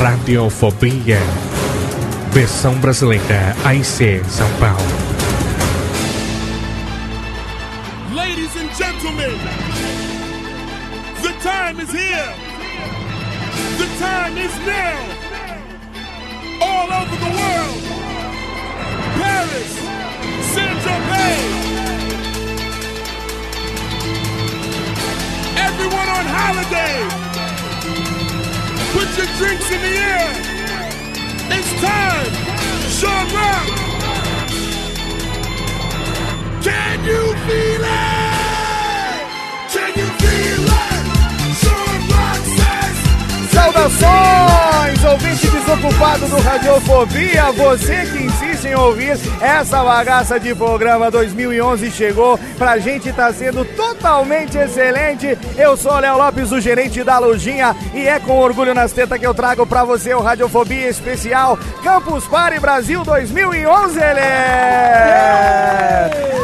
Radiofobia. Versão brasileira AIC São Paulo. Ladies and gentlemen, the time is here. The time is now. All over the world. Paris, Saint-Germain. Everyone on holiday. Put your drinks in the air. It's time. Sean Rock. Can you feel it? Can you feel it? Sean Rock says. Saudações, desocupado do Radiofobia, você que insiste em ouvir essa bagaça de programa 2011 chegou, pra gente tá sendo totalmente excelente. Eu sou o Léo Lopes, o gerente da Lojinha, e é com orgulho nas tetas que eu trago pra você o Radiofobia Especial Campus Party Brasil 2011, ele!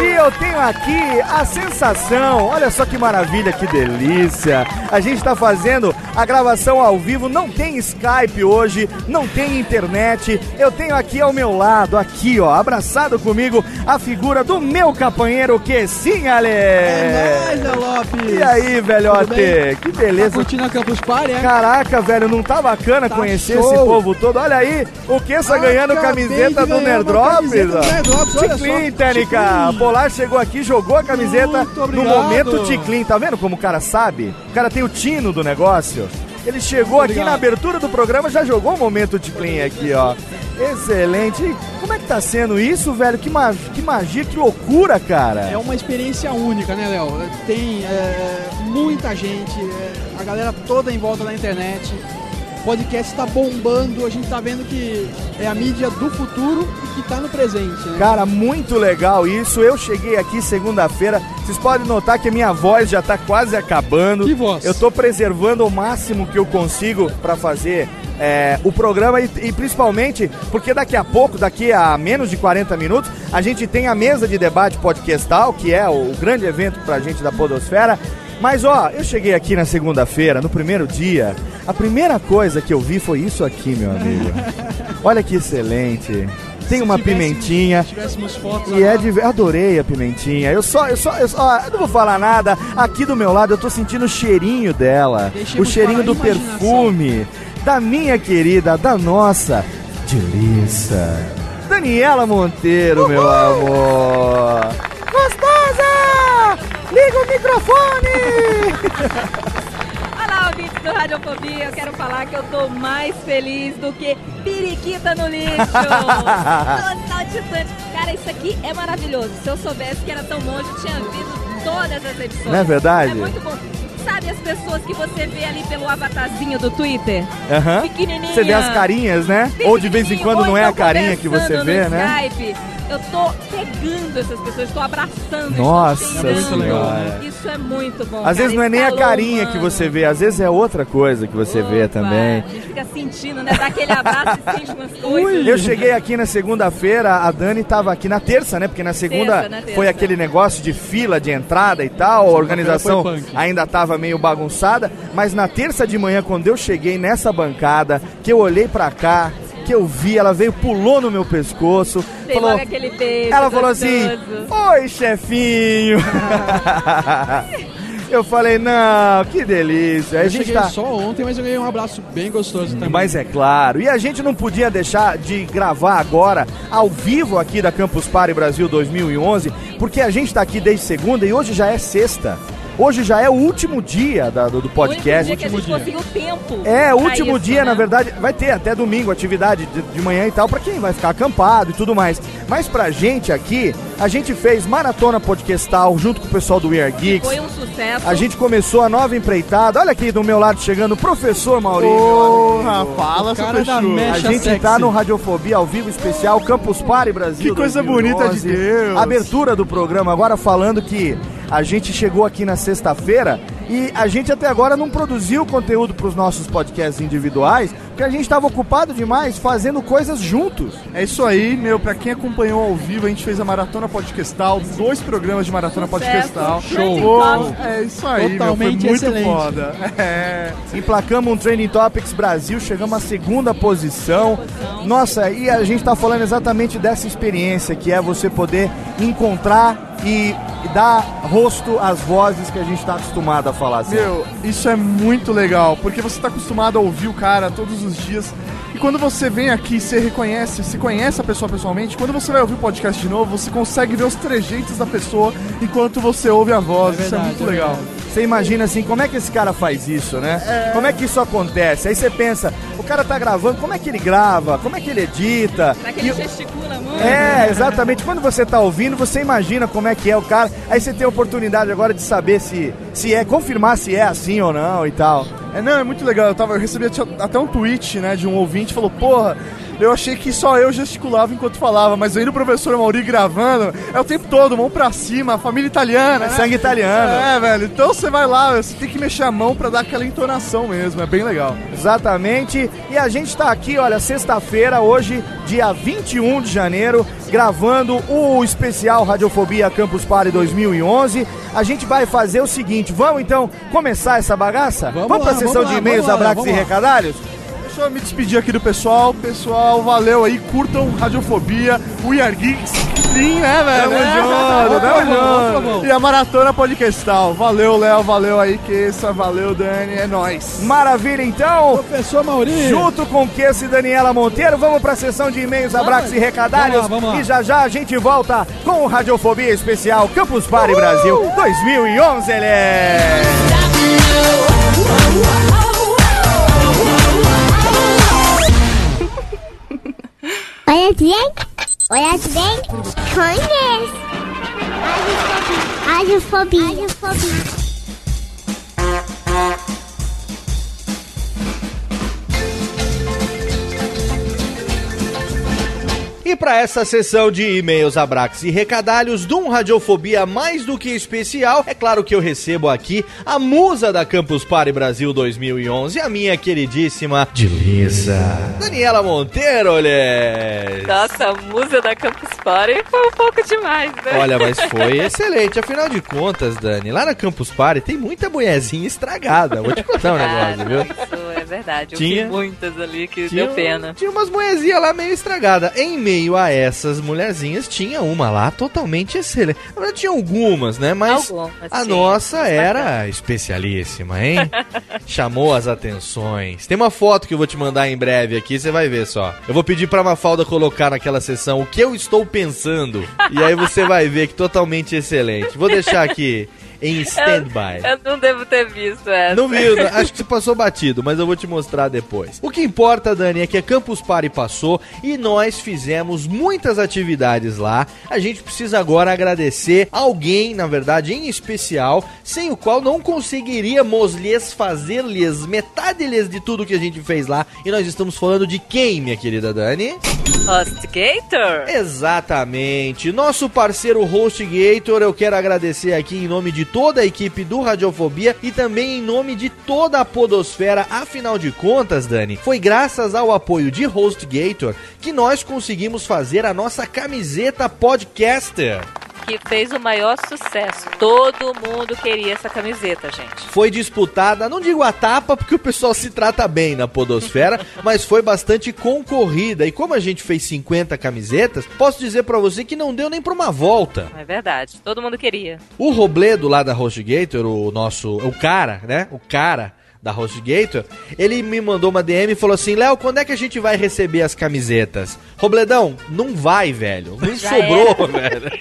E eu tenho aqui a sensação, olha só que maravilha, que delícia. A gente tá fazendo a gravação ao vivo, não tem Skype hoje, não tem internet. Eu tenho aqui ao meu lado, aqui ó, abraçado comigo, a figura do meu companheiro, que sim, Ale! É nóis, Lopes. E aí, velhote? Que beleza. Tá curtindo a Campus Party, é? Caraca, velho, não tá bacana Tá conhecer show. esse povo todo? Olha aí, o Kessa ganhando camiseta do Nerdrops. Ticlin. Técnica. Polar chegou aqui, jogou a camiseta no momento Ticlin. Tá vendo como o cara sabe? O cara tem o tino do negócio. Ele chegou aqui Obrigado. na abertura do programa, já jogou o momento Ticlin aqui, ó. Excelente. Como é que tá sendo isso, velho? Que, ma- que magia, que loucura, cara. É uma experiência única, né, Léo? Tem é, muita gente, é, a galera toda em volta da internet. O podcast está bombando, a gente tá vendo que é a mídia do futuro e que tá no presente, né? Cara, muito legal isso. Eu cheguei aqui segunda-feira. Vocês podem notar que a minha voz já tá quase acabando. Que voz? Eu tô preservando o máximo que eu consigo pra fazer é, o programa e, e principalmente porque daqui a pouco, daqui a menos de 40 minutos, a gente tem a mesa de debate podcastal, que é o, grande evento pra gente da Podosfera. Mas ó, eu cheguei aqui na segunda-feira, no primeiro dia. A primeira coisa que eu vi foi isso aqui, meu amigo. Olha que excelente. Tem uma pimentinha. Se tivéssemos fotos E é de. Adorei a pimentinha. Eu só, eu só, eu só. ó, eu não vou falar nada. Aqui do meu lado eu tô sentindo o cheirinho dela. Deixemos o cheirinho do perfume. Da minha querida, da nossa. Delícia. Daniela Monteiro, meu amor. Gostosa! Liga o microfone! Olá, ouvintes do Radiofobia. Eu quero falar que eu tô mais feliz do que periquita no lixo. Total. Cara, isso aqui é maravilhoso. Se eu soubesse que era tão bom, eu tinha visto todas as edições. Não é verdade? É muito bom. Sabe as pessoas que você vê ali pelo avatarzinho do Twitter? Aham. Pequenininha. Você vê as carinhas, né? Ou de vez em quando não é a então carinha que você vê, né? Skype. Eu tô pegando essas pessoas, tô abraçando. Nossa estou. Senhora. Isso é muito bom. Às cara, vezes não é nem a carinha humano. que você vê, às vezes é outra coisa que você vê Opa, também. A gente fica sentindo, né? Dá aquele abraço e sente umas coisas. Eu cheguei aqui na segunda-feira, a Dani tava aqui na terça, né? Porque na segunda Terça, na terça. foi aquele negócio de fila de entrada e tal, a organização ainda tava meio bagunçada, mas na terça de manhã, quando eu cheguei nessa bancada, que eu olhei pra cá, que eu vi, ela veio, pulou no meu pescoço, Tem falou, logo aquele beijo. ela falou assim, gostoso. oi chefinho. eu falei, não, que delícia. A Eu gente cheguei tá... só ontem, mas eu ganhei um abraço bem gostoso também. Mas é claro. E a gente não podia deixar de gravar agora, ao vivo aqui da Campus Party Brasil 2011, porque a gente tá aqui desde segunda e hoje já é sexta. Hoje já é o último dia da- do, do O podcast. único dia que a gente conseguiu tempo. É, o último isso, dia, né? na verdade, vai ter até domingo atividade de, de manhã e tal, pra quem vai ficar acampado e tudo mais. Mas pra gente aqui, a gente fez maratona podcastal junto com o pessoal do We Are Geeks. Foi um sucesso. A gente começou a nova empreitada. Olha aqui do meu lado chegando o professor Maurício. Porra, fala, O cara da A gente sexy. tá no Radiofobia ao vivo especial Campus Party Brasil. Que coisa 2011. bonita de Deus. Abertura do programa agora falando que a gente chegou aqui na sexta-feira e a gente até agora não produziu conteúdo para os nossos podcasts individuais, porque a gente estava ocupado demais fazendo coisas juntos. É isso aí, meu. Pra quem acompanhou ao vivo, a gente fez a Maratona Podcastal, dois programas de Maratona Sucesso. Podcastal. Pô, Topics. é isso aí, meu. Foi Totalmente muito excelente. foda. É. Emplacamos um Trending Topics Brasil, chegamos à segunda posição. Nossa, e a gente tá falando exatamente dessa experiência, que é você poder encontrar e, dar rosto às vozes que a gente tá acostumado a falar. assim. Meu, isso é muito legal, porque você tá acostumado a ouvir o cara todos os dias. E quando você vem aqui, você reconhece, se conhece a pessoa pessoalmente, quando você vai ouvir o podcast de novo, você consegue ver os trejeitos da pessoa enquanto você ouve a voz. É isso é verdade, muito é legal. verdade. Você imagina assim, como é que esse cara faz isso, né? Como é que isso acontece? Aí você pensa, o cara tá gravando, como é que ele grava? Como é que ele edita? Será que ele E- gesticula muito? É, exatamente. Quando você tá ouvindo, você imagina como é que é o cara. Aí você tem a oportunidade agora de saber se, se é, confirmar se é assim ou não e tal. É, não, é muito legal. Eu, tava, eu recebi até- até um tweet, né, de um ouvinte falou, porra, eu achei que só eu gesticulava enquanto falava, mas aí o professor Mauri gravando, é o tempo todo, mão pra cima, família italiana, É né? sangue italiano. É, velho. Então você vai lá, você tem que mexer a mão pra dar aquela entonação mesmo. É bem legal. Exatamente. E a gente tá aqui, olha, sexta-feira, hoje, dia 21 de janeiro, gravando o especial Radiofobia Campus Party 2011. A gente vai fazer o seguinte, vamos então começar essa bagaça? Vamos pra lá, sessão vamos de e-mails, vamos abraços e vamos recadários? Deixa eu me despedir aqui do pessoal. Pessoal, valeu aí. Curtam Radiofobia, We Are Geeks. Sim, né, velho? Tamo É. junto, tamo junto. E a Maratona Podcastal. Valeu, Léo. Valeu aí, Kessa. Valeu, Dani. É nóis. Maravilha, então. Professor Mauri. Junto com Kessa e Daniela Monteiro, vamos para a sessão de e-mails, abraços e recadários. Vamos lá, vamos lá. E já já a gente volta com o Radiofobia Especial Campus Party Brasil 2011, ele Olha bem, olha bem, conhece. Radiofobia. Radiofobia. E para essa sessão de e-mails, abraços e recadalhos de um Radiofobia mais do que especial, é claro que eu recebo aqui a musa da Campus Party Brasil 2011, a minha queridíssima Dilisa Daniela Monteiro, olha. Nossa, a musa da Campus Party foi um pouco demais, né? Olha, mas foi excelente. Afinal de contas, Dani, lá na Campus Party tem muita mulherzinha estragada. Vou te contar um Cara, negócio, viu? Isso é verdade. Eu Tinha- vi muitas ali que Tinha, deu pena. tinha umas mulherzinhas lá meio estragadas. Em meio a essas mulherzinhas, tinha uma lá totalmente excelente. Na verdade, tinha algumas, né? Mas Algumas, a sim. nossa era especialíssima, hein? Chamou as atenções. Tem uma foto que eu vou te mandar em breve aqui, você vai ver só. Eu vou pedir pra Mafalda colocar naquela sessão o que eu estou pensando. E aí você vai ver que totalmente excelente. Vou deixar aqui em stand-by. Eu não devo ter visto essa. Não viu? Acho que você passou batido, mas eu vou te mostrar depois. O que importa, Dani, é que a Campus Party passou e nós fizemos muitas atividades lá. A gente precisa agora agradecer alguém, na verdade, em especial, sem o qual não conseguiríamos lhes fazer-lhes metade-lhes de tudo que a gente fez lá. E nós estamos falando de quem, minha querida Dani? HostGator? Exatamente. Nosso parceiro HostGator, eu quero agradecer aqui em nome de toda a equipe do Radiofobia e também em nome de toda a Podosfera. Afinal de contas, Dani, foi graças ao apoio de HostGator que nós conseguimos fazer a nossa camiseta podcaster. Que fez o maior sucesso. Todo mundo queria essa camiseta, gente. Foi disputada, não digo a tapa, porque o pessoal se trata bem na Podosfera, mas foi bastante concorrida. E como a gente fez 50 camisetas, posso dizer pra você que não deu nem pra uma volta. É verdade. Todo mundo queria. O Robledo lá da HostGator, o nosso. O cara, né? O cara da HostGator, ele me mandou uma DM e falou assim: Léo, quando é que a gente vai receber as camisetas? Robledão, não vai, velho. Não Já sobrou, velho.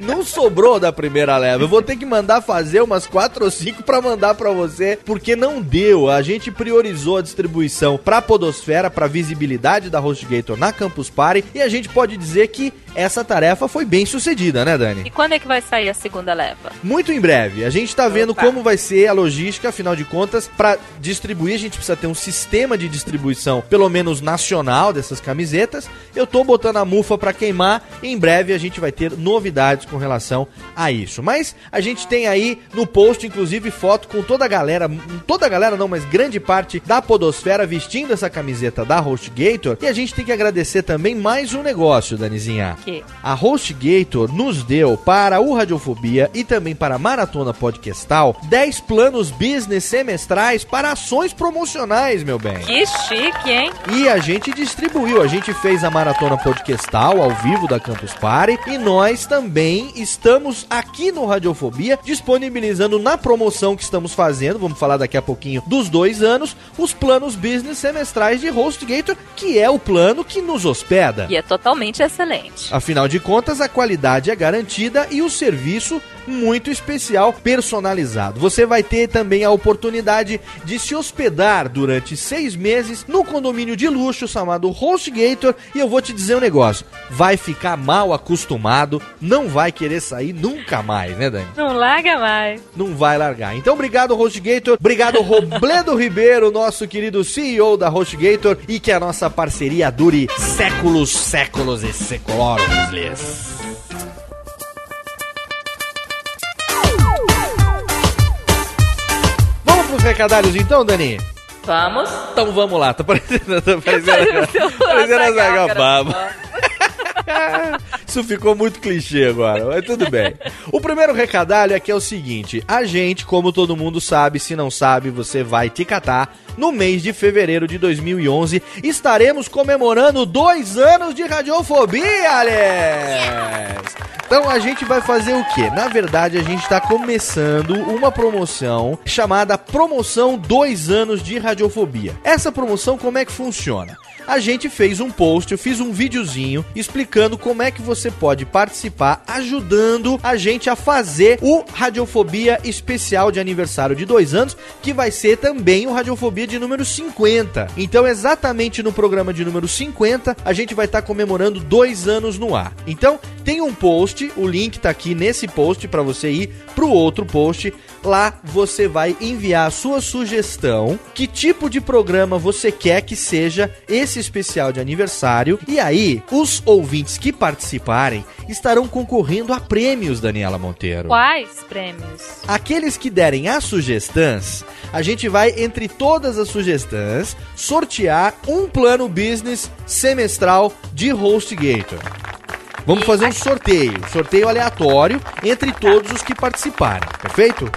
Não sobrou da primeira leva. Eu vou ter que mandar fazer umas quatro ou cinco pra mandar pra você, porque não deu. A gente priorizou a distribuição pra Podosfera, pra visibilidade da HostGator na Campus Party, e a gente pode dizer que essa tarefa foi bem sucedida, né, Dani? E quando é que vai sair a segunda leva? Muito em breve. A gente tá vendo Opa. como vai ser a logística, afinal de contas, pra distribuir, a gente precisa ter um sistema de distribuição, pelo menos nacional, dessas camisetas. Eu tô botando a mufa pra queimar em breve a gente vai ter novidades com relação a isso. Mas a gente tem aí no post, inclusive, foto com toda a galera, toda a galera não, mas grande parte da podosfera vestindo essa camiseta da HostGator. E a gente tem que agradecer também mais um negócio, Danizinha. Que? A HostGator nos deu para o Radiofobia e também para a Maratona Podcastal 10 planos business semestrais para ações promocionais, meu bem. Que chique, hein? E a gente distribuiu, a gente fez a Maratona Podcastal ao vivo da Campus Party e nós também estamos aqui no Radiofobia disponibilizando na promoção que estamos fazendo, vamos falar daqui a pouquinho dos dois anos, os planos business semestrais de HostGator, que é o plano que nos hospeda. E é totalmente excelente. Afinal de contas, a qualidade é garantida e o serviço muito especial, personalizado. Você vai ter também a oportunidade de se hospedar durante seis meses no condomínio de luxo chamado HostGator. E eu vou te dizer um negócio: vai ficar mal acostumado, não vai querer sair nunca mais, né, Dani? Não larga mais. Não vai largar. Então, obrigado, HostGator. Obrigado, Robledo Ribeiro, nosso querido CEO da HostGator. E que a nossa parceria dure séculos, séculos e seculoros. Vamos pros recadalhos então, Dani? Vamos. Então vamos lá, tá parecendo, tá parecendo, Parecendo parecendo a Azaghal, Zaga cara. Isso ficou muito clichê agora, mas tudo bem. O primeiro recadalho é que é o seguinte: a gente, como todo mundo sabe, se não sabe, você vai te catar. No mês de fevereiro de 2011, estaremos comemorando dois anos de radiofobia, Alex! Então a gente vai fazer o quê? Na verdade, a gente está começando uma promoção chamada Promoção 2 anos de Radiofobia. Essa promoção, como é que funciona? A gente fez um post, eu fiz um videozinho explicando como é que você pode participar, ajudando a gente a fazer o Radiofobia especial de aniversário de dois anos, que vai ser também o Radiofobia de número 50. Então, exatamente no programa de número 50, a gente vai estar comemorando dois anos no ar. Então, tem um post, o link tá aqui nesse post para você ir pro outro post. Lá você vai enviar a sua sugestão, que tipo de programa você quer que seja esse especial de aniversário. E aí, os ouvintes que participarem estarão concorrendo a prêmios, Daniela Monteiro. Quais prêmios? Aqueles que derem as sugestões, a gente vai, entre todas as sugestões, sortear um plano business semestral de HostGator. Vamos fazer um sorteio, sorteio aleatório entre todos os que participarem, perfeito?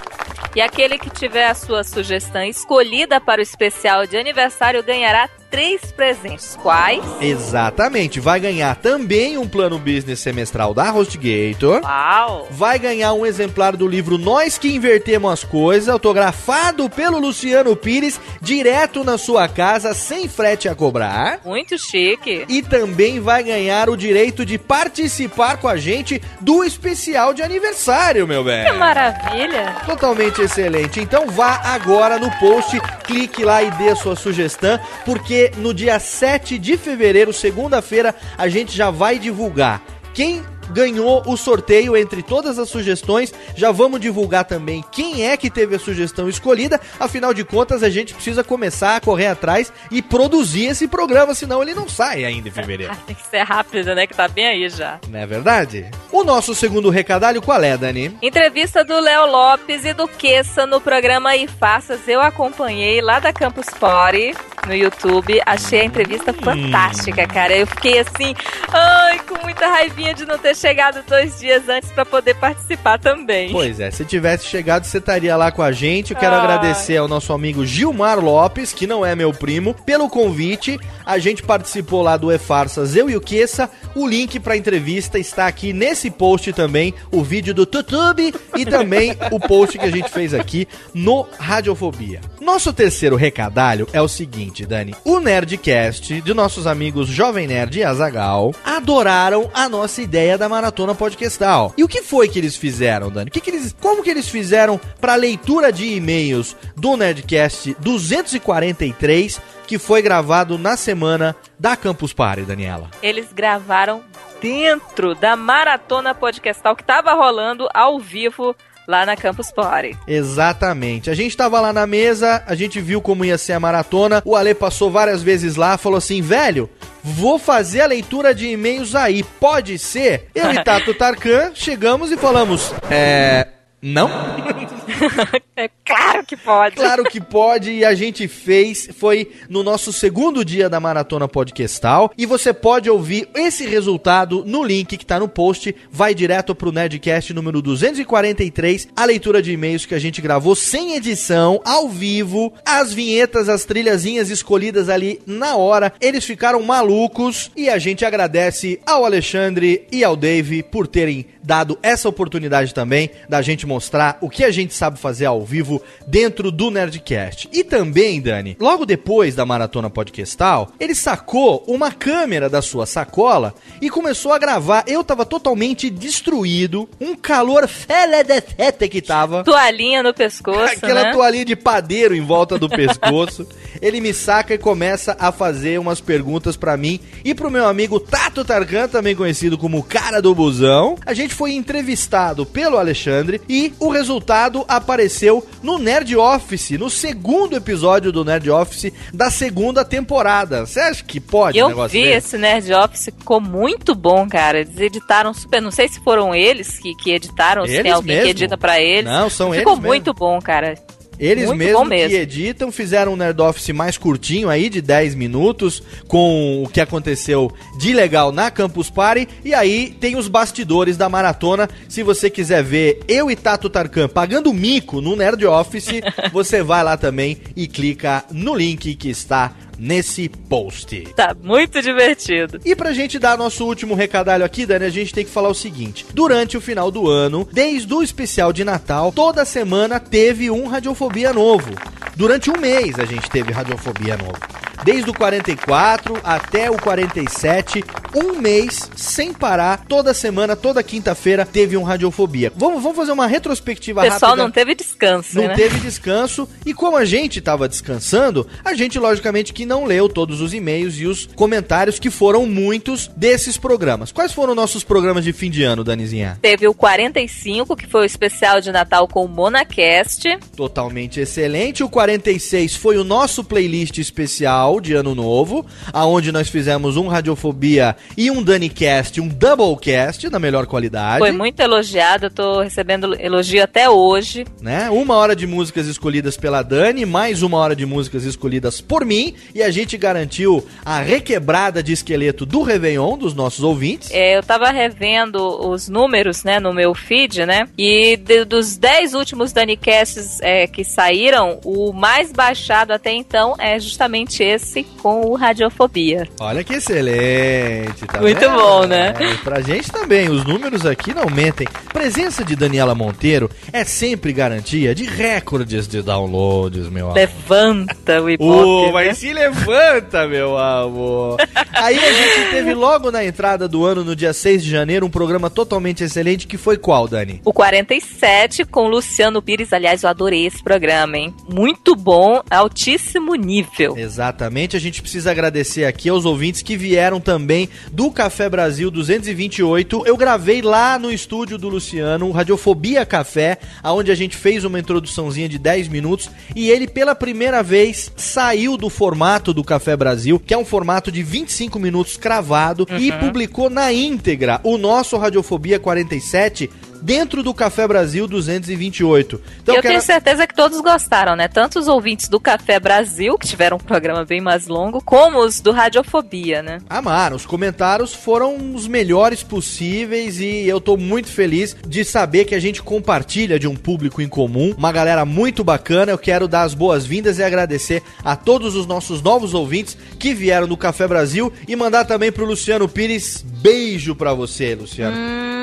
E aquele que tiver a sua sugestão escolhida para o especial de aniversário ganhará três presentes. Quais? Exatamente, vai ganhar também um plano business semestral da HostGator. Uau! Vai ganhar um exemplar do livro Nós que Invertemos as Coisas, autografado pelo Luciano Pires, direto na sua casa, sem frete a cobrar. Muito chique. E também vai ganhar o direito de participar com a gente do especial de aniversário, meu bem. Que maravilha! Totalmente excelente. Então vá agora no post, clique lá e dê a sua sugestão, porque no dia 7 de fevereiro, segunda-feira, a gente já vai divulgar. Quem ganhou o sorteio entre todas as sugestões. Já vamos divulgar também quem é que teve a sugestão escolhida. Afinal de contas, a gente precisa começar a correr atrás e produzir esse programa, senão ele não sai ainda em fevereiro. Tem que ser rápido, né? Que tá bem aí já. Não é verdade? O nosso segundo recadalho qual é, Dani? Entrevista do Léo Lopes e do Queça no programa E Faças. Eu acompanhei lá da Campus Party no YouTube. Achei a entrevista fantástica, cara. Eu fiquei assim, ai, com muita raivinha de não ter chegado dois dias antes pra poder participar também. Pois é, se tivesse chegado, você estaria lá com a gente. Eu quero agradecer ao nosso amigo Gilmar Lopes, que não é meu primo, pelo convite. A gente participou lá do E-Farsas, eu e o Queça. O link pra entrevista está aqui nesse post também, o vídeo do YouTube e também o post que a gente fez aqui no Radiofobia. Nosso terceiro recadalho é o seguinte, Dani. O Nerdcast de nossos amigos Jovem Nerd e Azagal adoraram a nossa ideia da maratona podcastal. E o que foi que eles fizeram, Dani? Que que eles, como que eles fizeram para leitura de e-mails do Nerdcast 243 que foi gravado na semana da Campus Party, Daniela? Eles gravaram dentro da maratona podcastal que tava rolando ao vivo lá na Campus Party. Exatamente. A gente tava lá na mesa, a gente viu como ia ser a maratona. O Ale passou várias vezes lá, falou assim: velho, vou fazer a leitura de e-mails aí, pode ser? Eu e Tato Tarkan chegamos e falamos: é. Não? É claro que pode. Claro que pode e a gente fez. Foi no nosso segundo dia da Maratona Podcastal. E você pode ouvir esse resultado no link que tá no post. Vai direto pro Nerdcast número 243. A leitura de e-mails que a gente gravou sem edição, ao vivo. As vinhetas, as trilhazinhas escolhidas ali na hora. Eles ficaram malucos. E a gente agradece ao Alexandre e ao Dave por terem dado essa oportunidade também da gente mostrar o que a gente sabe fazer ao vivo dentro do Nerdcast. E também, Dani, logo depois da maratona podcastal, ele sacou uma câmera da sua sacola e começou a gravar. Eu tava totalmente destruído, um calor feledefete que tava. Toalhinha no pescoço, Aquela né? toalhinha de padeiro em volta do pescoço. Ele me saca e começa a fazer umas perguntas pra mim e pro meu amigo Tato Tarkan, também conhecido como cara do busão. A gente foi entrevistado pelo Alexandre e o resultado apareceu no Nerd Office, no segundo episódio do Nerd Office da segunda temporada. Você acha que pode um Eu negócio vi esse Nerd Office, ficou muito bom, cara. Eles editaram super. Não sei se foram eles que, que editaram, ou se tem Eles alguém mesmo. que edita pra eles. Não, são Ficou eles mesmo. muito bom, cara. Eles Muito mesmo que editam, fizeram um Nerd Office mais curtinho aí, de 10 minutos, com o que aconteceu de legal na Campus Party. E aí tem os bastidores da maratona. Se você quiser ver eu e Tato Tarkan pagando mico no Nerd Office, você vai lá também e clica no link que está nesse post. Tá muito divertido. E pra gente dar nosso último recadalho aqui, Dani, a gente tem que falar o seguinte: durante o final do ano, desde o especial de Natal, toda semana teve um Radiofobia novo. Durante um mês a gente teve Radiofobia novo. Desde o 44 até o 47, um mês sem parar, toda semana, toda quinta-feira teve um Radiofobia. Vamos, vamos fazer uma retrospectiva O pessoal rápida. não teve descanso, Não né? teve descanso. E como a gente tava descansando, a gente, logicamente, que não leu todos os e-mails e os comentários, que foram muitos desses programas. Quais foram nossos programas de fim de ano, Danizinha? Teve o 45, que foi o especial de Natal com o Monacast. Totalmente excelente. O 46 foi o nosso playlist especial de Ano Novo, aonde nós fizemos um Radiofobia e um Danicast, um Doublecast da melhor qualidade. Foi muito elogiado, eu tô recebendo elogio até hoje. né? Uma hora de músicas escolhidas pela Dani, mais uma hora de músicas escolhidas por mim, e a gente garantiu a requebrada de esqueleto do Réveillon dos nossos ouvintes. É, eu tava revendo os números, né, no meu feed, né? E de- dos 10 últimos Danicasts é, que saíram, o mais baixado até então é justamente esse Com o Radiofobia. Olha que excelente, tá Muito vendo? bom, né? É, pra gente também, os números aqui não mentem. Presença de Daniela Monteiro é sempre garantia de recordes de downloads, meu amor. Levanta o Ibope. mas né? se levanta, meu amor. Aí a gente teve logo na entrada do ano, no dia 6 de janeiro, um programa totalmente excelente que foi qual, Dani? O 47 com Luciano Pires. Aliás, eu adorei esse programa, hein? Muito bom, altíssimo nível. Exatamente, a gente precisa agradecer aqui aos ouvintes que vieram também do Café Brasil 228. Eu gravei lá no estúdio do Luciano, o Radiofobia Café, aonde a gente fez uma introduçãozinha de 10 minutos. E ele pela primeira vez saiu do formato do Café Brasil, que é um formato de 25 minutos cravado e publicou na íntegra o nosso Radiofobia 47 dentro do Café Brasil 228. Então eu quero- tenho certeza que todos gostaram, né? Tanto os ouvintes do Café Brasil, que tiveram um programa bem mais longo, como os do Radiofobia, né? Amaram, os comentários foram os melhores possíveis e eu tô muito feliz de saber que a gente compartilha de um público em comum, uma galera muito bacana. Eu quero dar as boas-vindas e agradecer a todos os nossos novos ouvintes que vieram do Café Brasil e mandar também pro Luciano Pires beijo pra você, Luciano. Mua.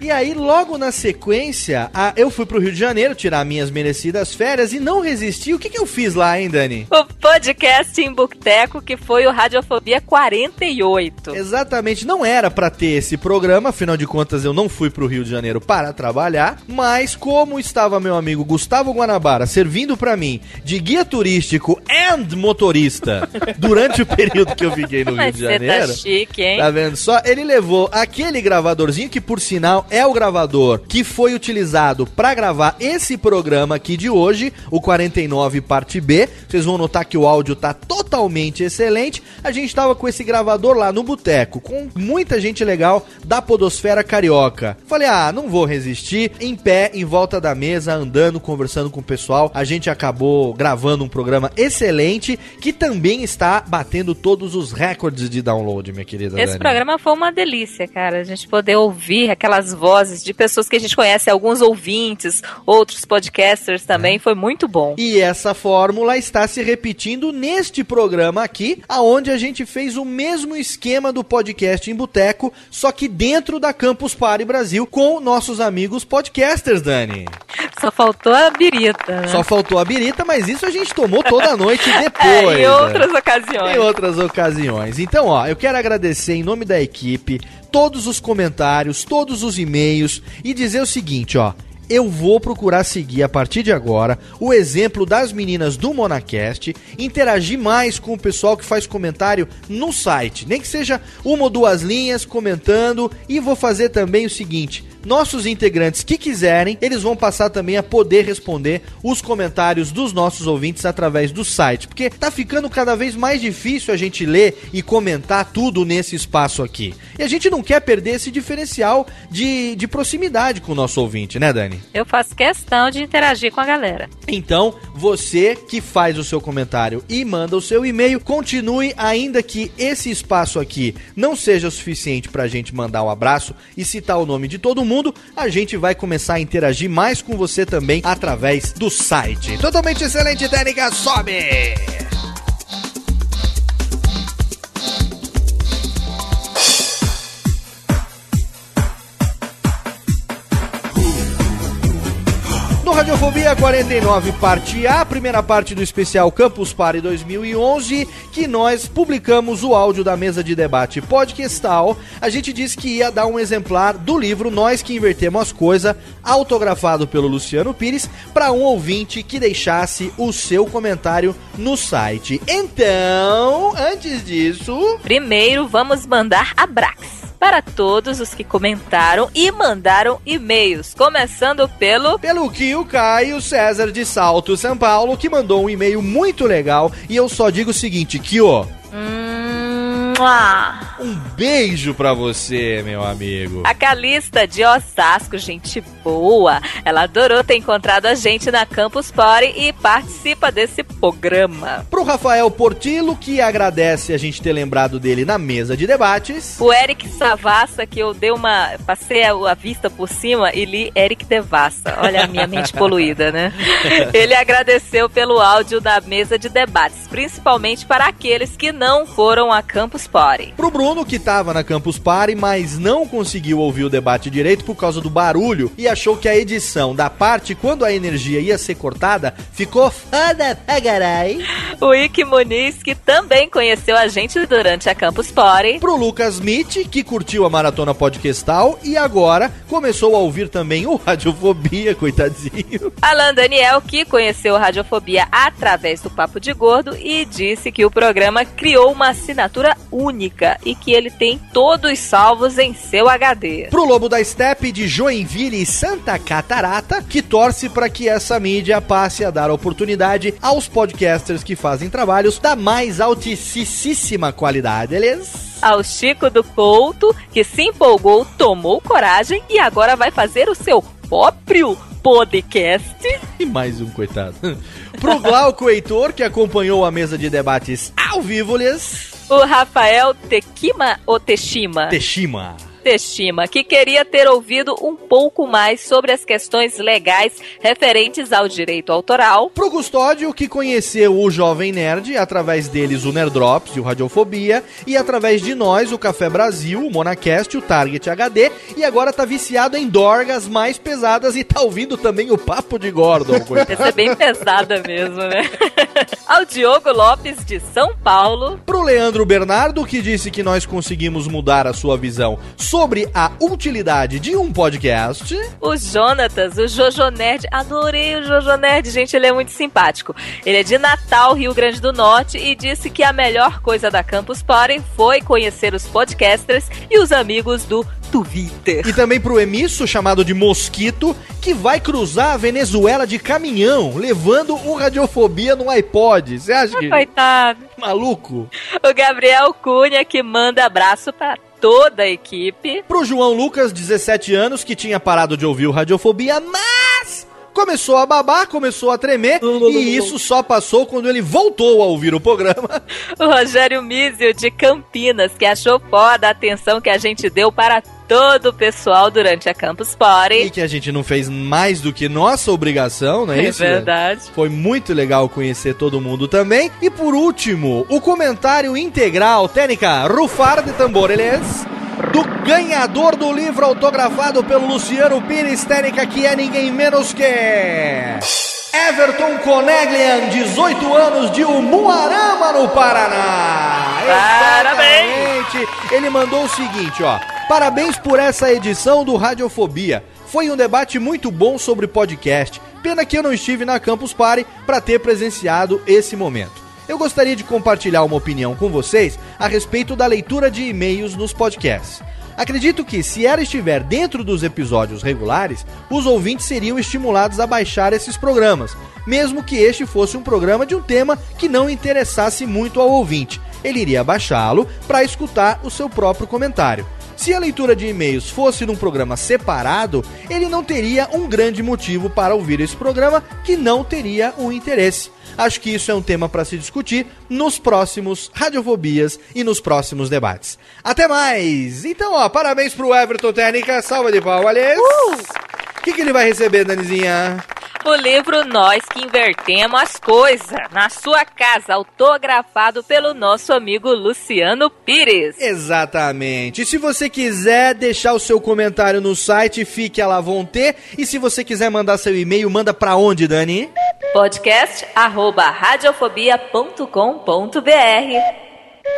E aí, logo na sequência, a- eu fui pro Rio de Janeiro tirar minhas merecidas férias e não resisti. O que, que eu fiz lá, hein, Dani? O podcast em Boteco, que foi o Radiofobia 48. Exatamente, não era pra ter esse programa, afinal de contas eu não fui pro Rio de Janeiro para trabalhar, mas como estava meu amigo Gustavo Guanabara servindo pra mim de guia turístico and motorista durante o período que eu fiquei no Rio de você Janeiro. tá chique, hein? Tá vendo só? Ele levou aquele gravadorzinho que, por sinal, é o gravador que foi utilizado pra gravar esse programa aqui de hoje, o 49 parte B. Vocês vão notar que o áudio tá totalmente excelente. A gente tava com esse gravador lá no boteco, com muita gente legal da podosfera carioca. Falei, ah, não vou resistir. Em pé, em volta da mesa, andando, conversando com o pessoal, a gente acabou gravando um programa excelente que também está batendo todos os recordes de download, minha querida Esse Dani. programa foi uma delícia, cara. A gente poder ouvir aquelas vozes de pessoas que a gente conhece, alguns ouvintes, outros podcasters também, foi muito bom. E essa fórmula está se repetindo neste programa aqui, aonde a gente fez o mesmo esquema do podcast em boteco, só que dentro da Campus Party Brasil com nossos amigos podcasters, Dani. Só faltou a birita, né? Só faltou a birita, mas isso a gente tomou toda a noite É, depois. em né? outras ocasiões. Em outras ocasiões. Então, ó, eu quero agradecer em nome da equipe todos os comentários, todos os e-mails e dizer o seguinte, ó. Eu vou procurar seguir a partir de agora o exemplo das meninas do Monacast, interagir mais com o pessoal que faz comentário no site, nem que seja uma ou duas linhas comentando, e vou fazer também o seguinte: nossos integrantes que quiserem, eles vão passar também a poder responder os comentários dos nossos ouvintes através do site, porque tá ficando cada vez mais difícil a gente ler e comentar tudo nesse espaço aqui. E a gente não quer perder esse diferencial de, de proximidade com o nosso ouvinte, né, Dani? Eu faço questão de interagir com a galera. Então, você que faz o seu comentário e manda o seu e-mail, continue, ainda que esse espaço aqui não seja o suficiente pra gente mandar um abraço e citar o nome de todo mundo, a gente vai começar a interagir mais com você também através do site. Totalmente excelente, técnica, sobe! Radiofobia 49, parte A, primeira parte do especial Campus Party 2011, que nós publicamos o áudio da mesa de debate podcastal. A gente disse que ia dar um exemplar do livro Nós que Invertemos as Coisas, autografado pelo Luciano Pires, para um ouvinte que deixasse o seu comentário no site. Então, antes disso. Primeiro, vamos mandar abraços para todos os que comentaram e mandaram e-mails, começando pelo Pelo que o Caio César de Salto, São Paulo, que mandou um e-mail muito legal. E eu só digo o seguinte, que ó. Um beijo pra você, meu amigo. A Calista de Osasco, gente boa. Ela adorou ter encontrado a gente na Campus Party e participa desse programa. Pro Rafael Portilo, que agradece a gente ter lembrado dele na mesa de debates. O Eric Savassa, que eu dei uma. Passei a, a vista por cima e li Eric Devassa. Olha a minha mente poluída, né? Ele agradeceu pelo áudio da mesa de debates, principalmente para aqueles que não foram a Campus Party. Pro Bruno, que tava na Campus Party, mas não conseguiu ouvir o debate direito por causa do barulho e achou que a edição da parte quando a energia ia ser cortada ficou foda pra carai. O Ike Muniz, que também conheceu a gente durante a Campus Party. Pro Lucas Smith, que curtiu a maratona podcastal e agora começou a ouvir também o Radiofobia, coitadinho. Alan Daniel, que conheceu a Radiofobia através do Papo de Gordo e disse que o programa criou uma assinatura única e que ele tem todos salvos em seu HD. Pro Lobo da Steppe de Joinville e Santa Catarata, que torce para que essa mídia passe a dar oportunidade aos podcasters que fazem trabalhos da mais altíssima qualidade, beleza? Ao Chico do Couto, que se empolgou, tomou coragem e agora vai fazer o seu próprio podcast. E mais um, coitado. Pro Glauco Heitor, que acompanhou a mesa de debates ao vivo, lhes... O Rafael Tequima ou Teshima? Teshima. Teshima, que queria ter ouvido um pouco mais sobre as questões legais referentes ao direito autoral. Pro Custódio, que conheceu o Jovem Nerd, através deles o Nerdrops e o Radiofobia, e através de nós o Café Brasil, o Monacast, o Target HD, e agora tá viciado em dorgas mais pesadas e tá ouvindo também o Papo de Gordon. Essa é bem pesada mesmo, né? ao Diogo Lopes, de São Paulo. Pro Leandro Bernardo, que disse que nós conseguimos mudar a sua visão sobre a utilidade de um podcast. O Jonatas, o Jojo Nerd, adorei o Jojo Nerd, gente, ele é muito simpático. Ele é de Natal, Rio Grande do Norte, e disse que a melhor coisa da Campus Party foi conhecer os podcasters e os amigos do Twitter. E também pro emisso, chamado de Mosquito, que vai cruzar a Venezuela de caminhão, levando o Radiofobia no iPod. Você acha que... Coitado. Maluco. O Gabriel Cunha, que manda abraço para toda a equipe. Pro João Lucas, 17 anos, que tinha parado de ouvir o Radiofobia, mas começou a babar, começou a tremer, e isso só passou quando ele voltou a ouvir o programa. O Rogério Mísio, de Campinas, que achou foda a atenção que a gente deu para todo o pessoal durante a Campus Party. E que a gente não fez mais do que nossa obrigação, não é, É isso? verdade. Foi muito legal conhecer todo mundo também. E por último, o comentário integral, técnica Rufar de Tambores, do ganhador do livro autografado pelo Luciano Pires, técnica que é ninguém menos que... Everton Coneglian, 18 anos de Umuarama, no Paraná. Parabéns! Ele mandou o seguinte, ó. Parabéns por essa edição do Radiofobia. Foi um debate muito bom sobre podcast. Pena que eu não estive na Campus Party para ter presenciado esse momento. Eu gostaria de compartilhar uma opinião com vocês a respeito da leitura de e-mails nos podcasts. Acredito que, se ela estiver dentro dos episódios regulares, os ouvintes seriam estimulados a baixar esses programas, mesmo que este fosse um programa de um tema que não interessasse muito ao ouvinte. Ele iria baixá-lo para escutar o seu próprio comentário. Se a leitura de e-mails fosse num programa separado, ele não teria um grande motivo para ouvir esse programa que não teria um interesse. Acho que isso é um tema para se discutir nos próximos Radiofobias e nos próximos debates. Até mais! Então, ó, parabéns pro Everton Técnica, salva de palmas. O que, que ele vai receber, Danizinha? O livro Nós que Invertemos as Coisas, na sua casa, autografado pelo nosso amigo Luciano Pires. Exatamente. E se você quiser deixar o seu comentário no site, fique à la vontade. E se você quiser mandar seu e-mail, manda pra onde, Dani? Podcast arroba radiofobia.com.br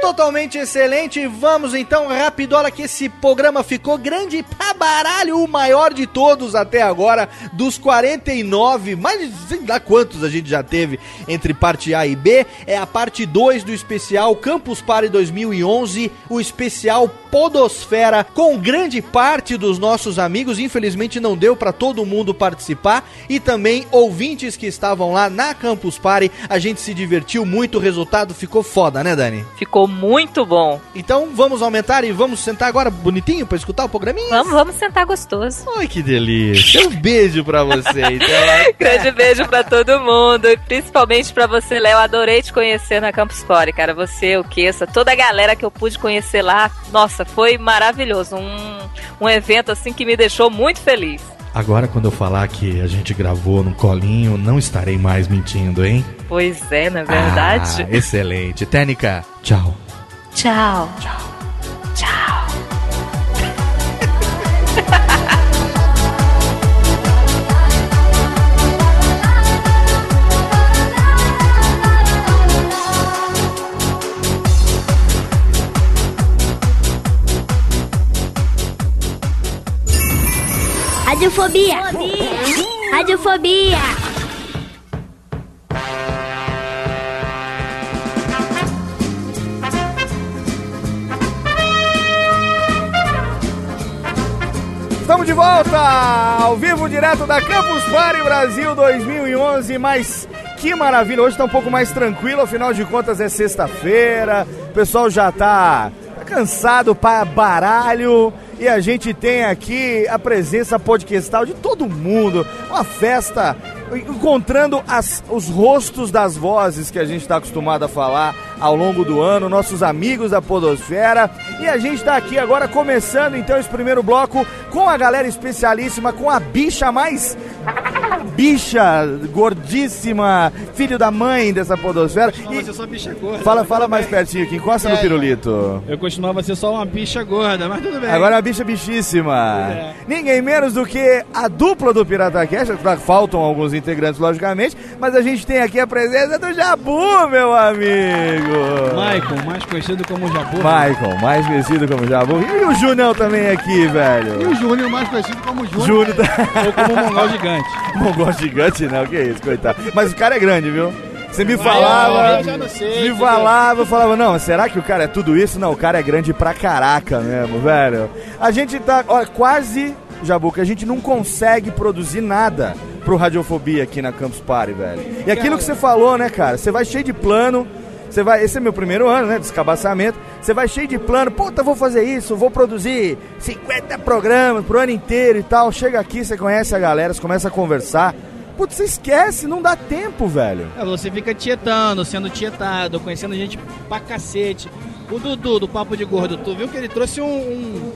Totalmente excelente. Vamos então, rapidola, que esse programa ficou grande pra baralho, o maior de todos até agora, dos 49, mais sei lá quantos a gente já teve entre parte A e B. É a parte 2 do especial Campus Party 2011, o especial Podosfera com grande parte dos nossos amigos. Infelizmente não deu para todo mundo participar e também ouvintes que estavam lá na Campus Party. A gente se divertiu muito, o resultado ficou foda, né, Dani? Ficou muito bom. Então vamos aumentar e vamos sentar agora bonitinho para escutar o programinha? Vamos, vamos sentar gostoso. Ai, que delícia. Um beijo pra você, então. Grande beijo pra todo mundo, e principalmente pra você, Léo. Adorei te conhecer na Campus Party, cara. Você, o Kessa, toda a galera que eu pude conhecer lá. Nossa, foi maravilhoso. Um, um evento assim que me deixou muito feliz. Agora, quando eu falar que a gente gravou no colinho, não estarei mais mentindo, hein? Pois é, na verdade. Ah, excelente. Técnica, tchau. Tchau. Tchau. Tchau. Radiofobia. Radiofobia. Estamos de volta ao vivo direto da Campus Party Brasil 2011, mas que maravilha, hoje tá um pouco mais tranquilo, afinal de contas é sexta-feira, o pessoal já tá, tá cansado para baralho e a gente tem aqui a presença podcastal de todo mundo, uma festa encontrando as- os rostos das vozes que a gente está acostumado a falar ao longo do ano, nossos amigos da Podosfera. E a gente está aqui agora começando então esse primeiro bloco com a galera especialíssima, com a bicha mais bicha, gordíssima, filho da mãe dessa Podosfera. Costumava ser só bicha gorda. Fala, fala mais pertinho aqui, encosta no É. pirulito. Eu costumava ser só uma bicha gorda, mas tudo bem. Agora a bicha bichíssima. É. Ninguém menos do que a dupla do Pirata Cash. Faltam alguns integrantes, logicamente. Mas a gente tem aqui a presença do Jabu, meu amigo. Michael, mais conhecido como Jabu. Michael, mais conhecido como Jabu. E o Junião também aqui, E velho. o Júnior, mais conhecido como Júnior. Júnior tá... Ou como mongol gigante. Mongol gigante, não, que isso, coitado. Mas o cara é grande, viu? Você me Ah, falava, eu já não sei, me falava, eu falava, não, será que o cara é tudo isso? Não, o cara é grande pra caraca mesmo, velho. A gente tá, olha, quase, Jabuca, a gente não consegue produzir nada pro Radiofobia aqui na Campus Party, velho. E aquilo que você falou, né, cara, você vai cheio de plano, você vai, esse é meu primeiro ano, né, de escabaçamento. Você vai cheio de plano, puta, vou fazer isso, vou produzir 50 programas pro ano inteiro e tal. Chega aqui, você conhece a galera, você começa a conversar. Putz, você esquece, não dá tempo, velho. É, você fica tietando, sendo tietado, conhecendo gente pra cacete. O Dudu, do Papo de Gordo, tu viu que ele trouxe um, um,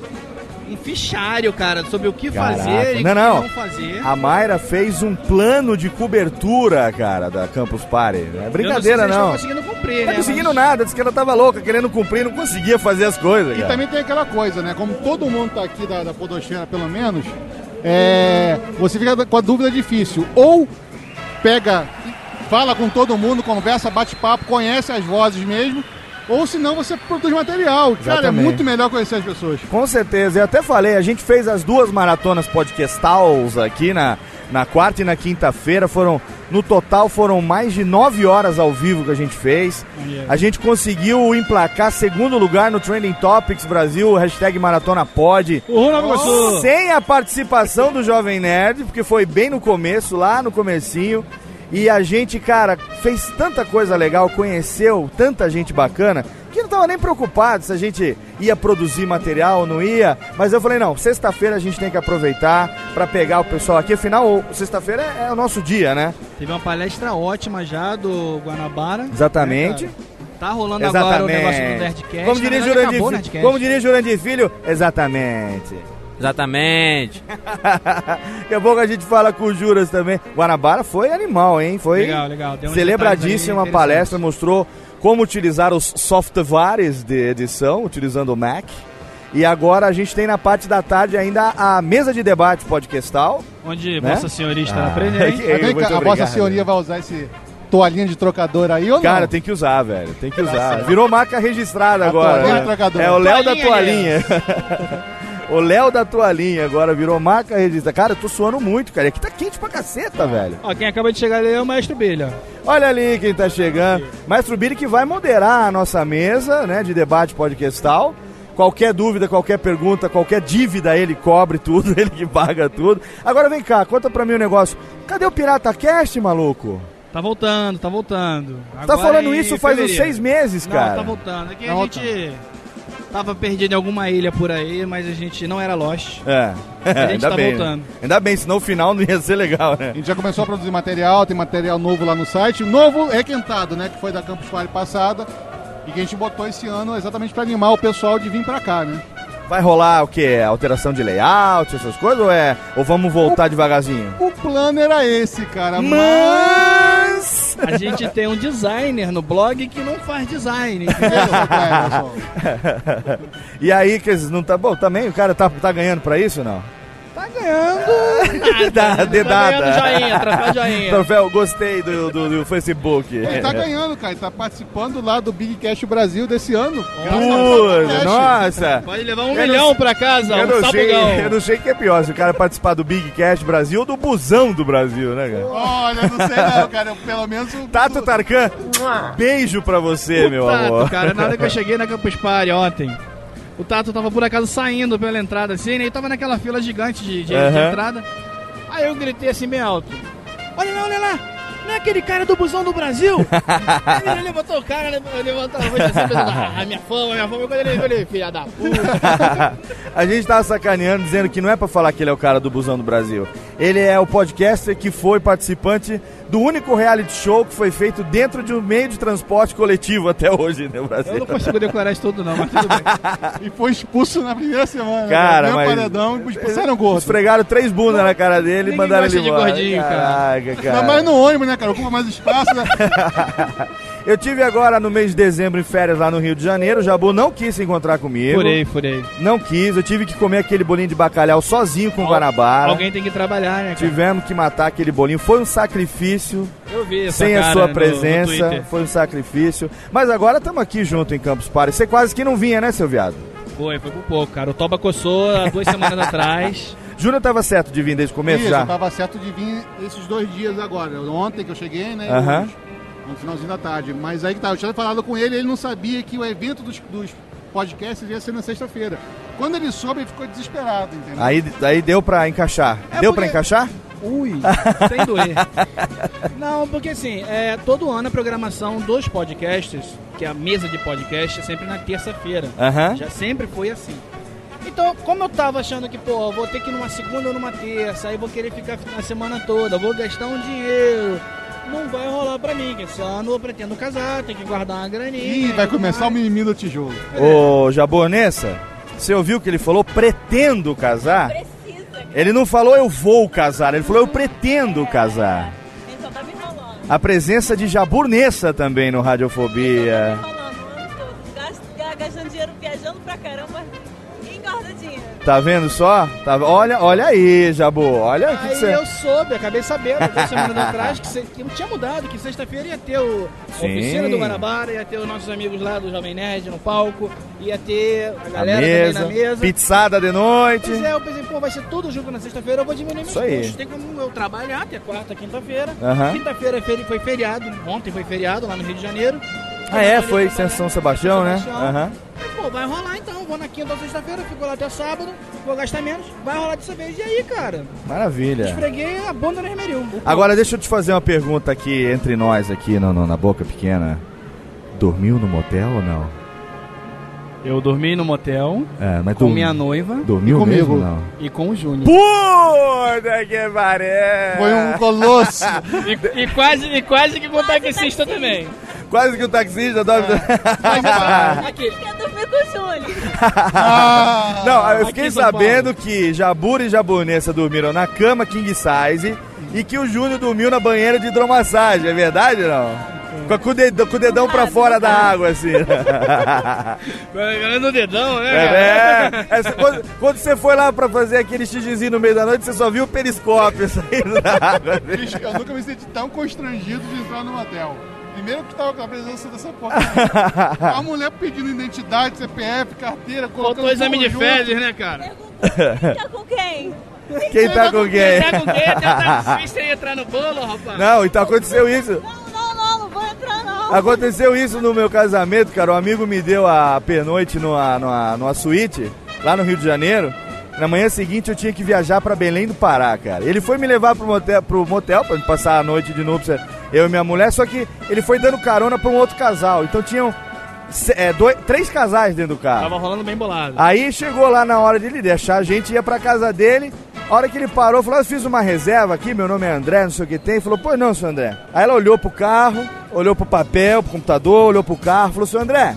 um fichário, cara, sobre o que Caraca. fazer e o Não, que não. não fazer. A Mayra fez um plano de cobertura, cara, da Campus Party. Não é brincadeira, não. não. conseguindo cumprir, Não tá né? conseguindo mas- nada, disse que ela tava louca, querendo cumprir, não conseguia fazer as coisas, E cara. também tem aquela coisa, né? Como todo mundo tá aqui da, da Podosfera, pelo menos, é, você fica com a dúvida difícil. Ou pega, fala com todo mundo, conversa, bate papo, conhece as vozes mesmo. Ou senão você produz material. Cara, é muito melhor conhecer as pessoas. Com certeza, eu até falei, a gente fez as duas maratonas podcastals aqui na, na quarta e na quinta-feira, foram, no total foram mais de nove horas ao vivo que a gente fez. A gente conseguiu emplacar segundo lugar no Trending Topics Brasil, hashtag Maratona Pod. Uhul, Nova Iguaçu! Sem a participação do Jovem Nerd, porque foi bem no começo, lá no comecinho. E a gente, cara, fez tanta coisa legal, conheceu tanta gente bacana, que não tava nem preocupado se a gente ia produzir material ou não ia. Mas eu falei, não, sexta-feira a gente tem que aproveitar pra pegar o pessoal aqui. Afinal, sexta-feira é, é o nosso dia, né? Teve uma palestra ótima já do Guanabara. Exatamente. né, tá rolando agora o negócio do Nerdcast. Como diria, Jurandir, acabou Nerdcast. como diria Jurandir Filho, exatamente. Exatamente. Daqui a pouco a gente fala com o Juras também. Guanabara foi animal, hein? Foi Legal, legal. Deu uns celebradíssima palestra, mostrou como utilizar os softwares de edição, utilizando o Mac. E agora a gente tem na parte da tarde ainda a mesa de debate podcastal. Onde né? Vossa Senhoria estará Ah, presente. muito a Vossa obrigado. Senhoria vai usar esse toalhinha de trocador aí ou não? Cara, tem que usar, velho. Tem que usar. Virou marca registrada A agora. toalhinha né? É o Léo da Toalhinha, toalhinha. o Léo da toalhinha agora virou marca registrada. Cara, eu tô suando muito, cara. Aqui tá quente pra caceta, velho. Ó, quem acaba de chegar ali é o Maestro Bilha. Olha ali quem tá chegando. Maestro Billy que vai moderar a nossa mesa, né, de debate podcastal. Qualquer dúvida, qualquer pergunta, qualquer dívida, ele cobre tudo, ele que paga tudo. Agora vem cá, conta pra mim um negócio. Cadê o Pirata Cast, maluco? Tá voltando, tá voltando. tá Agora falando em isso faz uns seis meses, Não, cara. tá voltando. É que Tá a gente tava perdido em alguma ilha por aí, mas a gente não era Lost. É. A gente Ainda tá bem. voltando. Ainda bem, senão o final não ia ser legal, né? A gente já começou a produzir material, tem material novo lá no site. Novo requentado, né? Que foi da Campus Party passada. E que a gente botou esse ano exatamente pra animar o pessoal de vir pra cá, né? Vai rolar o quê? Alteração de layout, essas coisas? Ou, é... ou vamos voltar devagarzinho? O plano era esse, cara. Mas. A gente tem um designer no blog que não faz design. e aí, que não tá bom também? O cara tá, tá ganhando pra isso ou não? Tá ganhando. Dá, Tá dedada. ganhando joinha, troféu joinha. Troféu, gostei do, do, do Facebook. Ele tá ganhando, cara. Ele tá participando lá do Big Cash Brasil desse ano. Puta, nossa. Pode levar um Eu milhão não- pra casa, Eu um não, sei, eu não sei o que é pior, se o cara participar do Big Cash Brasil ou do Busão do Brasil, né, cara? Olha, não sei não, cara. Eu, Pelo menos... o- Tato Tarkan, beijo pra você, meu Tato, amor. cara, na hora que eu cheguei na Campus Party ontem, o Tato tava por acaso saindo pela entrada assim, né? E tava naquela fila gigante de, de- de Aham. entrada. Aí eu gritei assim bem alto. Olha lá, olha lá! Não é aquele cara do busão do Brasil? Aí ele levantou o cara, levantou a voz assim, ah, minha fama, minha fama. Quando ele falei, filha da puta. A gente tava sacaneando, dizendo que não é pra falar que ele é o cara do Busão do Brasil. Ele é o podcaster que foi participante do único reality show que foi feito dentro de um meio de transporte coletivo até hoje no Brasil. Eu não consigo decorar isso tudo não, mas tudo bem. E foi expulso na primeira semana. Cara, né? mas- paredão e expulsaram o gordo. Esfregaram três bundas na cara dele e mandaram ele gosta de embora. gordinho, cara. Caraca, cara. Ainda mais no ônibus, né, cara? Ocupa mais espaço, né? Eu tive agora no mês de dezembro em férias lá no Rio de Janeiro. O Jabu não quis se encontrar comigo. Furei, furei. Não quis. Eu tive que comer aquele bolinho de bacalhau sozinho com Guanabara. Alguém tem que trabalhar, né, cara? Tivemos que matar aquele bolinho. Foi um sacrifício. Eu vi essa Sem a sua no- no presença. Twitter. foi um sacrifício. Mas agora estamos aqui junto em Campus Party. Você quase que não vinha, né, seu viado? Foi, foi por pouco, cara. O Toba coçou há duas semanas atrás. Júnior tava certo de vir desde o começo Isso, já? eu tava certo de vir esses dois dias agora. Ontem que eu cheguei, né? Aham. hoje, no finalzinho da tarde. Mas aí que tá, eu tinha falado com ele, ele não sabia que o evento dos, dos podcasts ia ser na sexta-feira. Quando ele soube, ele ficou desesperado, entendeu? Aí, aí deu pra encaixar. É deu porque- pra encaixar? Ui, sem doer. Não, porque assim, é, todo ano a programação dos podcasts, que é a mesa de podcast, é sempre na terça-feira. Aham. Já sempre foi assim. Então, como eu tava achando que, pô, vou ter que ir numa segunda ou numa terça, aí vou querer ficar a semana toda, vou gastar um dinheiro. Não vai rolar pra mim, que esse ano eu pretendo casar, tem que guardar uma graninha. Ih, vai começar o mimimi do tijolo. Ô, Jabonessa, você ouviu que ele falou pretendo casar? Ele não falou eu vou casar, ele falou eu pretendo casar. Então tá me. A presença de Jaburnessa também no Radiofobia. Gasto- Tá vendo só? Tá, olha, olha aí, Jabu. Olha Aí que você. eu soube, acabei sabendo duas semanas atrás que, não tinha mudado, que sexta-feira ia ter o, a oficina do Guanabara, ia ter os nossos amigos lá do Jovem Nerd no palco, ia ter a A galera mesa, também na mesa. pizzada de noite. Pois é, eu pensei, pô, vai ser tudo junto na sexta-feira, eu vou diminuir meus Isso aí. custos. Tem como eu trabalhar até quarta, quinta-feira. Aham. Quinta-feira é foi feriado, ontem foi feriado lá no Rio de Janeiro. Ah, é? Foi São Sebastião, né? Sebastião. Aham. Pô, vai rolar então, vou na quinta ou sexta-feira, fico lá até sábado, vou gastar menos, vai rolar dessa vez. E aí, cara? Maravilha. Esfreguei a bunda no esmeril. Agora deixa eu te fazer uma pergunta aqui entre nós aqui no, no- na boca pequena. Dormiu no motel ou não? Eu dormi no motel É, mas com dormi- minha noiva Dormiu e comigo mesmo, não? e com o Júnior. Puta que pariu! Foi um colosso. e, e quase, e quase que com o taxista também. Quase que o taxista dorme. Aqui. Com o Júlio. Não, eu Aqui fiquei sabendo que Jabura e Jabonessa dormiram na cama king size e que o Júnior dormiu na banheira de hidromassagem, é verdade ou não? Com, a- com o dedão, com o dedão pra fora da água, assim. Ganhando o dedão, né? É, é. Quando, quando você foi lá pra fazer aquele xixizinho no meio da noite, você só viu o periscópio saindo da água. Bicho, eu nunca me senti tão constrangido de entrar no motel. Primeiro que tava com a presença dessa porra. A mulher pedindo identidade, CPF, carteira, colocando Faltou exame de fezes, né, cara? Tá com quem? Quem tá com quem? Tá com quem? Ia entrar no bolo, rapaz. Não, então aconteceu isso. Não, não, não vou entrar não. Aconteceu isso no meu casamento, cara. Um amigo me deu a pernoite numa, numa, numa suíte, lá no Rio de Janeiro. Na manhã seguinte eu tinha que viajar pra Belém do Pará, cara. Ele foi me levar pro motel, pro motel pra gente passar a noite de núpcia, eu e minha mulher, só que ele foi dando carona pra um outro casal. Então tinham é, dois, três casais dentro do carro. Tava rolando bem bolado. Aí chegou lá na hora de ele deixar, a gente ia pra casa dele. A hora que ele parou, falou: Eu fiz uma reserva aqui, meu nome é André, não sei o que tem. Falou: Pois não, seu André. Aí ela olhou pro carro, olhou pro papel, pro computador, olhou pro carro, falou: Seu André,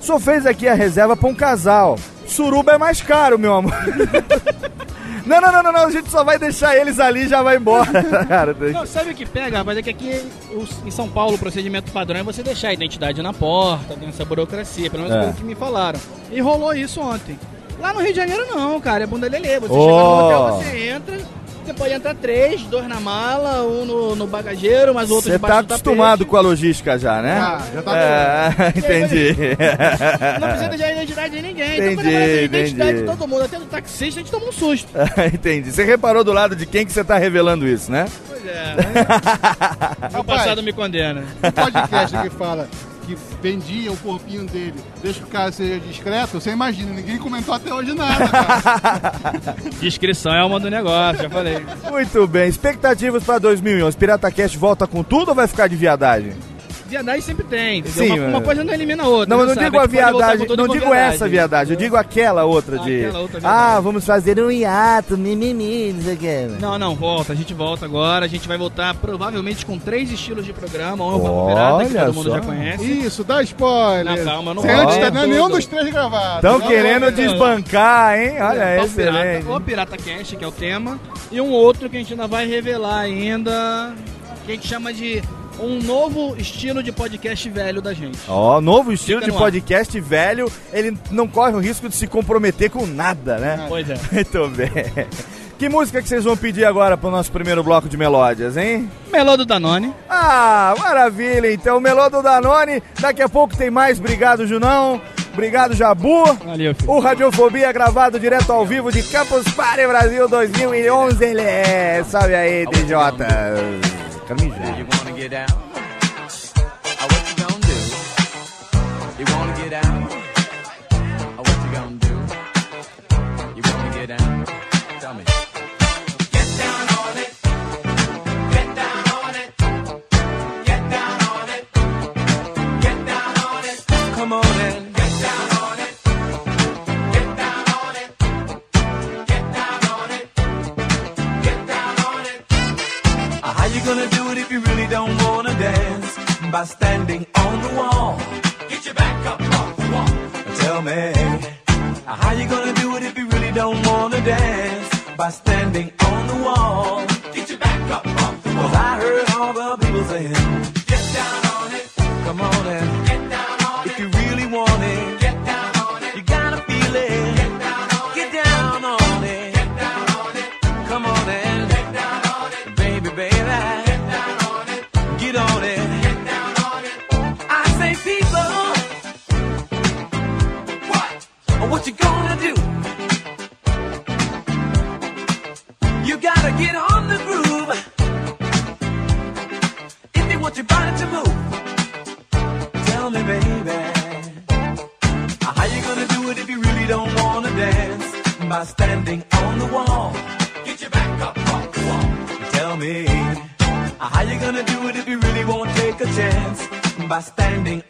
o senhor fez aqui a reserva pra um casal. Suruba é mais caro, meu amor. não, não, não, não, não, a gente só vai deixar eles ali e já vai embora, cara. Não, sabe o que pega, rapaz? É que aqui em São Paulo o procedimento padrão é você deixar a identidade na porta, tem essa burocracia, pelo menos É. o que me falaram. E rolou isso ontem. Lá no Rio de Janeiro não, cara, é bunda lelê. Você Oh. chega no hotel, você entra, você pode entrar três, dois na mala, um no, no bagageiro, mas o outro Você debaixo tá do tapete. acostumado com a logística já, né? Já, já tá é, entendi. Não precisa a identidade de ninguém. então, Entendi, quando aparece a identidade entendi. de todo mundo, até do taxista, a gente toma um susto. Entendi. Você reparou do lado de quem que você tá revelando isso, né? Pois é. Meu passado me condena. Um podcast que fala que vendia o corpinho dele, deixa que o cara seja discreto, você imagina, ninguém comentou até hoje nada, cara. Descrição é alma do negócio, já falei. Muito bem. Expectativas pra 2011. PirataCast volta com tudo ou vai ficar de viadagem? Viadagem sempre tem, entendeu? Sim, uma, uma coisa não elimina a outra. Não, mas não sabe? digo a voltar viadagem, não digo viadagem. essa viadagem, eu digo aquela outra de. Aquela outra ah, vamos fazer um hiato, mimimi, não sei o que. Não, não, volta. A gente volta agora. A gente vai voltar provavelmente com três estilos de programa. Um é o Papo Pirata, que todo mundo só. já conhece. Isso, dá spoiler. Não, calma, eu não antes Ó, não é nenhum dos três gravados. Estão querendo não, não. desbancar, hein? Olha, É, o excelente. Pirata, o Pirata Cast, que é o tema. E um outro que a gente ainda vai revelar ainda. Que a gente chama de um novo estilo de podcast velho da gente. Ó, novo estilo Fica de no ar. podcast velho, ele não corre o risco de se comprometer com nada, né? Pois é. Muito bem. Que música que vocês vão pedir agora pro nosso primeiro bloco de melódias, hein? Melô do Danone. Ah, maravilha! Então, Melô do Danone, daqui a pouco tem mais. Obrigado, Junão. Obrigado, Jabu. Valeu, filho. O Radiofobia é gravado direto ao vivo de Campus Party Brasil 2011. Ele é. Salve aí, DJ. Quero mijar. You out. Don't wanna dance? By standing on the wall. Get your back up off the wall. Tell me, how you gonna do it if you really don't wanna dance? By standing on the wall. Get your back up off the wall. Cause I heard all the people saying, By standing.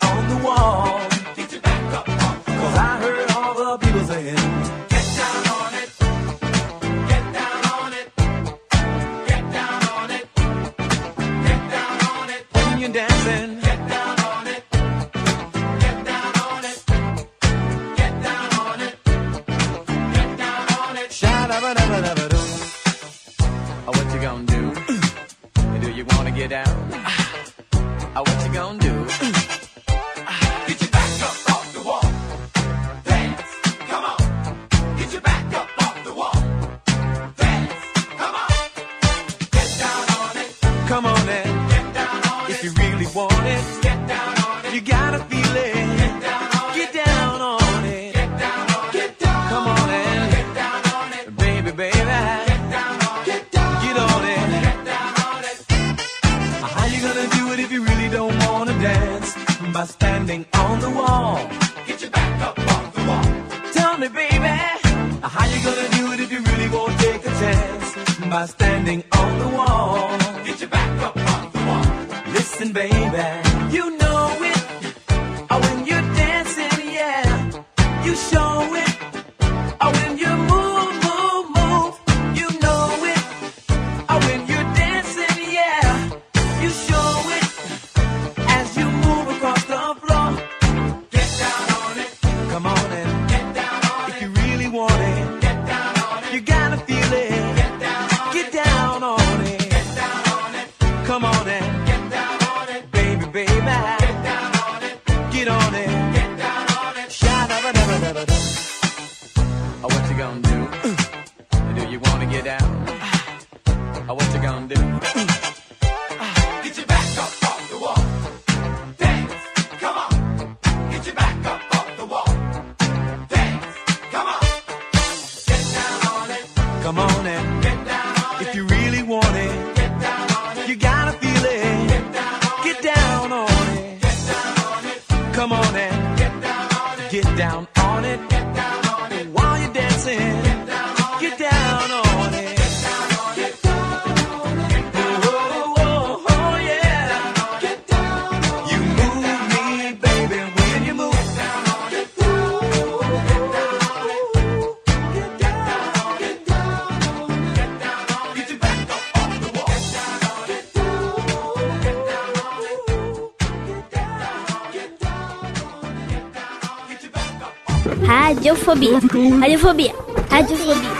Radiofobia. Radiofobia. Radiofobia.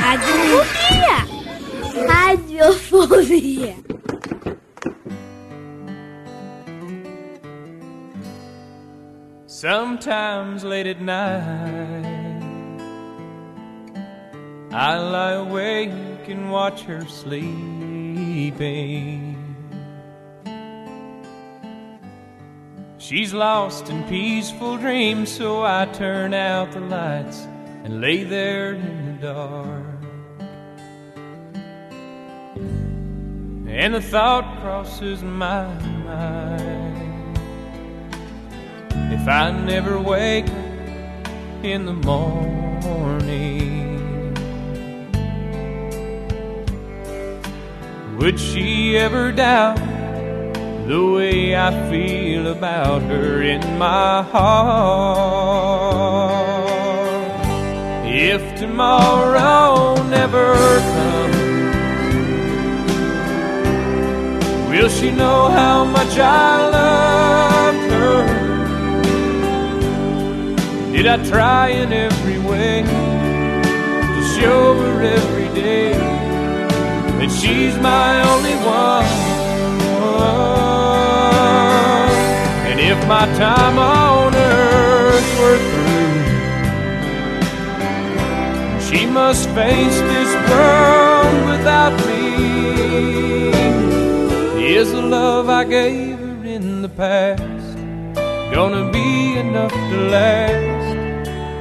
Radiofobia. Radiofobia. Sometimes late at night, I lie awake and watch her sleeping. She's lost in peaceful dreams, so I turn out the lights and lay there in the dark. And the thought crosses my mind if I never wake up in the morning, would she ever doubt the way I feel about her in my heart? If tomorrow never comes, will she know how much I loved her? Did I try in every way to show her every day that she's my only one? If my time on earth were through, she must face this world without me. Is the love I gave her in the past gonna be enough to last?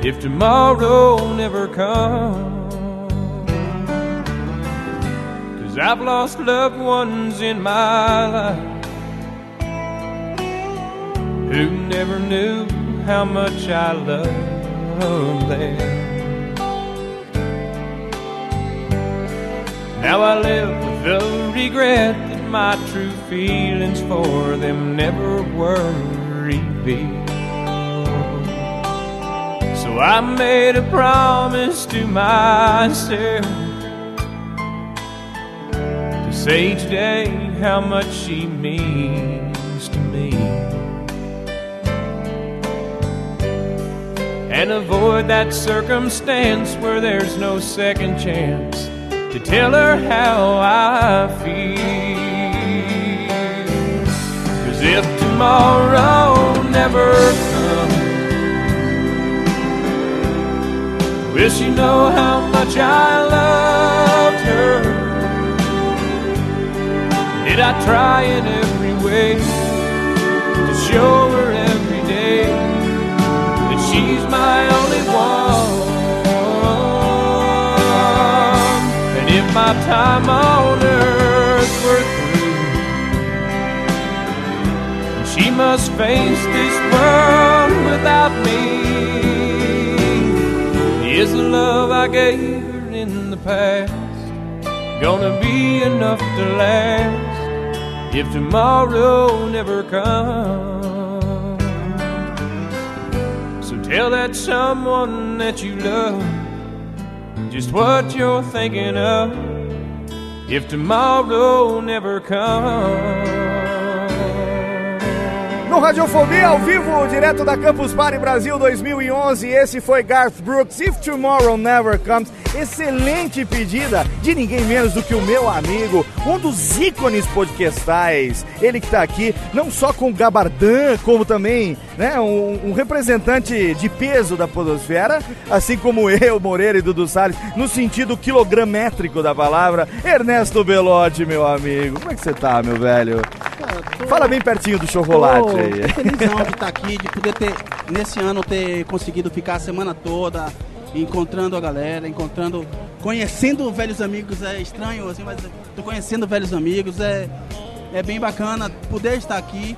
if tomorrow never comes. Cause I've lost loved ones in my life who never knew how much I loved them. Now I live with the regret that my true feelings for them never were revealed. So I made a promise to myself to say today how much she means and avoid that circumstance where there's no second chance to tell her how I feel. Cause if tomorrow never comes, Will she know how much I loved her? Did I try in every way to show her she's my only one? And if my time on earth were through, she must face this world without me. Is the love I gave her in the past gonna be enough to last if tomorrow never comes? Tell that someone that you love just what you're thinking of if tomorrow never comes. No Radiofobia ao vivo, direto da Campus Party Brasil 2011, esse foi Garth Brooks, If Tomorrow Never Comes. Excelente pedida de ninguém menos do que o meu amigo, um dos ícones podcastais. Ele que tá aqui, não só com o Gabardin, como também né, um, um representante de peso da podosfera, assim como eu, Moreira e Dudu Salles, no sentido quilogramétrico da palavra. Ernesto Belotti, meu amigo. Como é que você tá, meu velho? Fala bem pertinho do chocolate Tô, aí. tô felizão de estar aqui, de poder ter, nesse ano, ter conseguido ficar a semana toda encontrando a galera, encontrando, conhecendo velhos amigos. É estranho, assim, mas tô conhecendo velhos amigos. É, é bem bacana poder estar aqui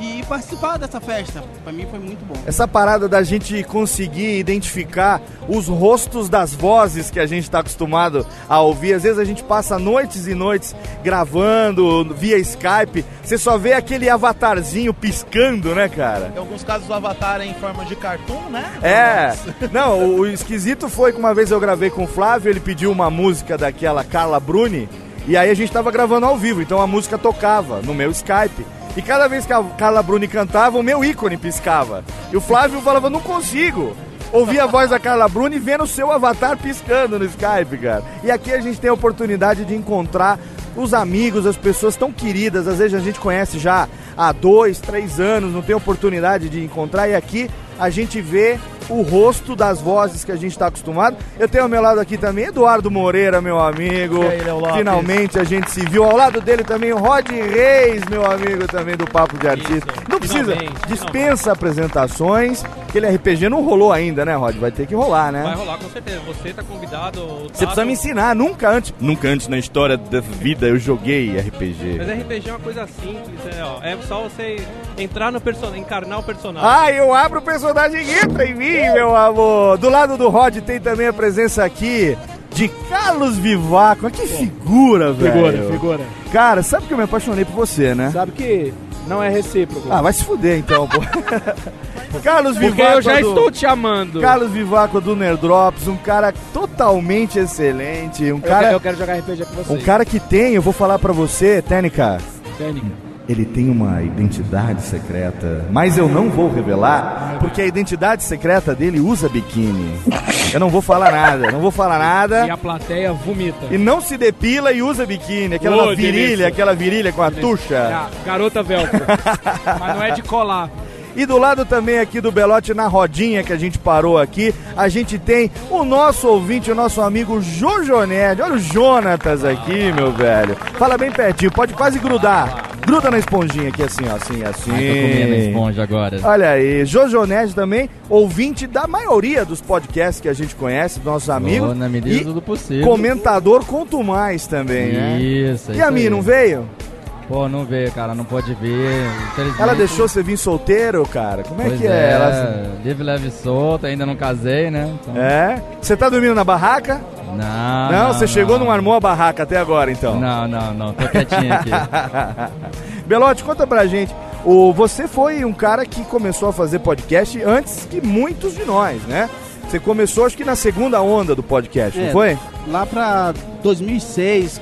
e participar dessa festa. Pra mim foi muito bom. Essa parada da gente conseguir identificar os rostos das vozes que a gente está acostumado a ouvir. Às vezes a gente passa noites e noites gravando via Skype. Você só vê aquele avatarzinho piscando, né, cara? Em alguns casos o avatar é em forma de cartoon, né? É, não, o esquisito foi que uma vez eu gravei com o Flávio, ele pediu uma música daquela Carla Bruni, e aí a gente tava gravando ao vivo, então a música tocava no meu Skype. E cada vez que a Carla Bruni cantava, o meu ícone piscava. E o Flávio falava, não consigo. Ouvir a voz da Carla Bruni vendo o seu avatar piscando no Skype, cara. E aqui a gente tem a oportunidade de encontrar os amigos, as pessoas tão queridas. Às vezes a gente conhece já há dois, três anos, não tem oportunidade de encontrar. E aqui a gente vê o rosto das vozes que a gente está acostumado. Eu tenho ao meu lado aqui também Eduardo Moreira, meu amigo. Aí? Finalmente a gente se viu. Ao lado dele também o Rod Reis, meu amigo também do Papo de Artista. Não precisa, finalmente, dispensa apresentações. Aquele RPG não rolou ainda, né, Rod? Vai ter que rolar, né? Vai rolar com certeza. Você tá convidado. Você precisa me ensinar. Nunca antes, nunca antes na história da vida eu joguei RPG. Mas RPG é uma coisa simples, é, ó, é só você entrar no personagem, encarnar o personagem. Ah, eu abro o personagem e entra em mim, meu amor. Do lado do Rod tem também a presença aqui de Carlos Vivaco. Que figura, velho. Figura, figura. Cara, sabe que eu me apaixonei por você, né? Sabe que não é recíproco. Ah, vai se fuder então, pô. Carlos Porque Vivaco. eu já do- estou te amando. Carlos Vivaco do Nerdrops, um cara totalmente excelente, um Eu cara quero- eu quero jogar RPG com você. um cara que tem, eu vou falar pra você, Técnica. Técnica. Ele tem uma identidade secreta, mas eu não vou revelar, porque a identidade secreta dele usa biquíni. Eu não vou falar nada, não vou falar nada. E a plateia vomita. E não se depila e usa biquíni, aquela Ô, virilha, delícia. aquela virilha com a É tucha. a garota velcro. Mas não é de colar. E do lado também aqui do Belote, na rodinha que a gente parou aqui, a gente tem o nosso ouvinte, o nosso amigo Jojo Nerd. Olha o Jonatas aqui, meu velho. Fala bem pertinho, pode quase grudar. Gruda na esponjinha aqui, assim, ó, assim, assim. Ai, tô comendo a esponja agora. Olha aí, Jojo Nerd também, ouvinte da maioria dos podcasts que a gente conhece, dos nossos amigos. Ô, na medida do possível. comentador quanto mais também, né? Isso, E isso a Mi, aí. não veio? Pô, não veio, cara, não pode. Infelizmente. Ela deixou você vir solteiro, cara? Como é Pois que é? Ela... Livre, leve e solto, ainda não casei, né? Então- É? Você tá dormindo na barraca? Não. Não, você chegou, não. não armou a barraca até agora, então. Não, não, não, tô quietinho aqui. Belote, conta pra gente. O, você foi um cara que começou a fazer podcast antes que muitos de nós, né? Você começou, acho que na segunda onda do podcast, não É, foi? Lá pra 2006,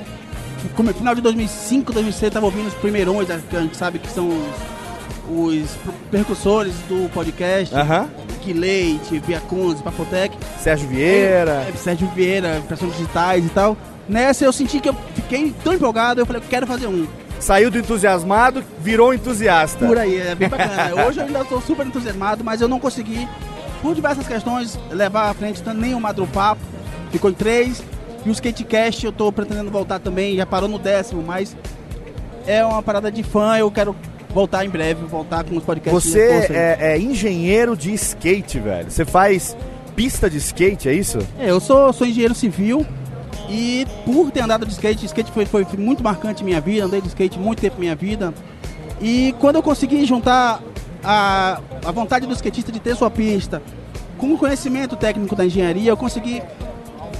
como- final de 2005, 2006, tava ouvindo os primeirões, que a gente sabe que são os, os percussores do podcast. Aham. Que Leite, Bia Conze, Papotec. Sérgio Vieira. É, Sérgio Vieira, impressões digitais e tal. Nessa eu senti que eu fiquei tão empolgado, eu falei, eu quero fazer um. Saiu do entusiasmado, virou entusiasta. Por aí, é bem bacana. Hoje eu ainda estou super entusiasmado, mas eu não consegui, por diversas questões, levar à frente tanto nem o Madrupapo, ficou em três. E o Skatecast eu tô pretendendo voltar também, já parou no décimo, mas é uma parada de fã, eu quero voltar em breve, voltar com os podcasts. Você é, é engenheiro de skate, velho. Você faz pista de skate, é isso? É, eu sou, sou engenheiro civil e por ter andado de skate, skate foi, foi, foi muito marcante em minha vida, andei de skate muito tempo em minha vida. E quando eu consegui juntar a, a vontade do skatista de ter sua pista com o conhecimento técnico da engenharia, eu consegui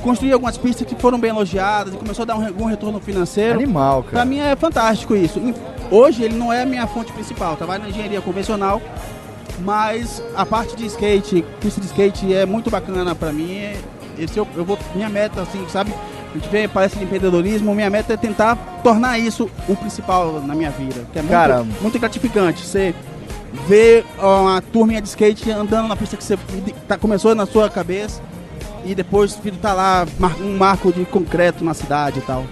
construir algumas pistas que foram bem elogiadas e começou a dar um, um retorno financeiro. Animal, cara. Pra mim é fantástico isso. Hoje ele não é a minha fonte principal, eu trabalho na engenharia convencional, mas a parte de skate, pista de skate é muito bacana pra mim. É- Esse eu, eu vou, minha meta, assim, sabe? A gente vê, parece de empreendedorismo, minha meta é tentar tornar isso o principal na minha vida. Que é muito, Cara. muito gratificante. Você ver uma turminha de skate andando na pista que você tá, começou na sua cabeça e depois filho, tá lá um marco de concreto na cidade e tal.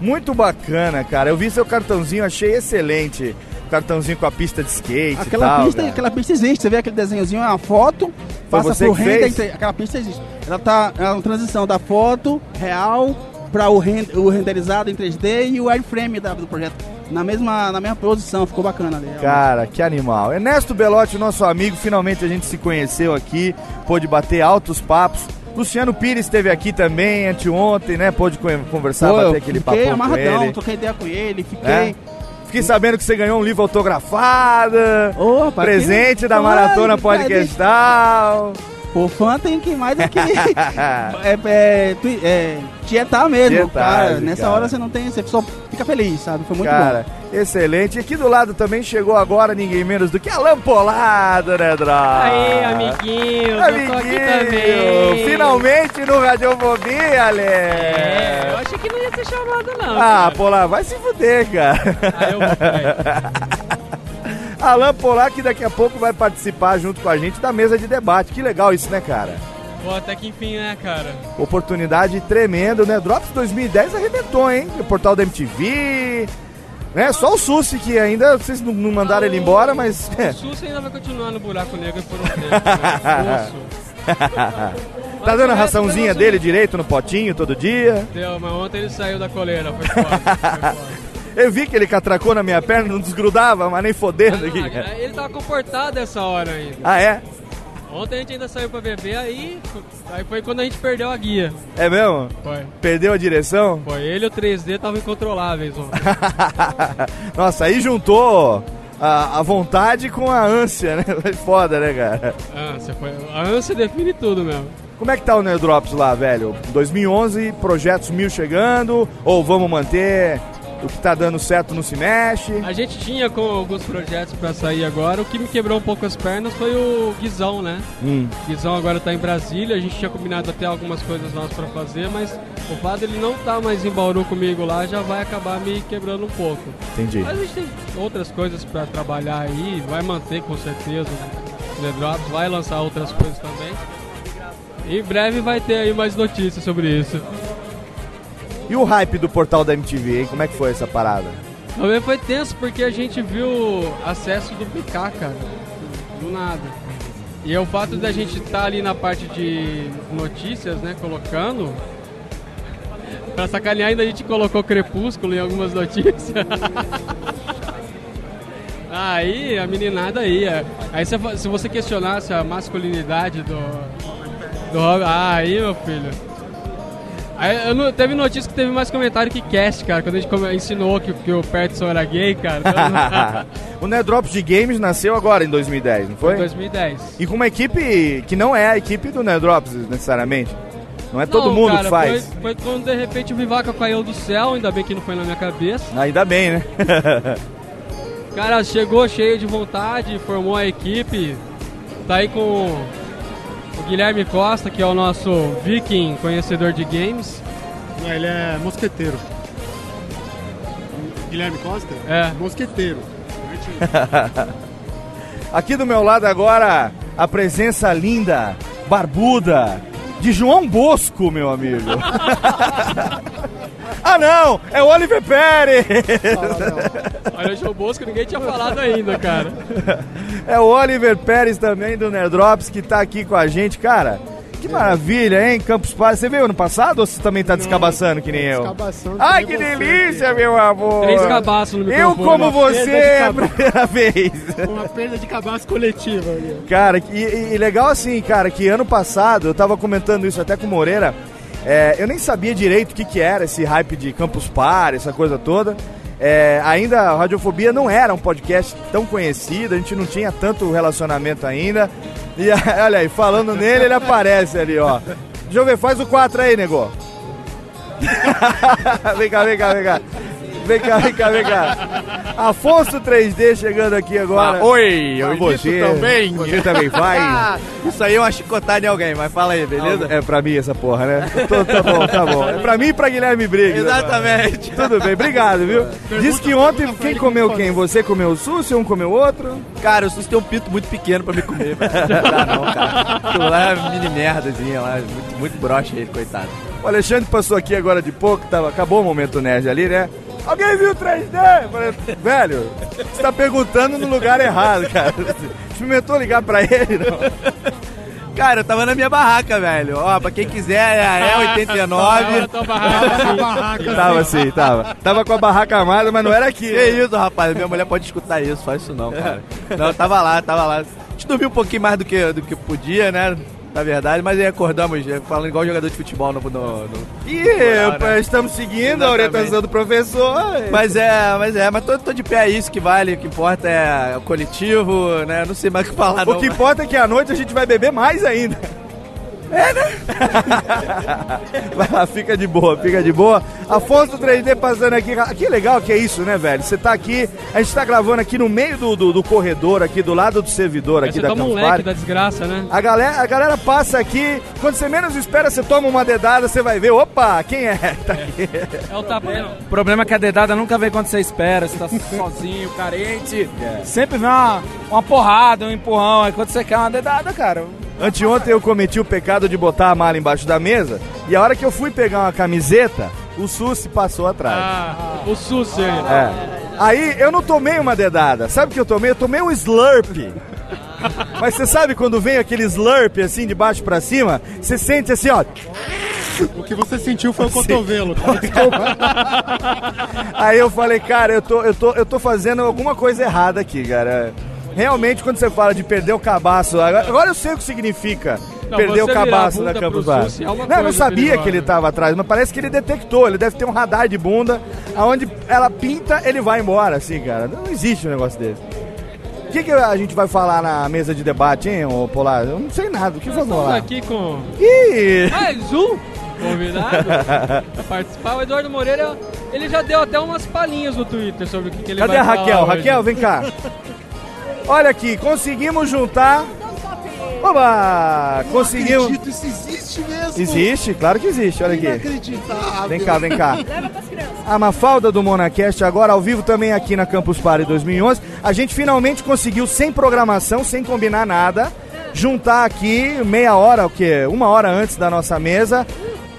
Muito bacana, cara. Eu vi seu cartãozinho, achei excelente. Cartãozinho com a pista de skate Aquela, e tal. pista, cara. aquela pista existe, você vê aquele desenhozinho, é uma foto, Foi passa render, fez? aquela pista existe. Ela tá é uma transição da foto real para o, ren- o renderizado em 3D e o wireframe do projeto na mesma, na mesma posição, ficou bacana ali. Cara, que animal. Ernesto Belotti, nosso amigo, finalmente a gente se conheceu aqui, pôde bater altos papos. Luciano Pires esteve aqui também anteontem, né? Pôde co- conversar, Pô, bater aquele papo fiquei com amarradão, ele. troquei ideia com ele, fiquei... É? Fiquei sabendo que você ganhou um livro autografado, rapaz, presente que- da Ai, Maratona que Podcastal. O fã tem que mais do que é, é, é, tietar mesmo, Tietar, cara. Nessa cara. hora você não tem, você só fica feliz, sabe? Foi muito Cara, bom. excelente. E aqui do lado também chegou agora ninguém menos do que Alan Polado, né, tô aqui Amiguinho, também. Finalmente no Radiofobia, Ale. É, eu achei que não ia ser chamado, não. Ah, cara. Polar, vai se fuder, cara. Ah, eu vou, Alan Polar, que daqui a pouco vai participar junto com a gente da mesa de debate. Que legal isso, né, cara? Pô, até que enfim, né, cara? Oportunidade tremenda, né? Drops 2010 arrebentou, hein? O portal da MTV. Né? Só o Sussi que ainda vocês não- não mandaram ele embora, mas. O SUS ainda vai continuar no buraco negro por um tempo, né? Tá dando a raçãozinha dele direito no potinho todo dia? Deu, mas ontem ele saiu da coleira, foi foda. Foi foda. Eu vi que ele catracou na minha perna, não desgrudava, mas nem fodendo aqui. Ah, ele tava comportado essa hora ainda. Ah, é? Ontem a gente ainda saiu pra beber, aí, aí foi quando a gente perdeu a guia. É mesmo? Foi. Perdeu a direção? Foi ele e o 3D estavam incontroláveis ontem. Nossa, aí juntou a, a vontade com a ânsia, né? Foi foda, né, cara? A ânsia, foi, a ânsia define tudo mesmo. Como é que tá o Nerdrops lá, velho? 2011, projetos mil chegando, ou vamos manter o que tá dando certo não se mexe? A gente tinha com alguns projetos pra sair agora. O que me quebrou um pouco as pernas foi o Guizão, né? Hum. O Guizão agora tá em Brasília. A gente tinha combinado até algumas coisas nossas pra fazer, mas o fato dele não tá mais em Bauru comigo lá já vai acabar me quebrando um pouco. Entendi. Mas a gente tem outras coisas pra trabalhar aí, vai manter com certeza o The Drops, vai lançar outras coisas também. Em breve vai ter aí mais notícias sobre isso. E o hype do portal da MTV, hein? Como é que foi essa parada? Também foi tenso porque a gente viu acesso do PK, cara. Do nada. E é o fato da gente estar ali na parte de notícias, né, colocando. Pra sacanear ainda a gente colocou Crepúsculo em algumas notícias. aí a meninada ia. Aí se, se você questionasse a masculinidade do. Do. Ah, aí meu filho. Aí, eu teve notícia que teve mais comentário que cast, cara, quando a gente ensinou que, que o Pertson era gay, cara. o Nerdrops de Games nasceu agora, em 2010, não foi? Em 2010. E com uma equipe que não é a equipe do Nerdrops, necessariamente. Não é todo Não, mundo cara, que faz. Foi, foi quando de repente o Vivaca caiu do céu, ainda bem que não foi na minha cabeça. Ainda bem, né? Cara, chegou cheio de vontade, formou a equipe. Tá aí com o Guilherme Costa, que é o nosso viking conhecedor de games. Não, ele é mosqueteiro. Guilherme Costa? É. Mosqueteiro. Aqui do meu lado agora, a presença linda, barbuda, de João Bosco, meu amigo. ah não, é o Oliver Pérez. Olha, o João Bosco ninguém tinha falado ainda, cara. É o Oliver Pérez também do Nerdrops que tá aqui com a gente, cara. Que maravilha, hein? Campus Party. Você veio ano passado ou você também tá descabaçando que nem eu? Descabaçando Ai, que delícia, meu amor! Três cabaços no Eu microfone. como Uma você é a primeira vez. Uma perda de cabaço coletiva. Cara, e, e- e legal assim, cara, que ano passado, eu tava comentando isso até com o Moreira, é, eu nem sabia direito o que, que era esse hype de Campus Party, essa coisa toda. é, ainda a Radiofobia não era um podcast tão conhecido, a gente não tinha tanto relacionamento ainda. E olha aí, falando nele, ele aparece ali, ó. Deixa eu ver, faz o 4 aí, nego. vem cá, vem cá, vem cá. Vem cá, vem cá, vem cá. Afonso 3D chegando aqui agora. Ah, oi, eu você também. Você também vai? Isso aí é uma chicotada em alguém, mas fala aí, beleza? É pra mim essa porra, né? Tô- tá bom, tá bom. É pra mim e pra Guilherme Briggs. Exatamente. agora. Tudo bem, obrigado, viu? Diz que ontem quem comeu quem? Você comeu o SUS e um comeu o outro? Cara, o SUS tem um pinto muito pequeno pra me comer. Não dá não, cara. Aquilo lá é mini merdazinha lá, muito, muito broxa ele, coitado. O Alexandre passou aqui agora de pouco, tava, acabou o momento nerd ali, né? Alguém viu o 3D? Eu Falei, velho, você tá perguntando no lugar errado, cara. Experimentou ligar pra ele, não? Cara, eu tava na minha barraca, velho. Ó, pra quem quiser, é a E89. Tava sim, tava. Tava com a barraca armada, mas não era aqui. Que isso, rapaz? Minha mulher pode escutar isso, faz isso não, cara. Não, tava lá, tava lá. A gente dormiu um pouquinho mais do que, do que podia, né? Na verdade, mas aí acordamos, é, falando igual jogador de futebol no. no, no Ih, no- pá, estamos seguindo a orientação do professor. Mas é, mas é, mas tô, tô de pé, é isso que vale, o que importa é o coletivo, né? Não sei mais o que falar, não. O que importa é que à noite a gente vai beber mais ainda. É, né? Vai lá, fica de boa, fica de boa. Afonso 3D passando aqui. Que legal que é isso, né, velho? Você tá aqui, a gente tá gravando aqui no meio do, do, do corredor, aqui do lado do servidor aqui Você da um leque Party. da desgraça, né? A galera, a galera passa aqui, quando você menos espera, você toma uma dedada, você vai ver, opa, quem é? Tá aqui. É o tapão. O problema é que a dedada nunca vem quando você espera, você tá sozinho, carente. Sempre vem uma, uma porrada, um empurrão. Aí quando você quer uma dedada, cara. Anteontem eu cometi o pecado de botar a mala embaixo da mesa e a hora que eu fui pegar uma camiseta, o Susi passou atrás. Ah, o Susi. É. Aí eu não tomei uma dedada. Sabe o que eu tomei? Eu tomei um slurp. Mas você sabe quando vem aquele slurp assim de baixo pra cima? Você sente assim, ó. O que você sentiu foi o Sim. cotovelo. Aí eu falei, cara, eu tô, eu tô, eu tô fazendo alguma coisa errada aqui, cara. Realmente, quando você fala de perder o cabaço, agora, eu sei o que significa Não, perder o a cabaço da Campus. Susi é Não, eu não sabia perigosa. que ele tava atrás, mas parece que ele detectou. Ele deve ter um radar de bunda, aonde ela pinta, ele vai embora, assim, cara. Não existe um negócio desse. O que, que a gente vai falar na mesa de debate, hein, ô Polar? Eu não sei nada. O que vamos falar? aqui com Ih! mais um convidado pra participar. O Eduardo Moreira, ele já deu até umas palhinhas no Twitter sobre o que, que ele Cadê vai a falar Raquel? hoje. Raquel, vem cá. Olha aqui, conseguimos juntar. Oba! Conseguimos. Isso existe mesmo. Existe, claro que existe, olha aqui. Inacreditável. Vem cá, vem cá. Leva pras crianças. A Mafalda do Monacast, agora ao vivo também aqui na Campus Party 2011. A gente finalmente conseguiu, sem programação, sem combinar nada, juntar aqui meia hora, o quê? Uma hora antes da nossa mesa,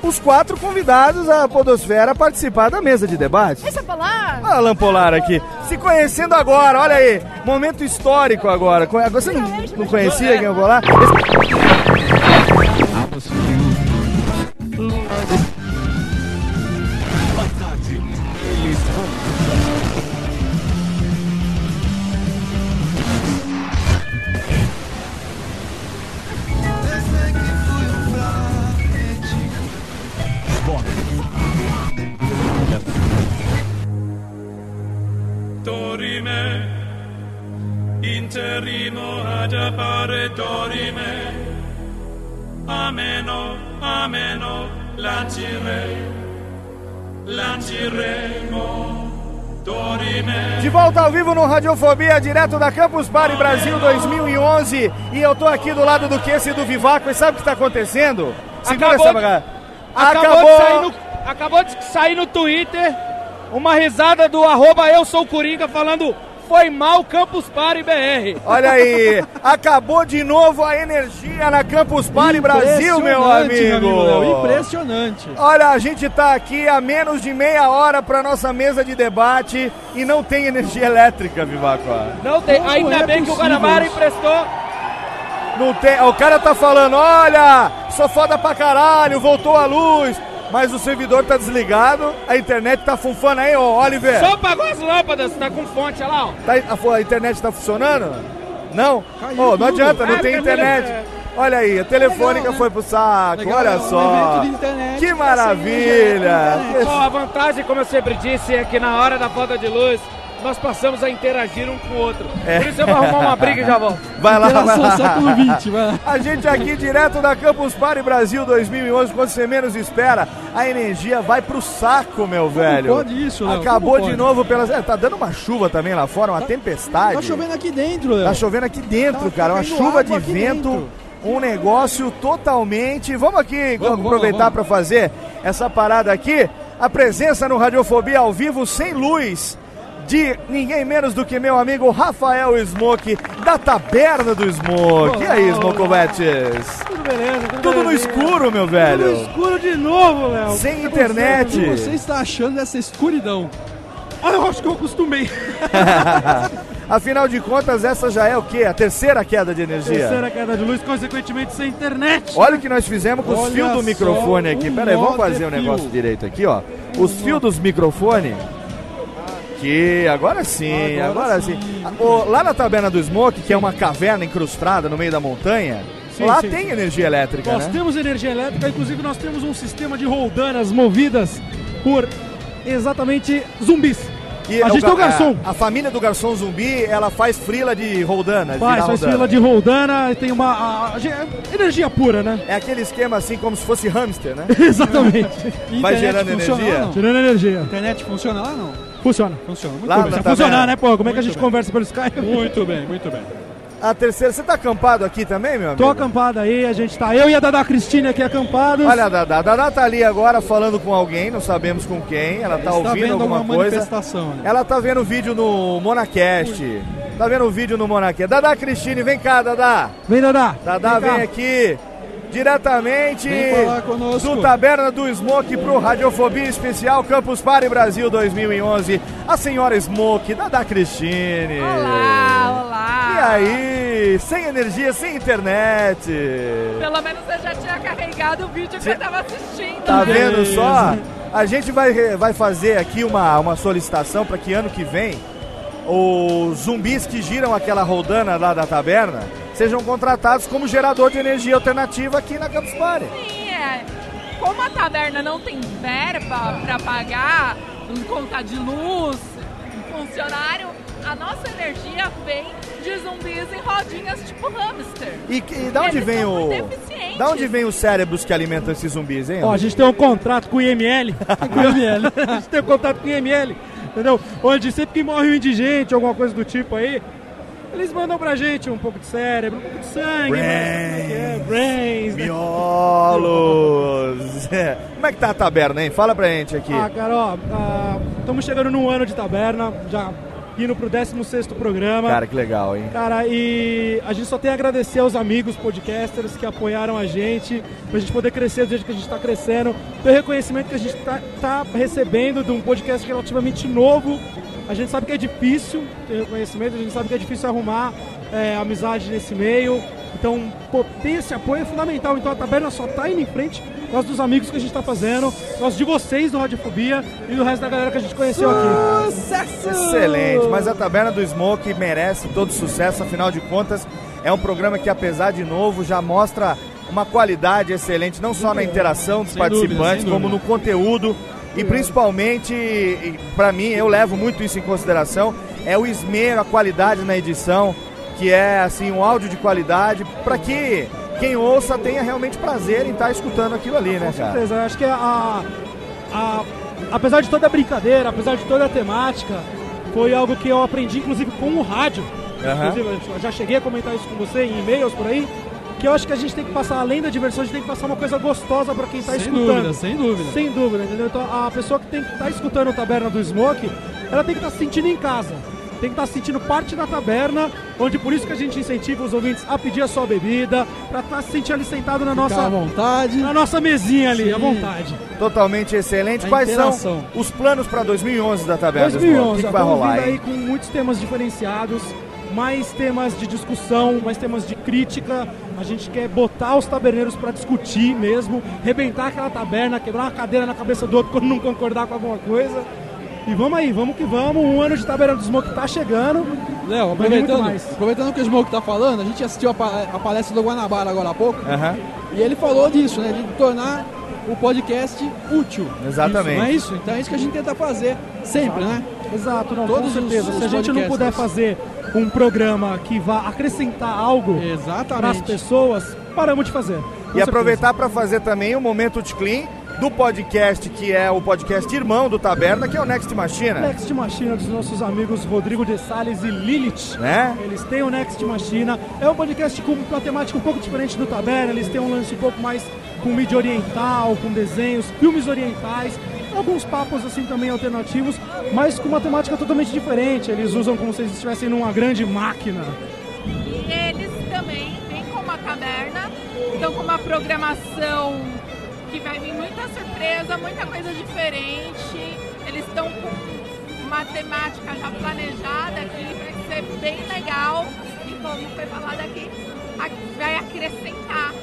os quatro convidados da Podosfera a participar da mesa de debate. Deixa pra lá. Olha a Lampolar aqui, se conhecendo agora, olha aí, momento histórico agora. Você não, não conhecia quem eu vou lá? Dorime, ameno, ameno, lanciremo. De volta ao vivo no Radiofobia, direto da Campus Party Brasil 2011. E eu tô aqui do lado do Kesse e do Vivaco. E sabe o que tá acontecendo? Segura Acabou essa de- bagaça. Acabou, De sair no, acabou de sair no Twitter uma risada do arroba eu sou Coringa falando foi mal Campus Party BR. Olha aí, acabou de novo a energia na Campus Party Brasil, meu amigo. Léo, impressionante. Olha, a gente tá aqui há menos de meia hora pra nossa mesa de debate e não tem energia elétrica, Vivaco. Não tem, Como ainda é bem que o possível Guanabara emprestou. Não tem. O cara tá falando, olha, sou foda pra caralho, voltou a luz. Mas o servidor tá desligado, a internet tá funfando aí, ô Oliver. Só apagou as lâmpadas, tá com fonte, olha lá, ó. Tá- a, a internet tá funcionando? Não? Ô, não adianta, não Ah, tem cadê internet. ele? Olha aí, a telefônica foi pro saco, Legal, olha é só. internet, que assim, maravilha! Bom, a vantagem, como eu sempre disse, é que na hora da falta de luz, nós passamos a interagir um com o outro. É. Por isso eu vou arrumar uma briga e já volto. Vai lá, vai lá. século XX, vai lá. A gente aqui direto da Campus Party Brasil 2011, quando você menos espera, a energia vai pro saco, meu velho. pode isso, Léo? Acabou Como de pode? novo pelas. É, tá dando uma chuva também lá fora, uma tempestade. Tá chovendo aqui dentro, Léo. Tá chovendo aqui dentro, Tá cara. Uma chuva de vento. dentro. Um negócio totalmente. Vamos aqui Vamos, aproveitar para fazer essa parada aqui. A presença no Radiofobia ao vivo, sem luz, de ninguém menos do que meu amigo Rafael Smoke, da Taberna do Smoke. E aí, Smokovetes? Tudo beleza, tudo, Tudo no escuro, meu velho. Tudo escuro de novo, Léo. Sem tá internet. O que você está achando dessa escuridão? Ah, eu acho que eu acostumei. Afinal de contas, essa já é o quê? A terceira queda de energia. Terceira queda de luz, consequentemente sem internet. Olha o que nós fizemos com os Olha fios do microfone aqui. um Pera aí, vamos fazer o fio. negócio direito aqui, ó. Os fios dos microfones. Que agora sim, agora, Agora sim. O- lá na taberna do Smoke, que é uma caverna incrustada no meio da montanha, Sim, lá sim, tem sim. energia elétrica, Nós né? temos energia elétrica, inclusive nós temos um sistema de roldanas movidas por exatamente zumbis. E a gente tem o ga- garçom. A, a família do garçom zumbi, ela faz frila de roldana. Faz, faz roldana. fila de roldana, tem uma. a- a- energia pura, né? É aquele esquema assim, como se fosse hamster, né? Exatamente. Vai gerando funciona energia? Tirando energia. Internet funciona lá, não? Funciona. Funciona. Muito Lá bem. Precisa taberna. funcionar, né, pô? Como é que a Muito gente bem. conversa pelo Skype? Muito bem, muito bem. A terceira, você tá acampado aqui também, meu amigo? Tô acampado aí, a gente tá. Eu e a Dada Cristina aqui acampados. Olha a Dada, a Dada tá ali agora falando com alguém, não sabemos com quem, ela tá Está ouvindo vendo alguma uma coisa. manifestação, né? Ela tá vendo o vídeo no Monacast. Tá vendo o vídeo no Monacast. Dada Cristine, vem cá, Dada. Vem, Dada. Dada, Vem vem, aqui. Diretamente do Taberna do Smoke pro Radiofobia Especial Campus Party Brasil 2011. A senhora Smoke, Dada Cristine. Olá, olá. E aí? Sem energia, sem internet. Pelo menos eu já tinha carregado o vídeo que eu tava assistindo. Tá né? vendo só? A gente vai, vai fazer aqui uma, uma solicitação para que ano que vem os zumbis que giram aquela roldana lá da taberna sejam contratados como gerador de energia alternativa aqui na Campus Party. Sim, é. Como a taberna não tem verba pra pagar um conta de luz, um funcionário, a nossa energia vem de zumbis em rodinhas tipo hamster. E, e da onde Eles vem são o. Da onde vem os cérebros que alimentam esses zumbis, hein? Ó, a gente tem um contrato com o IML. com o IML. a gente tem um contrato com o IML, entendeu? Onde sempre que morre um indigente, alguma coisa do tipo aí, eles mandam pra gente um pouco de cérebro, um pouco de sangue. né? É, brains, né? Miolos! É. Como é que tá a taberna, hein? Fala pra gente aqui. Ah, cara, ó, estamos chegando num ano de taberna, já indo pro 16 programa. Cara, que legal, hein? Cara, e a gente só tem a agradecer aos amigos podcasters que apoiaram a gente, pra gente poder crescer do jeito que a gente tá crescendo, pelo reconhecimento que a gente tá, tá recebendo de um podcast relativamente novo. A gente sabe que é difícil ter reconhecimento, a gente sabe que é difícil arrumar é, amizade nesse meio. Então, pô, ter esse apoio é fundamental. Então a taberna só tá indo em frente por causa dos amigos que a gente tá fazendo, por causa de vocês do Radiofobia e do resto da galera que a gente conheceu aqui. Excelente, mas a Taberna do Smoke merece todo sucesso, afinal de contas, é um programa que, apesar de novo, já mostra uma qualidade excelente, não só na interação dos Sem dúvida, participantes, sem como dúvida. no conteúdo. E principalmente, para mim, eu levo muito isso em consideração, é o esmero, a qualidade na edição, que é assim um áudio de qualidade, para que quem ouça tenha realmente prazer em estar escutando aquilo ali, né, Com cara? certeza, eu acho que a, a- apesar de toda a brincadeira, apesar de toda a temática, foi algo que eu aprendi, inclusive, com o rádio. Aham. Inclusive, eu já cheguei a comentar isso com você em e-mails por aí, que eu acho que a gente tem que passar, além da diversão, a gente tem que passar uma coisa gostosa pra quem tá Sem escutando. dúvida, sem dúvida. Sem dúvida, entendeu? Então, a pessoa que tem que estar escutando o Taberna do Smoke, ela tem que estar se sentindo em casa. Tem que estar se sentindo parte da taberna, onde por isso que a gente incentiva os ouvintes a pedir a sua bebida, pra estar se sentindo ali sentado na nossa, à vontade. na nossa mesinha ali, Sim. à vontade. Totalmente excelente. A Quais interação. são os planos para 2011 da Taberna do Smoke? O 2011, que, que vai rolar, aí com muitos temas diferenciados, mais temas de discussão, mais temas de crítica. A gente quer botar os taberneiros para discutir mesmo, rebentar aquela taberna, quebrar uma cadeira na cabeça do outro quando não concordar com alguma coisa. E vamos aí, vamos que vamos. Um ano de Taberna do Smoke tá chegando. Léo, Vai vir muito aproveitando, mais. aproveitando que o Smoke tá falando, a gente assistiu a, pa- a palestra do Guanabara agora há pouco. Aham. E ele falou disso, né? De tornar o podcast útil. Exatamente. Isso, não é isso? Então é isso que a gente tenta fazer sempre, né? Exato, não, Todos com certeza. os- Se a os gente não puder fazer um programa que vá acrescentar algo para as pessoas, paramos de fazer. Com E aproveitar para fazer também o Momento de Clean do podcast, que é o podcast irmão do Taberna, que é o Next Machina. Next Machina dos nossos amigos Rodrigo de Salles e Lilith. Né? Eles têm o Next Machina. É um podcast com uma temática um pouco diferente do Taberna. Eles têm um lance um pouco mais com mídia oriental, com desenhos, filmes orientais. Alguns papos assim também alternativos, mas com uma temática totalmente diferente. Eles usam como se eles estivessem numa grande máquina. E eles também vêm com uma taberna, então com uma programação que vai vir muita surpresa, muita coisa diferente. Eles estão com uma temática já planejada aqui, vai ser bem legal. E como foi falado aqui, vai acrescentar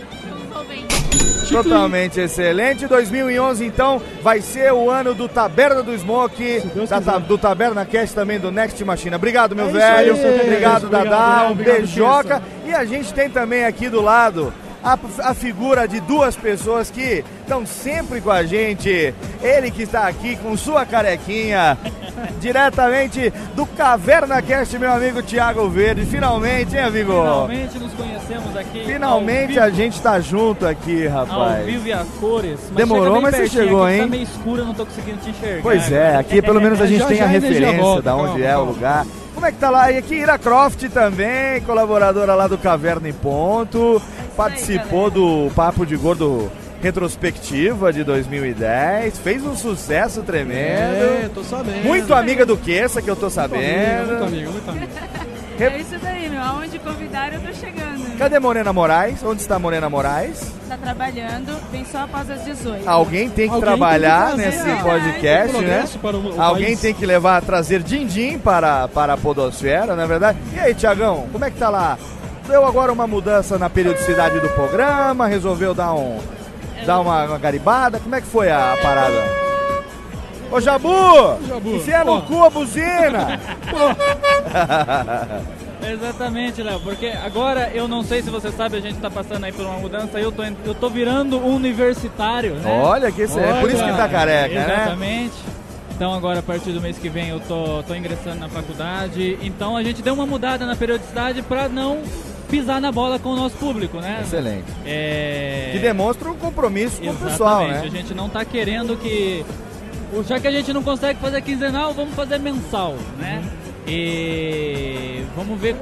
os ouvintes. Totalmente excelente. 2011, então, vai ser o ano do Taberna do Smoke, da ta- do Taberna Cast também do Next Machina. Obrigado, meu É velho. aí, obrigado, Obrigado, Dadá. obrigado, um beijoca. E a gente tem também aqui do lado a, a figura de duas pessoas que estão sempre com a gente. Ele que está aqui com sua carequinha, diretamente do Caverna Cast, meu amigo Thiago Verde. Finalmente, hein, amigo? Finalmente nos conhecemos aqui. Finalmente ao a gente tá junto aqui, Ao rapaz. vivo e a cores. Mas Demorou, mas você chegou, aqui, hein? Tá meio escuro, não tô conseguindo te enxergar. Pois é, aqui pelo menos a gente Já, tem já a referência volta, da onde calma, é o calma. lugar. Como é que tá lá? E aqui Ira Croft também, colaboradora lá do Caverna em Ponto, participou do Papo de Gordo retrospectiva de 2010, fez um sucesso tremendo. É, tô sabendo. Muito amiga do Queça, que eu tô sabendo. Muito amigo, muito amigo. É isso daí, meu. Aonde convidaram, eu tô chegando. Cadê Morena Moraes? Onde está Morena Moraes? Tá trabalhando, vem só após as 18. Alguém tem que Alguém trabalhar tem que nesse a- podcast, né? o- o Alguém país. tem que levar, trazer din-din para, para a podosfera, não é verdade? E aí, Tiagão, como é que tá lá? Deu agora uma mudança na periodicidade do programa, resolveu dar um dar uma, uma garibada, como é que foi a, a parada? Ô Jabu! Jabu, Enfia no cu a buzina! Exatamente, Léo, porque agora eu não sei se você sabe, a gente tá passando aí por uma mudança, eu tô, eu tô virando um universitário, né? Olha que isso é por isso que tá careca, né? Exatamente. Então agora a partir do mês que vem eu tô, tô ingressando na faculdade, então a gente deu uma mudada na periodicidade pra não pisar na bola com o nosso público, né? Excelente. É... Que demonstra um compromisso com o Exatamente, pessoal, a né? gente não tá querendo que. o- Já que a gente não consegue fazer quinzenal, vamos fazer mensal, né? E vamos ver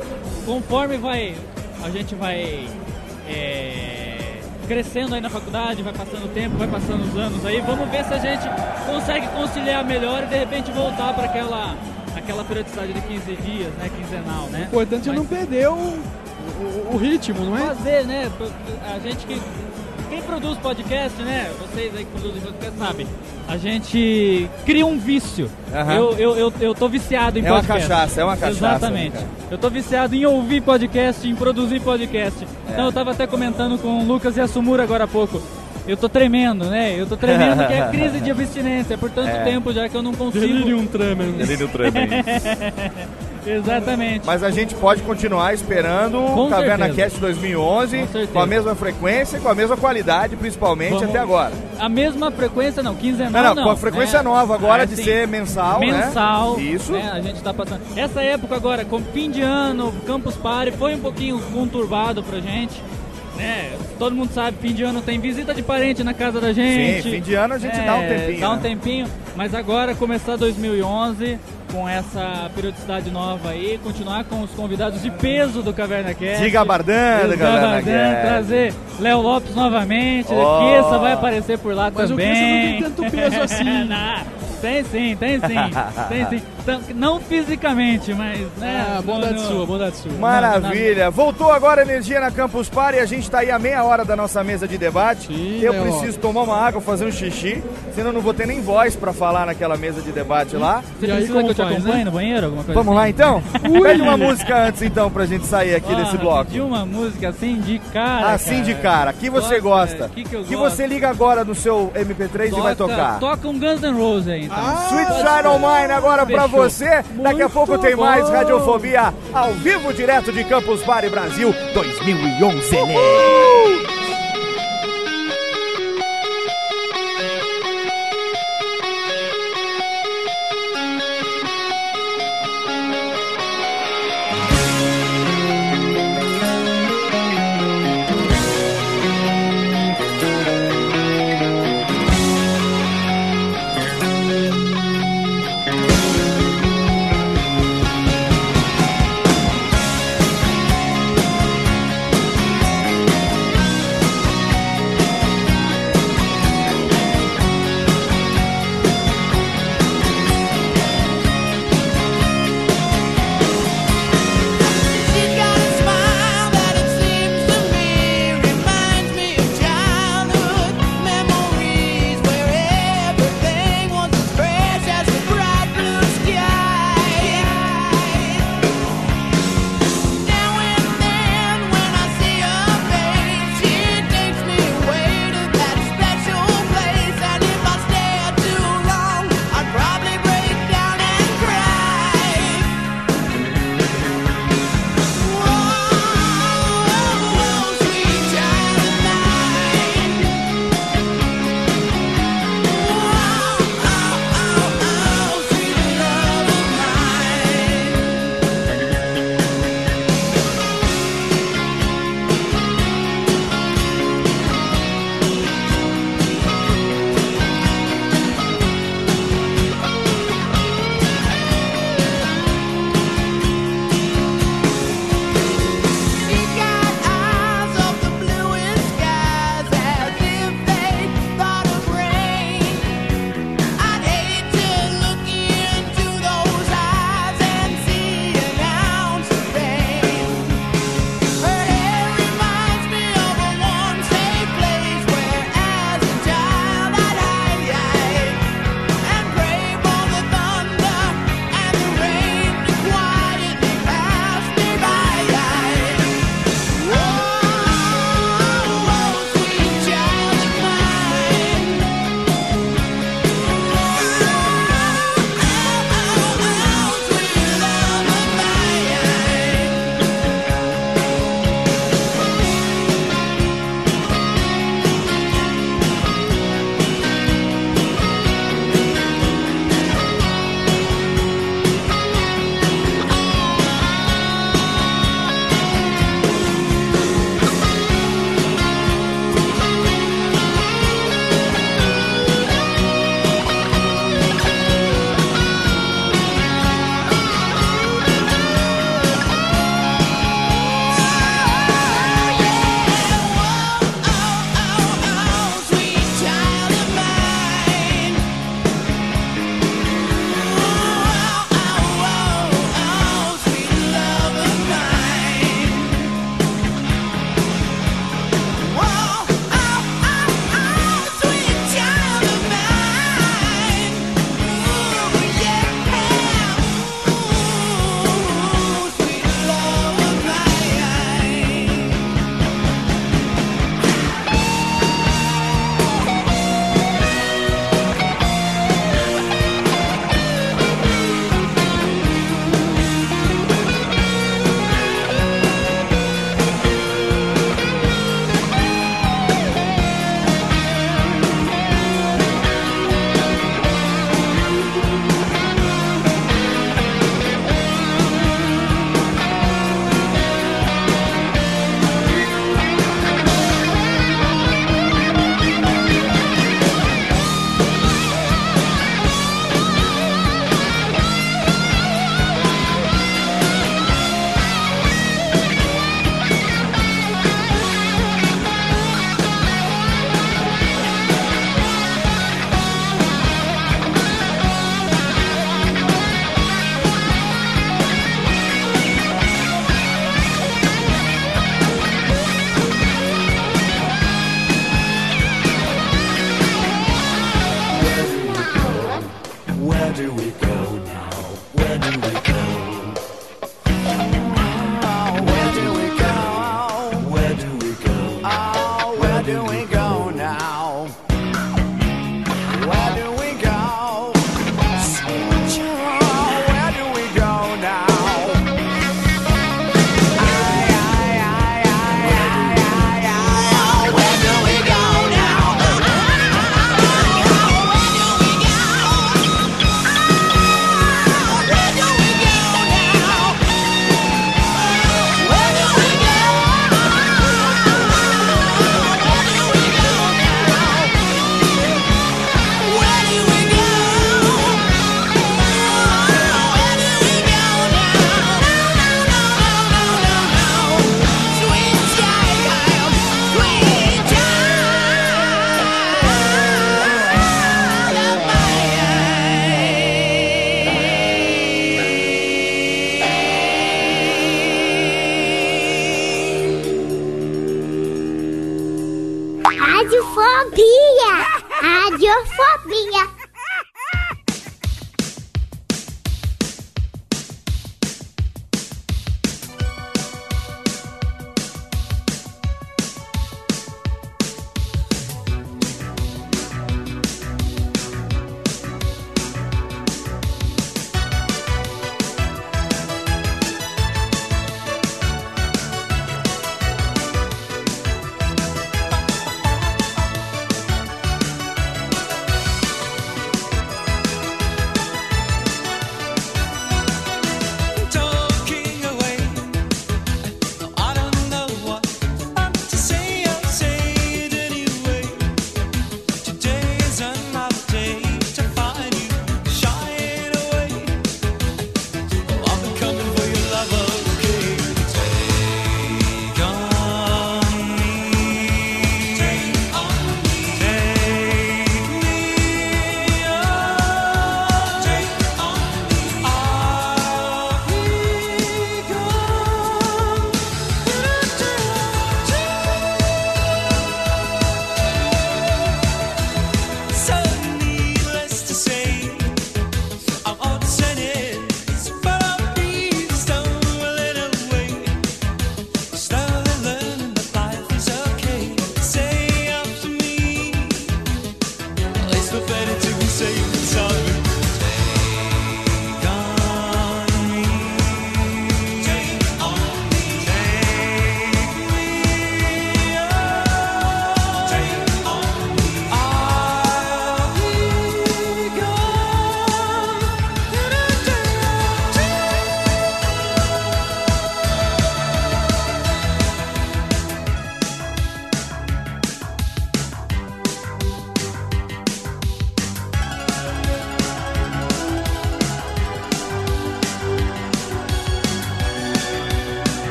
conforme vai. A gente vai é, crescendo aí na faculdade, vai passando o tempo, vai passando os anos aí, vamos ver se a gente consegue conciliar melhor e de repente voltar para aquela, aquela periodicidade de 15 dias, né? Quinzenal, né? O importante é não perder o, o, o ritmo, não é? fazer, né? A gente que. Quem produz podcast, né? Vocês aí que produzem podcast sabem. A gente cria um vício. Aham. Eu, eu, eu, eu tô viciado em É uma podcast. cachaça, é uma cachaça, Exatamente. né, eu tô viciado em ouvir podcast, em produzir podcast. É. Então eu tava até comentando com o Lucas e a Sumura agora há pouco. Eu tô tremendo, né? Eu tô tremendo que é crise de abstinência. Por tanto É. tempo já que eu não consigo. Delirium tremens. Delirium tremens. Exatamente. Mas a gente pode continuar esperando Com o Caverna certeza. Cast 2011 Com com a mesma frequência, com a mesma qualidade, principalmente Vamos- até agora. A mesma frequência, não, quinzenal Não, não, não. com a frequência né? nova agora É, de sim. ser mensal, né? Mensal. Isso. né, a gente tá passando. Essa época agora, com fim de ano, Campus Party, foi um pouquinho conturbado pra gente. Né? Todo mundo sabe, fim de ano tem visita de parente na casa da gente. Sim, fim de ano a gente dá um tempinho, Dá um né? tempinho, mas agora começar 2011 com essa periodicidade nova aí, continuar com os convidados de peso do Caverna Cast. Diga Bardando, Diga Caverna trazer Léo Lopes novamente, Oh. Kessa vai aparecer por lá Mas o também. Kessa não tem tanto peso assim. Não, tem sim, tem sim, tem sim. Tam- Não fisicamente, mas, né? Ah, bondade no- sua, bondade sua. Maravilha. Voltou agora a energia na Campus Party. A gente tá aí a meia hora da nossa mesa de debate. eu Léo. preciso tomar uma água, fazer um xixi, senão eu não vou ter nem voz pra falar naquela mesa de debate lá. Você precisa que eu te acompanhe no banheiro? Alguma coisa Vamos lá assim? então? Ui. Pede uma música antes então pra gente sair aqui desse Ah, bloco. pedir uma música assim de cara. Assim de cara. Que você gosta? Que que eu Que gosto? você liga agora no seu MP3 e vai Toca- tocar. Toca um Guns N' Roses aí, então. Sweet Child O' Mine agora pra Fechou. Você. Daqui a pouco tem mais Radiofobia ao vivo direto de Campus Party Brasil 2011. Thank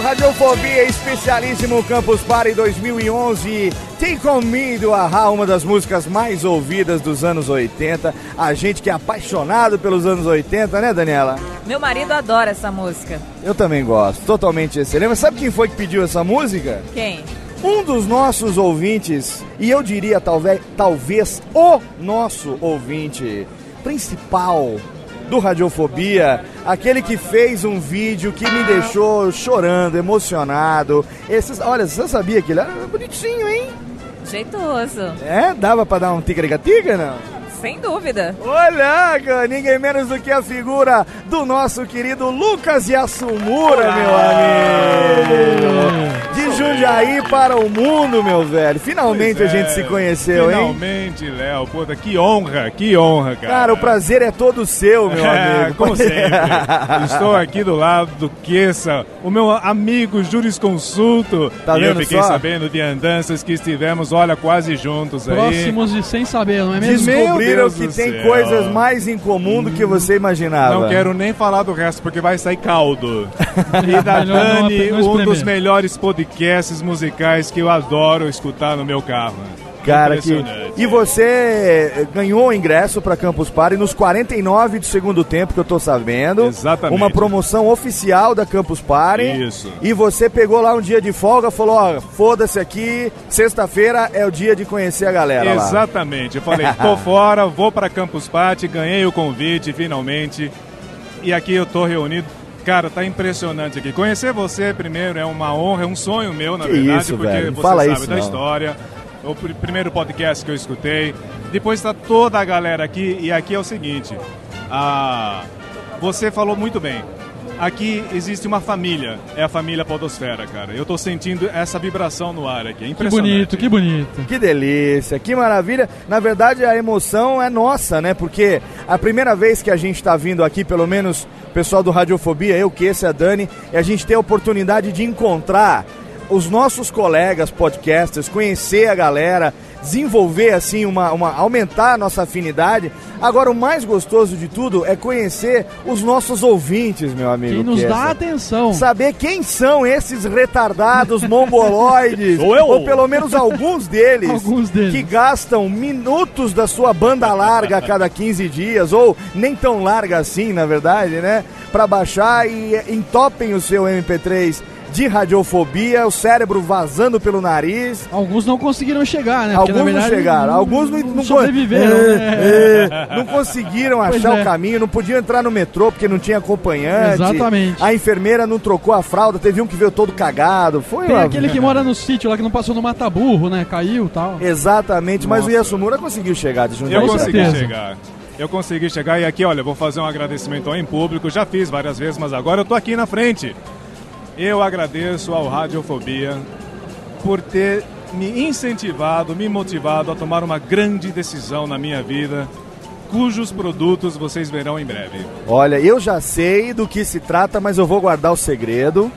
Radiofobia Especialíssimo Campus Party 2011. Take On Me do Ahá, uma das músicas mais ouvidas dos anos 80. A gente que é apaixonado pelos anos 80, né, Daniela? Meu marido adora essa música. Eu também gosto, totalmente excelente. Mas sabe quem foi que pediu essa música? Quem? Um dos nossos ouvintes, e eu diria talvez, talvez o nosso ouvinte principal do Radiofobia, aquele que fez um vídeo que me deixou chorando, emocionado. Esses, olha, você sabia que ele era bonitinho, hein? Jeitoso. É? Dava pra dar um tigre-gatiga, não? Sem dúvida. Olha, ninguém menos do que a figura do nosso querido Lucas Yasumura, meu amigo. De Jundiaí para o mundo, meu velho. Finalmente Pois a gente é, se conheceu, hein? Finalmente, Léo. Puta, que honra, que honra, cara. Cara, o prazer é todo seu, meu É, amigo. como sempre. Estou aqui do lado do Queça, o meu amigo jurisconsulto. Tá e eu vendo fiquei só? sabendo de andanças que estivemos, olha, quase juntos aí. Próximos de sem saber, não é mesmo? Descobriram que tem céu. coisas mais em comum do que você imaginava. Não quero nem falar do resto, porque vai sair caldo. E da Dani, um dos melhores podcasts musicais que eu adoro escutar no meu carro. Cara, que... Impressionante. E você ganhou o ingresso para Campus Party nos 49 do segundo tempo, que eu tô sabendo. Exatamente. Uma promoção oficial da Campus Party. Isso. E você pegou lá um dia de folga, falou, ó, foda-se aqui, sexta-feira é o dia de conhecer a galera lá. Exatamente. Eu falei, tô fora, vou para Campus Party, ganhei o convite finalmente. E aqui eu tô reunido. Cara, tá impressionante aqui. Conhecer você primeiro é uma honra, é um sonho meu, na Que verdade, isso, porque velho, você fala sabe isso, da não. história. O pr- primeiro podcast que eu escutei. Depois tá toda a galera aqui e aqui é o seguinte. Ah, você falou muito bem. Aqui existe uma família, é a família Podosfera, cara. Eu tô sentindo essa vibração no ar aqui, é Que impressionante. bonito, que bonito. Que delícia, que maravilha. Na verdade, a emoção é nossa, né? Porque a primeira vez que a gente está vindo aqui, pelo menos o pessoal do Radiofobia, eu, que esse é a Dani, e a gente tem a oportunidade de encontrar os nossos colegas podcasters, conhecer a galera, desenvolver assim uma, uma aumentar a nossa afinidade. Agora o mais gostoso de tudo é conhecer os nossos ouvintes, meu amigo. Quem nos Kessa. dá atenção. Saber quem são esses retardados mongoloides. Sou eu. Ou pelo menos alguns deles. Alguns deles. Que gastam minutos da sua banda larga a cada 15 dias. Ou nem tão larga assim, na verdade, né? Pra baixar e entopem o seu MP3 de radiofobia, o cérebro vazando pelo nariz. Alguns não conseguiram chegar, né? Porque, Alguns verdade, não chegaram, alguns não, não, sobreviveram. É, né? é, não conseguiram Pois achar é. o caminho, não podiam entrar no metrô porque não tinha acompanhante. Exatamente. A enfermeira não trocou a fralda, teve um que veio todo cagado. Foi Tem uma- aquele que mora no sítio lá que não passou no mata-burro, né? Caiu e tal. Exatamente, mas o Nossa. Yasumura conseguiu chegar de Jundiaí. Eu consegui chegar. Eu consegui chegar e aqui, olha, vou fazer um agradecimento em público. Já fiz várias vezes, mas agora eu tô aqui na frente. Eu agradeço ao Radiofobia por ter me incentivado, me motivado a tomar uma grande decisão na minha vida, cujos produtos vocês verão em breve. Olha, eu já sei do que se trata, mas eu vou guardar o segredo.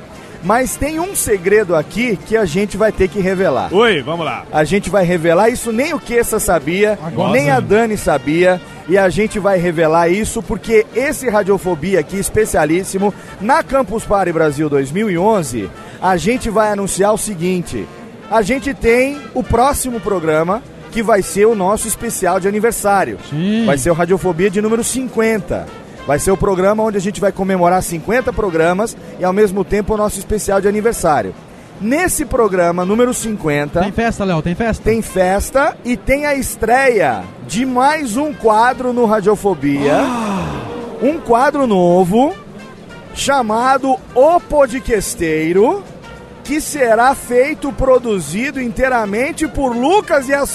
Mas tem um segredo aqui que a gente vai ter que revelar. Oi, vamos lá. A gente vai revelar isso, nem o Kessa sabia, Agora nem sim. a Dani sabia. E a gente vai revelar isso porque esse Radiofobia aqui, especialíssimo, na Campus Party Brasil 2011, a gente vai anunciar o seguinte: a gente tem o próximo programa que vai ser o nosso especial de aniversário. Vai ser o Radiofobia de número 50. Vai ser o programa onde a gente vai comemorar 50 programas e ao mesmo tempo o nosso especial de aniversário. Nesse programa número 50. Tem festa, Léo? Tem festa? Tem festa e tem a estreia de mais um quadro no Radiofobia. Um quadro novo chamado O Podcasteiro, que será feito, produzido inteiramente por Lucas e A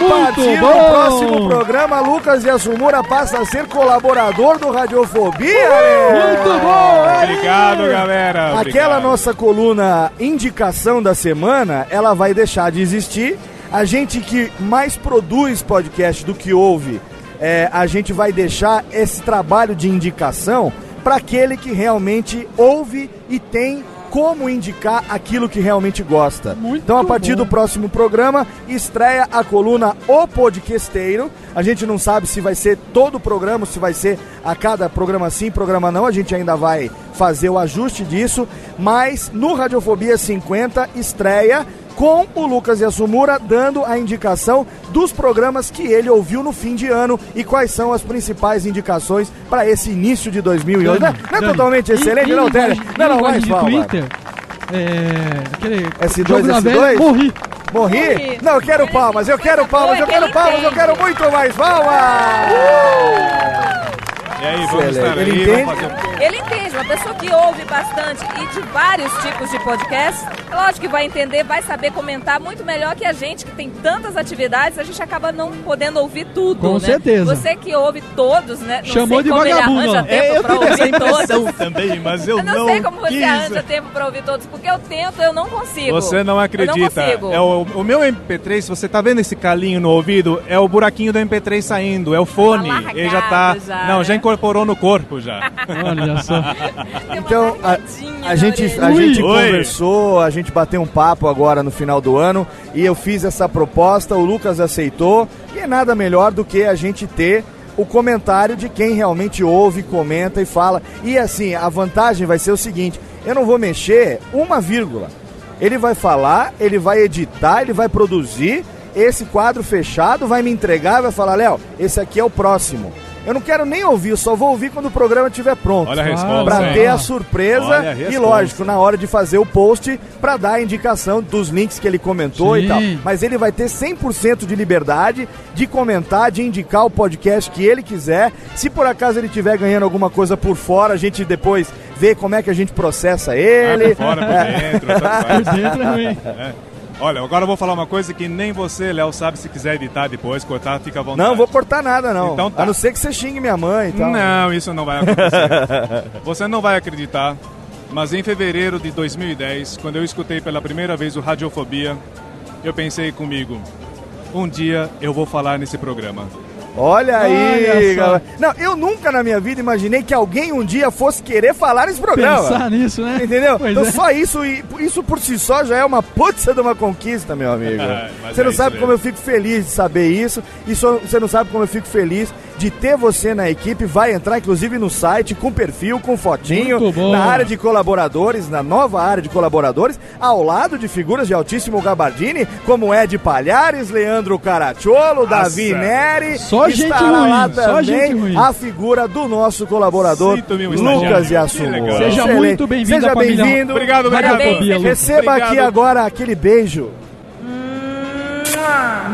Muito partir do bom! próximo programa, Lucas e Assumura passa a ser colaborador do Radiofobia. Muito bom! Obrigado, galera. Aquela Obrigado. nossa coluna Indicação da Semana, ela vai deixar de existir. A gente que mais produz podcast do que ouve, é, a gente vai deixar esse trabalho de indicação para aquele que realmente ouve e tem como indicar aquilo que realmente gosta. então, a partir do próximo programa, estreia a coluna O Podcasteiro. A gente não sabe se vai ser todo o programa, se vai ser a cada programa sim, programa não. A gente ainda vai fazer o ajuste disso. Mas no Radiofobia 50 estreia com o Lucas Yasumura dando a indicação dos programas que ele ouviu no fim de ano e quais são as principais indicações para esse início de 2011. Não, é- não é Dani, totalmente excelente, não, Télio? Não, não. Twitter, é, aquele S2, jogo da S2? velha, morri. Morri? Não, eu quero palmas, eu quero palmas, eu que quero palmas, eu quero muito mais palmas! E aí, vamos Excelente. estar Ele aí, entende? vamos fazer... Ele entende, uma pessoa que ouve bastante e de vários tipos de podcasts, lógico que vai entender, vai saber comentar muito melhor que a gente, que tem tantas atividades, a gente acaba não podendo ouvir tudo. Com né? certeza. Você que ouve todos, né? Não Chamou sei de como vagabundo, É, eu pra tive essa impressão todos. também, mas eu, Eu não, não sei como você quis. arranja tempo pra ouvir todos, porque eu tento, eu não consigo. Você não Eu acredita. não consigo. é o, o meu MP3, se você tá vendo esse calinho no ouvido, é o buraquinho do MP3 saindo, é o fone. Tá Ele já tá. largado já, não, né? já incorporou no corpo já. Olha só. Então, a, a gente, a Ui. gente Oi. conversou, a gente bateu um papo agora no final do ano e eu fiz essa proposta, o Lucas aceitou e é nada melhor do que a gente ter o comentário de quem realmente ouve, comenta e fala. E assim, a vantagem vai ser o seguinte: eu não vou mexer uma vírgula. Ele vai falar, ele vai editar, ele vai produzir esse quadro fechado, vai me entregar vai falar, Léo, esse aqui é o próximo. Eu não quero nem ouvir, eu só vou ouvir quando o programa estiver pronto. Olha a resposta, Pra hein? ter a surpresa a e, lógico, na hora de fazer o post, pra dar a indicação dos links que ele comentou e Sim. tal. Mas ele vai ter 100% de liberdade de comentar, de indicar o podcast que ele quiser. Se por acaso ele estiver ganhando alguma coisa por fora, a gente depois vê como é que a gente processa ele. Ah, por fora, por É. dentro. Por dentro também. É. Olha, agora eu vou falar uma coisa que nem você, Léo, sabe se quiser editar depois, cortar, fica à vontade. Não vou cortar nada, não. Então tá. A não ser que você xingue minha mãe e tal. Não, isso não vai acontecer. Você não vai acreditar, mas em fevereiro de 2010, quando eu escutei pela primeira vez o Radiofobia, eu pensei comigo, um dia eu vou falar nesse programa. Olha aí, Olha só. galera. Não, eu nunca na minha vida imaginei que alguém um dia fosse querer falar nesse programa. Pensar nisso, né? Entendeu? Pois então é. só isso, e- isso por si só já é uma putza de uma conquista, meu amigo. Você é não isso sabe mesmo. como eu fico feliz de saber isso. E só- você não sabe como eu fico feliz de ter você na equipe. Vai entrar, inclusive, no site com perfil, com fotinho, na área de colaboradores, na nova área de colaboradores, ao lado de figuras de altíssimo gabardine, como Ed Palhares, Leandro Caracciolo, Davi Neri. Só gente ruim, lá só gente também ruim. a figura do nosso colaborador, Lucas. Yassumo. Seja Excelente. muito bem-vindo Seja bem-vindo. Obrigado, obrigado. Receba Obrigado. aqui agora aquele beijo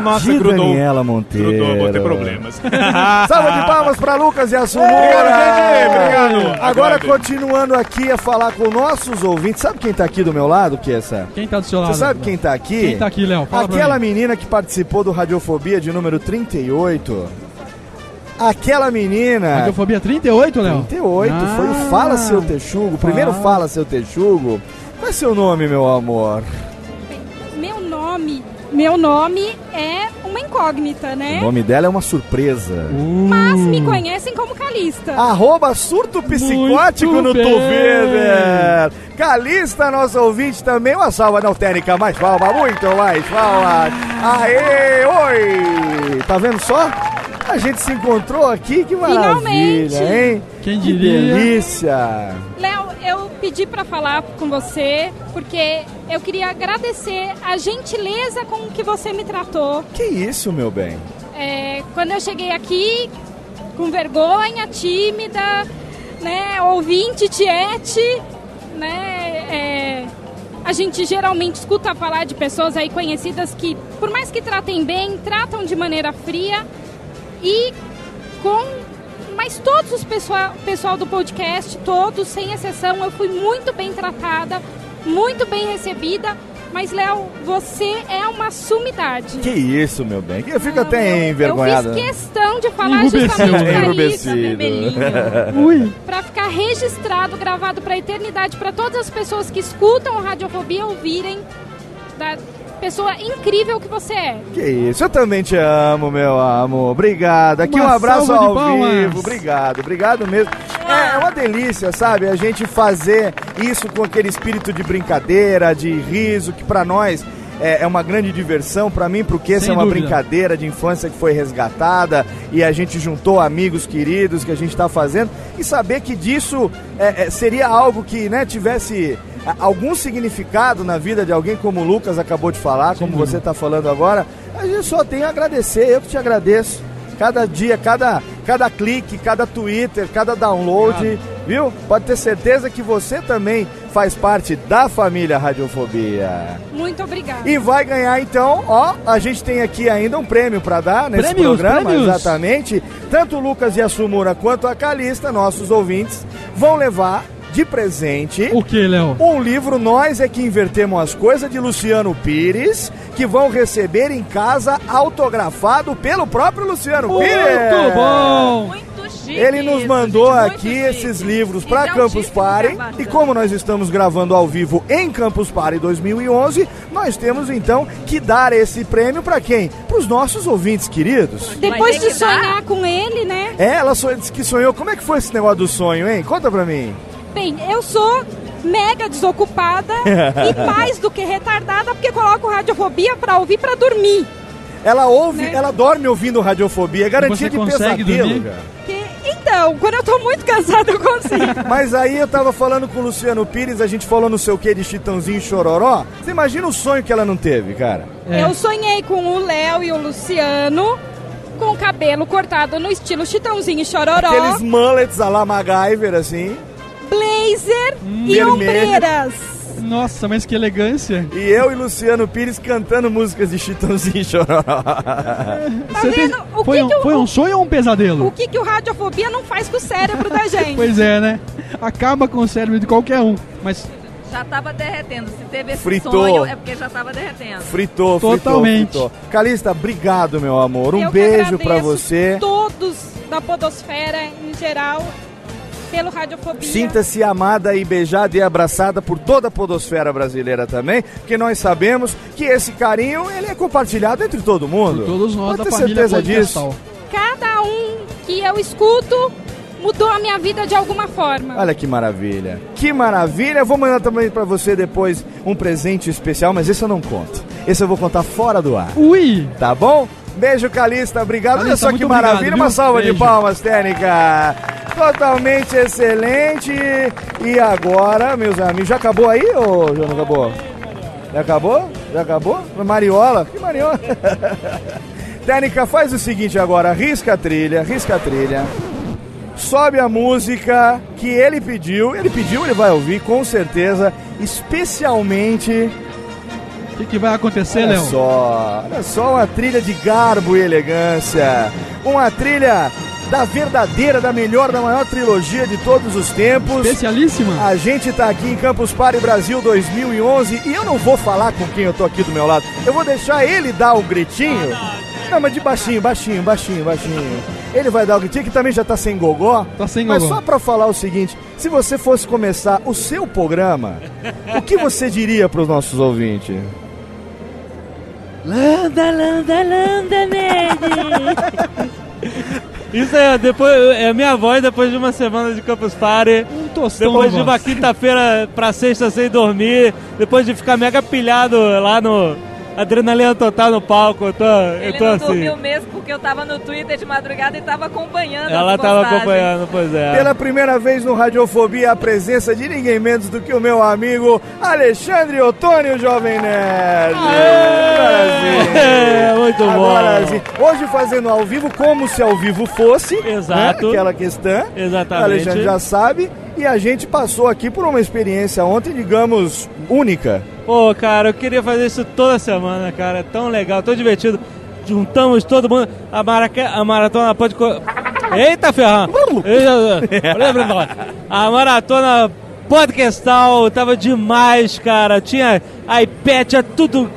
Nossa, de grudou. Daniela Monteiro. Grudou, vou ter problemas. Salva de palmas para Lucas Yassumo. Obrigado, gente. Obrigado. Agora, Agrade. continuando aqui a falar com nossos ouvintes. Sabe quem tá aqui do meu lado, Kessa? Quem tá do seu lado? Você sabe quem tá aqui? Quem tá aqui, Léo? Aquela menina que participou do Radiofobia de número 38. Aquela menina. Radiofobia 38, Léo? 38, foi o Ah, Fala Seu Texugo. Primeiro Fala. Fala Seu Texugo. Qual é seu nome, meu amor? Meu nome, é uma incógnita, né? O nome dela é uma surpresa. Mas me conhecem como Calista. Arroba surto psicótico Muito no. Twitter. Calista, nosso ouvinte também. Uma salva não técnica, mais palma, muito mais palma. Aê, oi. Tá vendo só? A gente se encontrou aqui, que maravilha, Finalmente. hein? Quem Que diria? delícia. Léo, eu pedi pra falar com você porque eu queria agradecer a gentileza com que você me tratou. Que isso, meu bem? É, quando eu cheguei aqui, com vergonha, tímida, né, ouvinte, tiete, né, é, a gente geralmente escuta falar de pessoas aí conhecidas que, por mais que tratem bem, tratam de maneira fria e com... Mas todos os pessoal, pessoal do podcast, todos, sem exceção, eu fui muito bem tratada, muito bem recebida. Mas, Léo, você é uma sumidade. Que isso, meu bem? Eu fico até envergonhado. Eu fiz questão de falar justamente pra isso. Ui. pra ficar registrado, gravado pra eternidade, pra todas as pessoas que escutam Radiofobia ouvirem da pessoa incrível que você é. Que isso, eu também te amo, meu amor. Obrigado. Aqui Uma um abraço ao palmas. vivo. Obrigado, obrigado mesmo. É, é uma delícia, sabe? A gente fazer isso com aquele espírito de brincadeira, de riso, que pra nós é, é uma grande diversão. Pra mim, porque essa é uma dúvida. brincadeira de infância que foi resgatada e a gente juntou amigos queridos que a gente tá fazendo e saber que disso é, é, seria algo que né, tivesse algum significado na vida de alguém como o Lucas acabou de falar, como você está falando agora, a gente só tem a agradecer, eu que te agradeço. Cada dia, cada, cada clique, cada Twitter, cada download, viu? Pode ter certeza que você também faz parte da família Radiofobia. Muito obrigada. E vai ganhar então, ó, a gente tem aqui ainda um prêmio para dar nesse Prêmios, programa, prêmios. exatamente. Tanto o Lucas Yasumura quanto a Calista, nossos ouvintes, vão levar de presente O que, Léo? um livro Nós é que Invertemos as Coisas de Luciano Pires, que vão receber em casa autografado pelo próprio Luciano Pires. Muito bom! Muito chique. Ele nos mandou gente, muito aqui chique. esses livros para Campus Party. E como nós estamos gravando ao vivo em Campus Party 2011, nós temos então que dar esse prêmio para quem? Para os nossos ouvintes queridos. Depois de que dar. sonhar com ele, né? É, ela disse que sonhou. Como é que foi esse negócio do sonho, hein? Conta pra mim. Bem, eu sou mega desocupada e mais do que retardada porque coloco radiofobia pra ouvir pra dormir. Ela ouve, Né? ela dorme ouvindo radiofobia, é garantia Você de consegue pesadelo. Que- então. Quando eu tô muito cansada, eu consigo. Mas aí eu tava falando com o Luciano Pires, a gente falou não sei o que de Chitãozinho e Chororó. Você imagina o sonho que ela não teve, cara? Eu sonhei com o Léo e o Luciano com o cabelo cortado no estilo Chitãozinho e Chororó, Aqueles mullets a la MacGyver, assim. Blazer e Vermelho. ombreiras. Nossa, mas que elegância. E eu e Luciano Pires cantando músicas de Chitãozinho Chororó. Você tem- O foi, que um, que o- foi um sonho ou um pesadelo? O que, que o radiofobia não faz com o cérebro da gente? Pois é, né? Acaba com o cérebro de qualquer um. Mas Já tava derretendo. Se teve esse Fritou. sonho, é porque já tava derretendo. Fritou, Totalmente. fritou, fritou. Calista, obrigado, meu amor. Um Eu beijo pra agradeço você. Todos da podosfera em geral pelo radiofobia. Sinta-se amada e beijada e abraçada por toda a podosfera brasileira também, porque nós sabemos que esse carinho ele é compartilhado entre todo mundo. Por todos nós Pode da ter certeza disso. Cada um que eu escuto mudou a minha vida de alguma forma. Olha que maravilha. Que maravilha. Eu vou mandar também pra você depois um presente especial, mas esse eu não conto. Esse eu vou contar fora do ar. Ui! Tá bom? Beijo, Calista. Obrigado. Olha só que maravilha. obrigado, Uma salva de Beijo. palmas, técnica. Totalmente excelente. E agora, meus amigos, já acabou aí ou já não acabou? Já acabou? Já acabou? Mariola? Que Mariola? técnica, faz o seguinte agora. Risca a trilha, risca a trilha. Sobe a música que ele pediu. Ele pediu, ele vai ouvir com certeza. Especialmente O que, que vai acontecer, Olha só, olha só uma trilha de garbo e elegância. Uma trilha da verdadeira, da melhor, da maior trilogia de todos os tempos. Especialíssima. A gente tá aqui em Campus Party Brasil 2011 e eu não vou falar com quem eu tô aqui do meu lado. Eu vou deixar ele dar o gritinho. Não, mas de baixinho, baixinho, baixinho, baixinho. Ele vai dar o gritinho que também já tá sem gogó. Tá sem Mas gogó. só pra falar o seguinte, se você fosse começar o seu programa, o que você diria pros nossos ouvintes? Landa, landa, landa, nerd. Isso é, depois, é a minha voz depois de uma semana de Campus Party. Um tostão Depois de uma quinta-feira pra sexta sem dormir. Depois de ficar mega pilhado lá no Adrenalina Total no palco. Eu tô, eu Ele tô não assim. dormiu mesmo porque eu tava no Twitter de madrugada e tava acompanhando Ela as tava postagens. acompanhando, pois é. Pela primeira vez no Radiofobia, a presença de ninguém menos do que o meu amigo Alexandre Otônio Jovem Nerd. É, muito Agora bom. Hoje fazendo ao vivo, como se ao vivo fosse. Exato. né? Aquela questão. Exatamente. O Alexandre já sabe. E a gente passou aqui por uma experiência ontem, digamos, única. Pô, cara, eu queria fazer isso toda semana, cara. É tão legal, tão divertido. Juntamos todo mundo. A, maraca... a maratona pode. Eita, ferrão! Eita, a maratona podcastal tava demais, cara. Tinha iPad, tinha tudo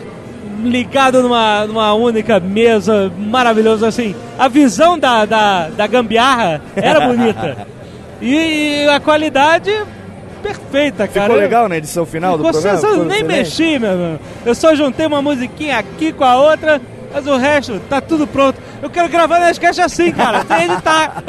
ligado numa, numa única mesa, maravilhoso assim. A visão da, da, da gambiarra era bonita. E, a qualidade perfeita, cara. Ficou legal na edição final do Você programa? Ficou nem mexi, meu irmão. Eu só juntei uma musiquinha aqui com a outra, mas o resto tá tudo pronto. Eu quero gravar nas caixas assim, cara, sem editar.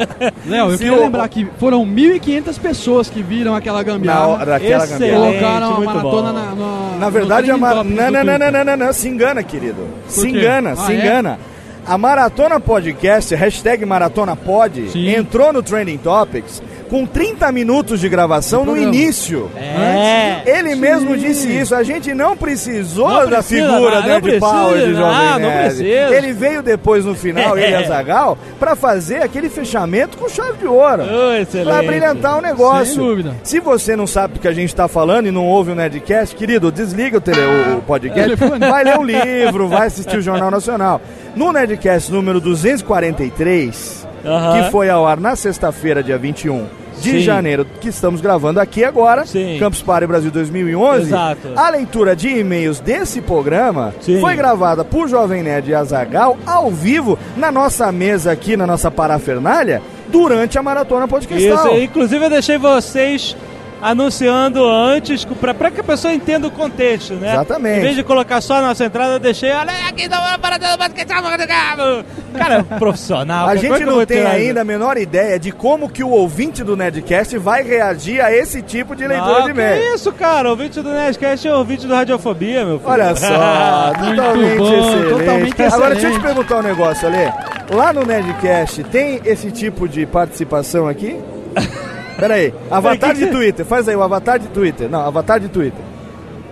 Léo, eu queria o- lembrar que foram 1.500 pessoas que viram aquela gambiarra. Na aquela Excelente, Colocaram a maratona na, na- Na verdade, a mar... não, do não, não, não, não, não, não, se engana, querido. Se quê? engana, Ah, se é? engana. A Maratona Podcast, hashtag Maratona Pod, Sim. entrou no Trending Topics com 30 minutos de gravação no início. É. Ele mesmo disse isso, a gente não precisou Não da precisa, figura não, não precisa, Power de não, Jovem não Nerd. precisa. Ele veio depois no final, ele e a Zagal, pra fazer aquele fechamento com chave de ouro. Oh, excelente. Pra brilhantar o negócio. Sem dúvida. Se você não sabe do que a gente tá falando e não ouve o Nerdcast, querido, desliga o, tele, o- podcast, vai ler um livro, vai assistir o Jornal Nacional. No Nerdcast número 243, Aham. que foi ao ar na sexta-feira, dia 21 de Sim. janeiro, que estamos gravando aqui agora, Sim. Campus Party Brasil 2011. Exato. A leitura de e-mails desse programa Sim. foi gravada por Jovem Nerd e Azagal ao vivo na nossa mesa aqui, na nossa parafernália, durante a Maratona Podcastal. Isso, inclusive eu deixei vocês anunciando antes, pra que a pessoa entenda o contexto, né? Exatamente. Em vez de colocar só a nossa entrada, eu deixei, olha aqui, uma parada do basquete, Cara, profissional. A gente não tem tirar ainda a menor ideia de como que o ouvinte do Nerdcast vai reagir a esse tipo de leitura de que e-mail. isso, cara? O ouvinte do Nerdcast é o ouvinte do Radiofobia, meu filho. Olha só, totalmente bom, excelente. totalmente Agora deixa eu te excelente. perguntar um negócio, Ale. Lá no Nerdcast tem esse tipo de participação aqui? Pera aí, avatar de Twitter, faz aí o avatar de Twitter. Não, avatar de Twitter.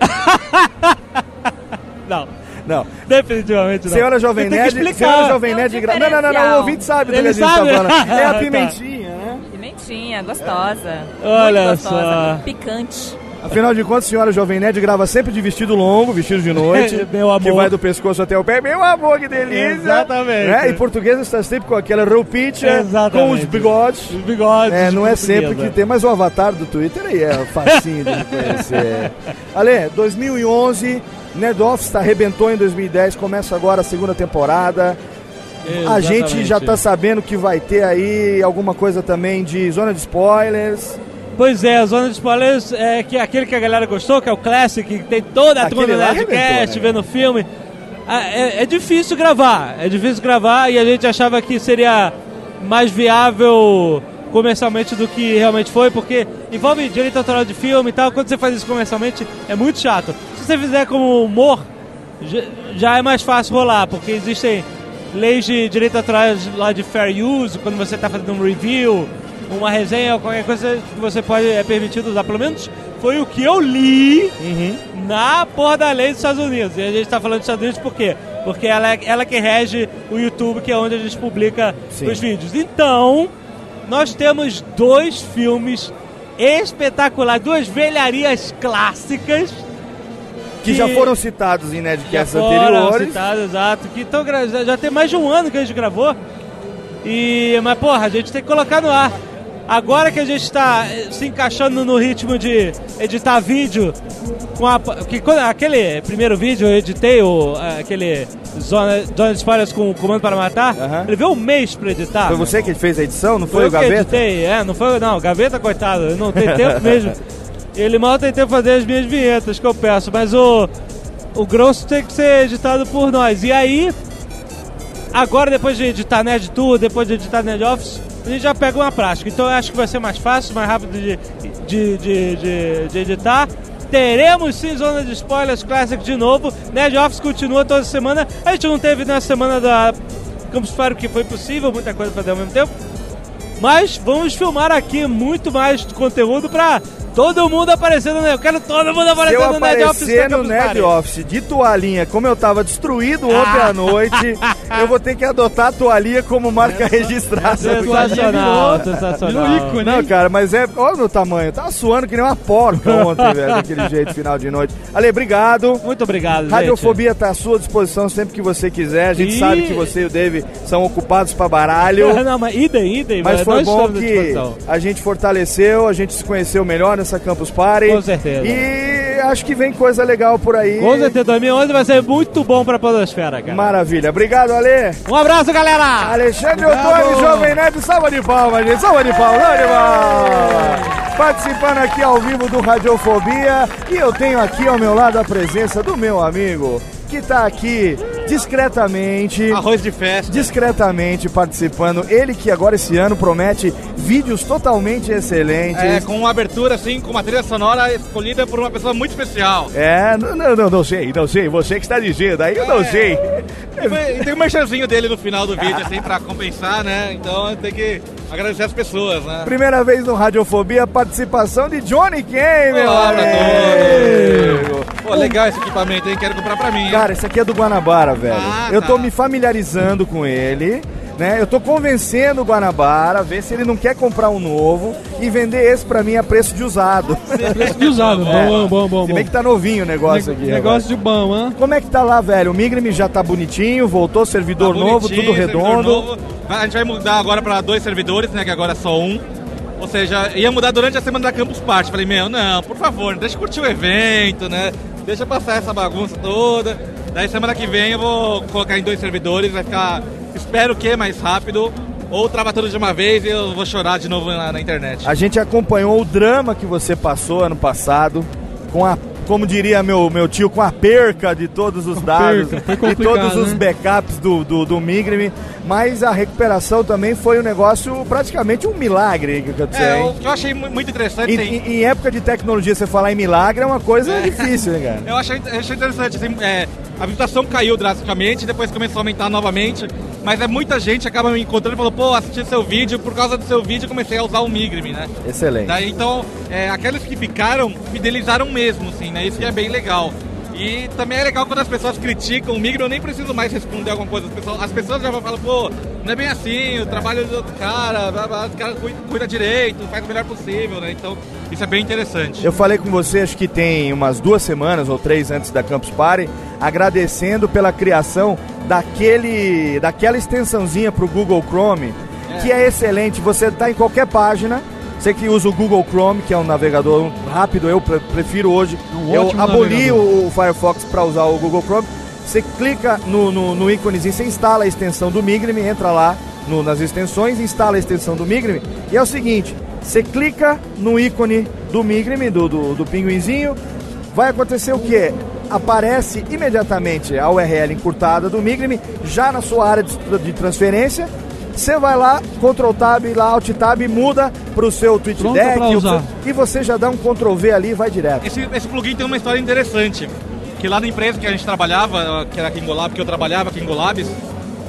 Não. Não. Definitivamente não. Senhora Jovem Você tem que Nerd, explicar. senhora Jovem Nerd, gra... não, não, não, não, o ouvinte sabe do que Ele a gente sabe? tá falando. É a Tá. pimentinha, né? Pimentinha, gostosa. Olha gostosa. só. Picante. Afinal de contas, senhora Jovem Nerd grava sempre de vestido longo, vestido de noite. Meu amor. Que vai do pescoço até o pé. Meu amor, que delícia! Exatamente. Né? E português está sempre com aquela roupinha, Exatamente. com os bigodes. Os bigodes. É, não é sempre portuguesa. que tem, mas o avatar do Twitter aí é facinho de reconhecer. Ale, 2011, Nerd Office está arrebentou em 2010, começa agora a segunda temporada. A gente Exatamente. já tá sabendo que vai ter aí alguma coisa também de zona de spoilers. Pois é, a Zona de Spoilers é que é aquele que a galera gostou, que é o Classic, que tem toda a Aquele turma do Nerdcast, né? vendo o filme. Ah, É, é difícil gravar, é difícil gravar e a gente achava que seria mais viável comercialmente do que realmente foi, porque envolve direito autoral de filme e tal. Quando você faz isso comercialmente, é muito chato. Se você fizer como humor, já- já é mais fácil rolar, porque existem leis de direito autoral lá de fair use, quando você está fazendo um review, uma resenha ou qualquer coisa que você pode, é permitido usar. Pelo menos foi o que eu li na porra da lei dos Estados Unidos. E a gente está falando dos Estados Unidos por quê? Porque ela é ela que rege o YouTube, que é onde a gente publica Sim. os vídeos. Então, nós temos dois filmes espetaculares, duas velharias clássicas Que já foram citados em Nerdcasts já foram anteriores. citados, exato. Que tão, já, já tem mais de um ano que a gente gravou. E, mas, porra, a gente tem que colocar no ar. Agora que a gente está eh, se encaixando no ritmo de editar vídeo, com a, que, quando- aquele primeiro vídeo eu editei, o, eh, aquele Zona, Zona de Spoilers com o Comando para Matar, ele veio um mês para editar. Foi você que fez a edição, não foi, Foi o eu Gaveta? editei, é, não foi, não, Gaveta, coitado, eu não tem tempo mesmo. Ele mal tem tempo fazer as minhas vinhetas que eu peço, mas o, o grosso tem que ser editado por nós. E aí, agora depois de editar Nerd Tour, depois de editar Nerd Office, a gente já pega uma prática. Então eu acho que vai ser mais fácil, mais rápido de, de, de, de- de editar. Teremos sim Zona de Spoilers Classic de novo. Nerd Office continua toda semana. A gente não teve na semana da Campus Party que foi possível, muita coisa pra fazer ao mesmo tempo. Mas vamos filmar aqui muito mais conteúdo pra todo mundo aparecendo, né? Eu quero todo mundo Se eu aparecendo no Nerd Office. aparecer da no Nerd. Office de toalhinha, como eu tava destruído ontem à noite, eu vou ter que adotar a toalhinha como marca registrada. Sensacional, sensacional. Não, cara, mas é. Olha o meu tamanho. Tava suando que nem uma porca ontem, velho, daquele jeito, final de noite. Ale, obrigado. Muito obrigado, gente. Radiofobia tá à sua disposição sempre que você quiser. A gente E- sabe que você e o Dave são ocupados pra baralho. Não, mas idem, idem. Mas foi nós bom que a gente fortaleceu, a gente se conheceu melhor nessa Campus Party. Com certeza. E acho que vem coisa legal por aí. Com certeza, 2011 vai ser muito bom pra Podosfera, cara. Maravilha. Obrigado, Ale. Um abraço, galera! Alexandre. Ottoni, Jovem Nerd, salva de palmas, gente. Salva de palmas, salva de palmas. Participando aqui ao vivo do Radiofobia. E eu tenho aqui ao meu lado a presença do meu amigo, que tá aqui discretamente. Arroz de festa. Discretamente participando. Ele que agora esse ano promete vídeos totalmente excelentes. É, com uma abertura assim, com uma trilha sonora escolhida por uma pessoa muito especial. É, não, não, não, não sei, não sei. Você que está dizendo, aí eu não sei. E tem um merchanzinho dele no final do vídeo, assim, pra compensar, né? Então tem que agradecer as pessoas, né? Primeira vez no Radiofobia, participação de Johnny Kane, meu Olá amigo. Pô, legal esse equipamento, hein? Quero comprar pra mim. Cara, esse aqui é do Guanabara, velho. Ah, eu tô tá. me familiarizando com ele, né? Eu tô convencendo o Guanabara a ver se ele não quer comprar um novo e vender esse pra mim a preço de usado. Preço de usado, bom, bom, bom, Se bom. bem que tá novinho o negócio Ne- aqui. negócio de bom, hein? Como é que tá lá, velho? O Migrime já tá bonitinho, voltou servidor Tá novo, tudo redondo. novo. A gente vai mudar agora pra dois servidores, né? Que agora é só um. Ou seja, ia mudar durante a semana da Campus Party. Falei, meu, não, por favor, deixa eu curtir o evento, né? Deixa passar essa bagunça toda. Daí semana que vem eu vou colocar em dois servidores, vai ficar, espero que mais rápido. ou trava tudo de uma vez e eu vou chorar de novo na, na internet. A gente acompanhou o drama que você passou ano passado, com a, como diria meu, meu tio, com a perca de todos os dados e todos os né? backups do, do, do Migrime, mas a recuperação também foi um negócio praticamente um milagre, que eu É, sei. o que eu achei mu- muito interessante. Em, em- em época de tecnologia, você falar em milagre é uma coisa difícil, né, cara? Eu achei, eu achei interessante, assim, é, a visitação caiu drasticamente, depois começou a aumentar novamente, mas é muita gente acaba me encontrando e falou, pô, assisti seu vídeo, por causa do seu vídeo comecei a usar o Migrime, né? Excelente. Daí, então, é, aqueles que ficaram, fidelizaram mesmo, assim, né? Isso que é bem legal. E também é legal quando as pessoas criticam o Migrime, eu nem preciso mais responder alguma coisa. As pessoas, as pessoas já vão falar, pô, não é bem assim, o trabalho do outro cara, blá, blá, o cara cuida, cuida direito, faz o melhor possível, né? Então, isso é bem interessante. Eu falei com você, acho que tem umas duas semanas ou três antes da Campus Party, agradecendo pela criação daquele, daquela extensãozinha para o Google Chrome, que é excelente. Você está em qualquer página, você que usa o Google Chrome, que é um navegador rápido, eu pre- prefiro hoje. um eu aboli o, o Firefox para usar o Google Chrome. Você clica no, no, no íconezinho, você instala a extensão do Migrime, entra lá no- nas extensões, instala a extensão do Migrime. E é o seguinte, você clica no ícone do Migrime, do, do, do pinguinzinho, vai acontecer o quê? Aparece imediatamente a URL encurtada do Migrime, já na sua área de, de transferência. Você vai lá, Ctrl Tab, lá Alt Tab, muda para o seu Pronto TweetDeck pra o usar. seu- e você já dá um Ctrl V ali e vai direto. Esse, esse plugin tem uma história interessante. Que lá na empresa que a gente trabalhava, que era a Kingolab, que eu trabalhava, Kingolabs,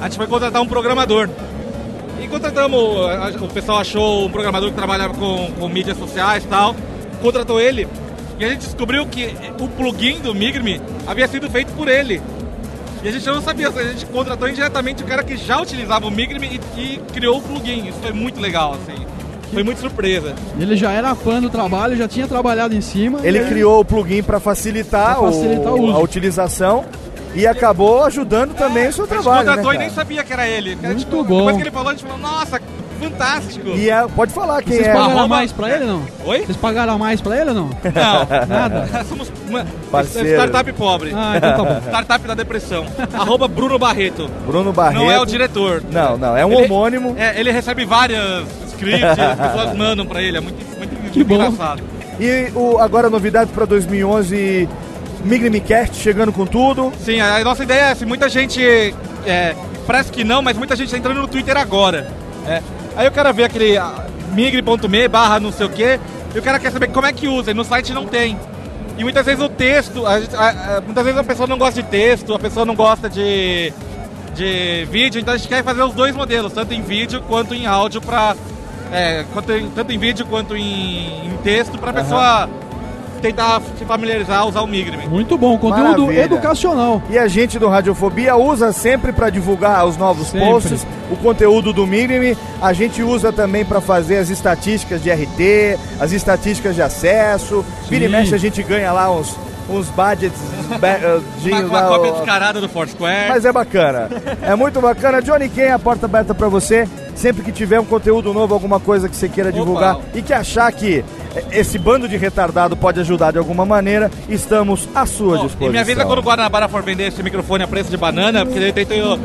a gente foi contratar um programador. E contratamos, o pessoal achou um programador que trabalhava com, com mídias sociais e tal, contratou ele. E a gente descobriu que o plugin do Migrime havia sido feito por ele. E a gente não sabia, a gente contratou indiretamente o cara que já utilizava o Migrime e, e criou o plugin. Isso foi muito legal, assim. Foi muito surpresa. Ele já era fã do trabalho, já tinha trabalhado em cima. Ele e criou o plugin para facilitar, Pra facilitar o uso. a utilização e acabou ajudando também o seu trabalho. né, e cara? nem sabia que era ele. Cara, Muito tipo, bom. Depois que ele falou, a gente falou, nossa, fantástico. E é- pode falar quem Vocês é. pagaram a Arroba- mais pra ele ou não? Oi? Vocês pagaram mais pra ele ou não? Não. Nada? Somos uma Parceiro. startup pobre. Ah, então tá bom. Startup da depressão. Arroba Bruno Barreto. Bruno Barreto. Não é o diretor. Não, não, é um Ele- homônimo. É, ele recebe várias scripts, as pessoas mandam pra ele. É muito, muito Que bom. engraçado. E o, agora novidade para 2011, Migrimicast chegando com tudo. Sim, a nossa ideia é assim, muita gente. É, parece que não, mas muita gente tá entrando no Twitter agora. é. Aí o cara vê aquele migre.me barra não sei o que, e o cara quer saber como é que usa, e no site não tem. E muitas vezes o texto, a a- a- muitas vezes a pessoa não gosta de texto, a pessoa não gosta de, de vídeo, então a gente quer fazer os dois modelos, tanto em vídeo quanto em áudio, pra, é, quanto tanto em vídeo quanto em, em texto, pra Aham. pessoa tentar se familiarizar, usar o Migrime. Muito bom, conteúdo Maravilha. educacional. E a gente do Radiofobia usa sempre para divulgar os novos Sempre. posts, o conteúdo do Migrime. A gente usa também para fazer as estatísticas de RT, as estatísticas de acesso. Vira e Sim. mexe a gente ganha lá uns, uns budgets eh, de- Uma, uma lá, cópia descarada do Foursquare. Mas é bacana. É muito bacana. Johnny Ken, a porta aberta para você. Sempre que tiver um conteúdo novo, alguma coisa que você queira divulgar e que achar que esse bando de retardado pode ajudar de alguma maneira, estamos à sua disposição. E me avisa quando o Guanabara for vender esse microfone a preço de banana, porque ele tenta eu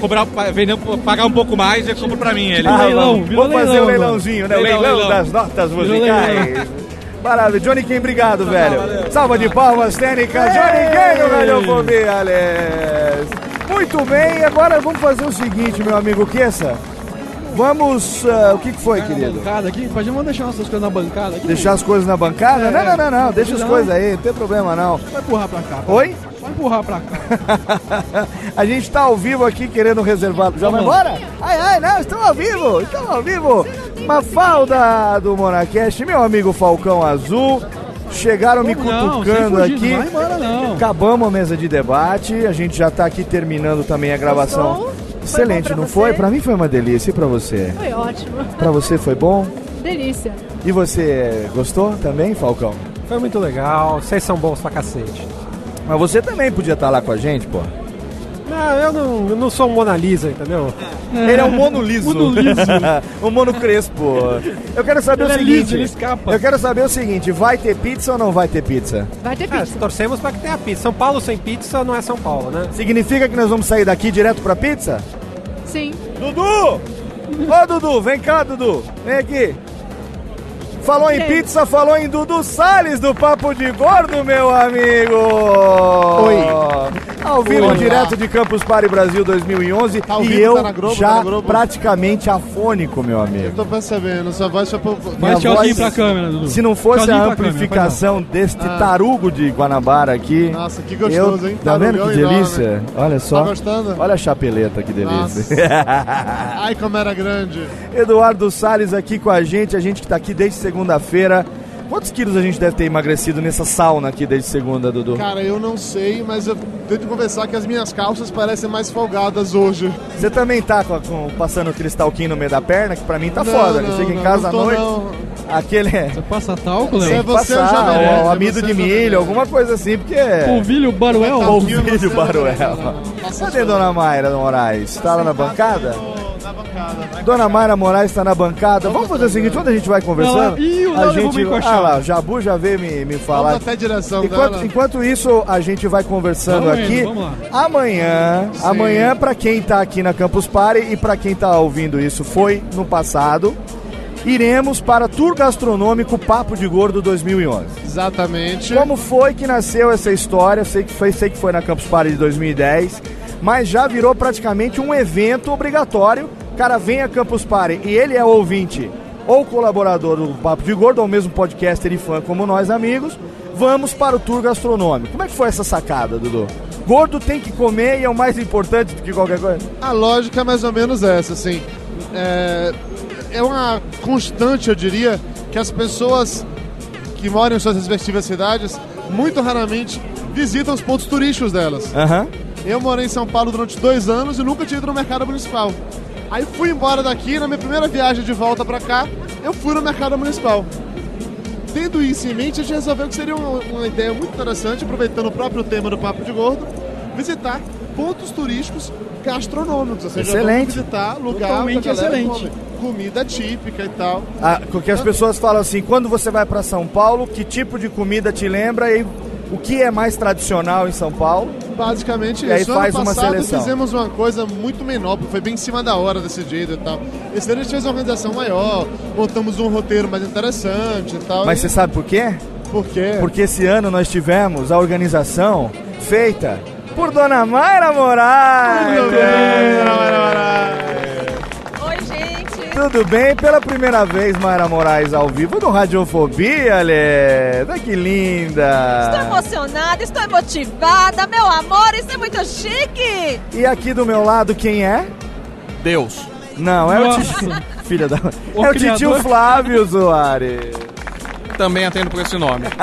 cobrar, vender, pagar um pouco mais e eu compro pra mim ele. Ah, leilão, vamos, vamos fazer leilão o agora. leilãozinho, né? O Leilão, leilão, leilão. das notas musicais. Maravilha. Johnny Ken, obrigado, velho. Salva de palmas, técnica. Johnny Ken no Radiofobia, Alex. Muito bem, agora vamos fazer o seguinte, meu amigo Kessa. Vamos. ah, o que, que foi, Na querido? bancada aqui, podemos deixar nossas coisas na bancada aqui? Deixar as coisas na bancada? É. Não, não, não, não. Deixa as Não. coisas aí, não tem problema não. Vai empurrar pra cá. Oi? Vai empurrar pra cá. A gente tá ao vivo aqui querendo reservar. Já vai embora? Ai, ai, não, estamos ao vivo, estamos ao vivo. Mafalda do Monacast, meu amigo Falcão Azul. Chegaram me Como não? cutucando fugir, aqui. não vai embora, não. Acabamos a mesa de debate. A gente já tá aqui terminando também a gravação. Excelente, não pra foi? você? Pra mim foi uma delícia. E pra você? Foi ótimo. Pra você foi bom? Delícia. E você gostou também, Falcão? Foi muito legal, vocês são bons pra cacete. Mas você também podia estar lá com a gente, pô. Não, eu não, eu não sou um Mona Lisa, entendeu? Ele é um mono liso. um mono crespo. Eu quero saber Ele o é seguinte. liso, ele escapa. Eu quero saber o seguinte, vai ter pizza ou não vai ter pizza? Vai ter É, torcemos pra que tenha pizza. São Paulo sem pizza não é São Paulo, né? Significa que nós vamos sair daqui direto pra pizza? Sim. Dudu! Ô, Dudu, vem cá, Dudu. Vem aqui. Falou em pizza, falou em Dudu Salles do Papo de Gordo, meu amigo. Oi. Ao vivo, Oi. direto de Campus Party Brasil 2011. ao e eu tá na Globo, já tá na Globo. praticamente afônico, meu amigo. Tô percebendo, sua voz foi pro... Minha voz, Dudu. Se não fosse a pra câmera, amplificação deste Ah. tarugo de Guanabara aqui. Nossa, que gostoso, eu, hein? Tá vendo que delícia? Olha só. Tá gostando? Olha a chapeleta, que delícia. Ai, como era grande. Eduardo Salles aqui com a gente, a gente que tá aqui desde segunda-feira. Quantos quilos a gente deve ter emagrecido nessa sauna aqui desde segunda, Dudu? Cara, eu não sei, mas eu tenho que conversar que as minhas calças parecem mais folgadas hoje. Você também tá com, com- passando aquele stalquinho no meio da perna, que pra mim tá Não, foda. não, Ele chega em não, casa não à tô, noite. não. Aquele é. Você passa talco, Léo? que Você passar, já merece, é amido você de milho, alguma coisa assim, porque. Polvilho Baruel? Polvilho Baruel. Cadê Dona Mayra Moraes? Tá lá na bancada? Dona Mayra Moraes está na bancada. Vamos fazer o seguinte, quando a gente vai conversando, Ih, o a gente, ah lá, o Jabu já veio me, me falar. Vamos até direção enquanto, enquanto isso, a gente vai conversando aqui. Amanhã, Sim. amanhã para quem tá aqui na Campus Party e para quem tá ouvindo isso, foi no passado. Iremos para Tour Gastronômico Papo de Gordo 2011. Exatamente. Como foi que nasceu essa história? Sei que foi, sei que foi na Campus Party de 2010, mas já virou praticamente um evento obrigatório. O cara vem a Campus Party e ele é ouvinte ou colaborador do Papo de Gordo, ou mesmo podcaster e fã como nós amigos. Vamos para o tour gastronômico. Como é que foi essa sacada, Dudu? Gordo tem que comer e é o mais importante do que qualquer coisa. A lógica é mais ou menos essa, assim. É, é uma constante, eu diria, que as pessoas que moram em suas respectivas cidades muito raramente visitam os pontos turísticos delas. Aham. Eu morei em São Paulo durante dois anos e nunca tinha ido no mercado municipal. Aí fui embora daqui, na minha primeira viagem de volta pra cá, eu fui no mercado municipal. Tendo isso em mente, a gente resolveu que seria uma, uma ideia muito interessante, aproveitando o próprio tema do Papo de Gordo, visitar pontos turísticos gastronômicos. Ou seja, Excelente. visitar lugar Totalmente excelente. come comida típica e tal. Ah, porque as pessoas falam assim, quando você vai para São Paulo, que tipo de comida te lembra e o que é mais tradicional em São Paulo? Basicamente E aí isso. faz ano uma passado seleção. fizemos uma coisa muito menor, foi bem em cima da hora decidido e tal. Esse ano a gente fez uma organização maior, montamos um roteiro mais interessante e tal. Mas e- você sabe por quê? Por quê? Porque esse ano nós tivemos a organização feita por Dona Mayra Moraes. Muito bem, Dona Mayra Moraes. Tudo bem? Pela primeira vez, Mayra Moraes ao vivo no Radiofobia, Lê. Olha que Estou linda. emocionada, estou motivada, meu amor, isso é muito chique! E aqui do meu lado, quem é? Deus. Não, é o Nossa. tio... Filha da... O é o tio criador. Flávio Soares. Também atendo por esse nome.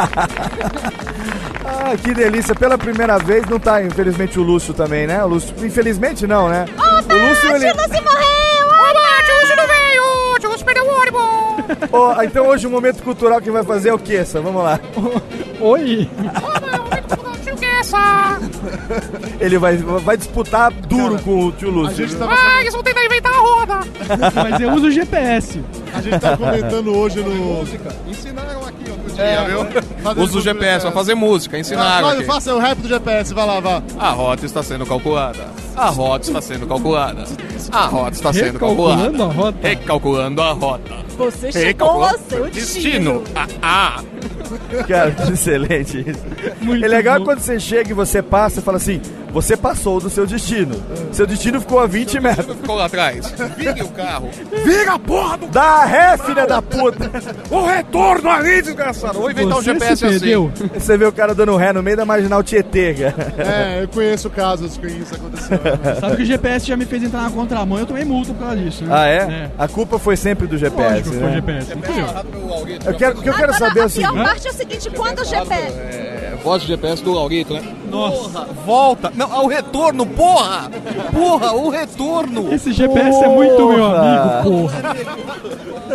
Ah, que delícia. Pela primeira vez, não tá, infelizmente, o Lúcio também, né? O Lúcio... Infelizmente não, né? o Lúcio, ele... Lúcio morreu! Ó, então hoje o momento cultural quem vai fazer é o Kessa. Vamos lá. Oi. Tio Kessa! Ele vai, vai disputar duro com o tio Lúcio. Ah, eles vão tentar inventar a roda! Mas eu uso o GPS. A gente tá comentando hoje no. Ensinaram dia, viu? Usa o GPS pra fazer música, aqui. faça o rap do GPS, vai lá, vá. A rota está sendo calculada. A rota está sendo calculada. A rota está sendo Recalculando calculada. a rota. Recalculando a rota. Você chegou Recalculando ao seu destino. Ah, ah. Cara, que excelente isso. é legal quando você chega e você passa e fala assim: você passou do seu destino. Seu destino ficou a 20 metros. Ficou lá atrás. Vire o carro. Vira a porra do... Dá ré, filha da puta! O retorno ali, desgraçado. Vou inventar um GPS assim. Você vê o cara dando ré no meio da marginal Tietê, cara. É, eu conheço casos que isso aconteceu. Sabe que o GPS já me fez entrar na contramão e eu tomei multa por causa disso, né? Ah, é? A culpa foi sempre do GPS, Lógico, foi né? GPS. Eu quero, o que eu quero saber é o A pior seguinte. parte é o seguinte, quando o GPS... É, voz de GPS do Laurito, né? Nossa. Volta. Não, o retorno, porra! Porra, o retorno! Esse GPS é muito meu amigo, porra.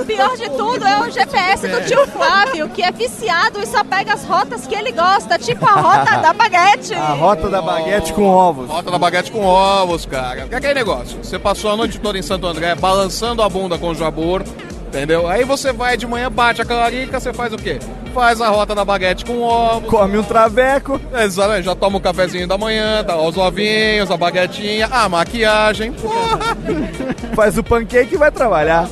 Pior de tudo é o GPS do tio Flávio, que é viciado e só pega as rotas que ele gosta, tipo a rota da baguete. A rota da baguete com ovos. Rota da baguete com ovos, cara. Que é aquele negócio? Você passou a noite toda em Santo André balançando a bunda com o jabor, entendeu? Aí você vai de manhã, bate a calarica, você faz o quê? faz a rota da baguete com ovo. Come um traveco. Exatamente, já toma o cafezinho da manhã, tá, os ovinhos, a baguetinha, a maquiagem. Porra! Faz o pancake e vai trabalhar.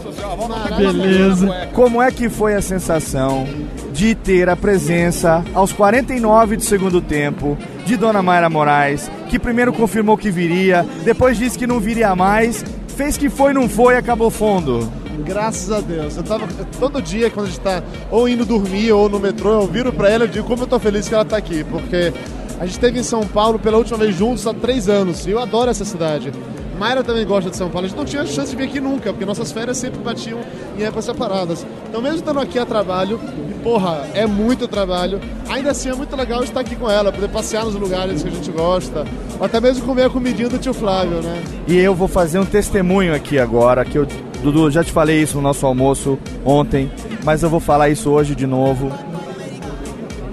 Beleza. Como é que foi a sensação de ter a presença aos 49 do segundo tempo de Dona Mayra Moraes, que primeiro confirmou que viria, depois disse que não viria mais, fez que foi, não foi, acabou fundo. Graças a Deus. Eu tava todo dia quando a gente tá ou indo dormir ou no metrô, eu viro pra ela e digo como eu tô feliz que ela tá aqui, porque a gente esteve em São Paulo pela última vez juntos há três anos e eu adoro essa cidade. Mayra também gosta de São Paulo. A gente não tinha chance de vir aqui nunca, porque nossas férias sempre batiam em épocas separadas. Então, mesmo estando aqui a trabalho, e porra, é muito trabalho, ainda assim é muito legal estar aqui com ela, poder passear nos lugares que a gente gosta, ou até mesmo comer a comidinha do tio Flávio, né? E eu vou fazer um testemunho aqui agora, que eu, Dudu, já te falei isso no nosso almoço ontem, mas eu vou falar isso hoje de novo.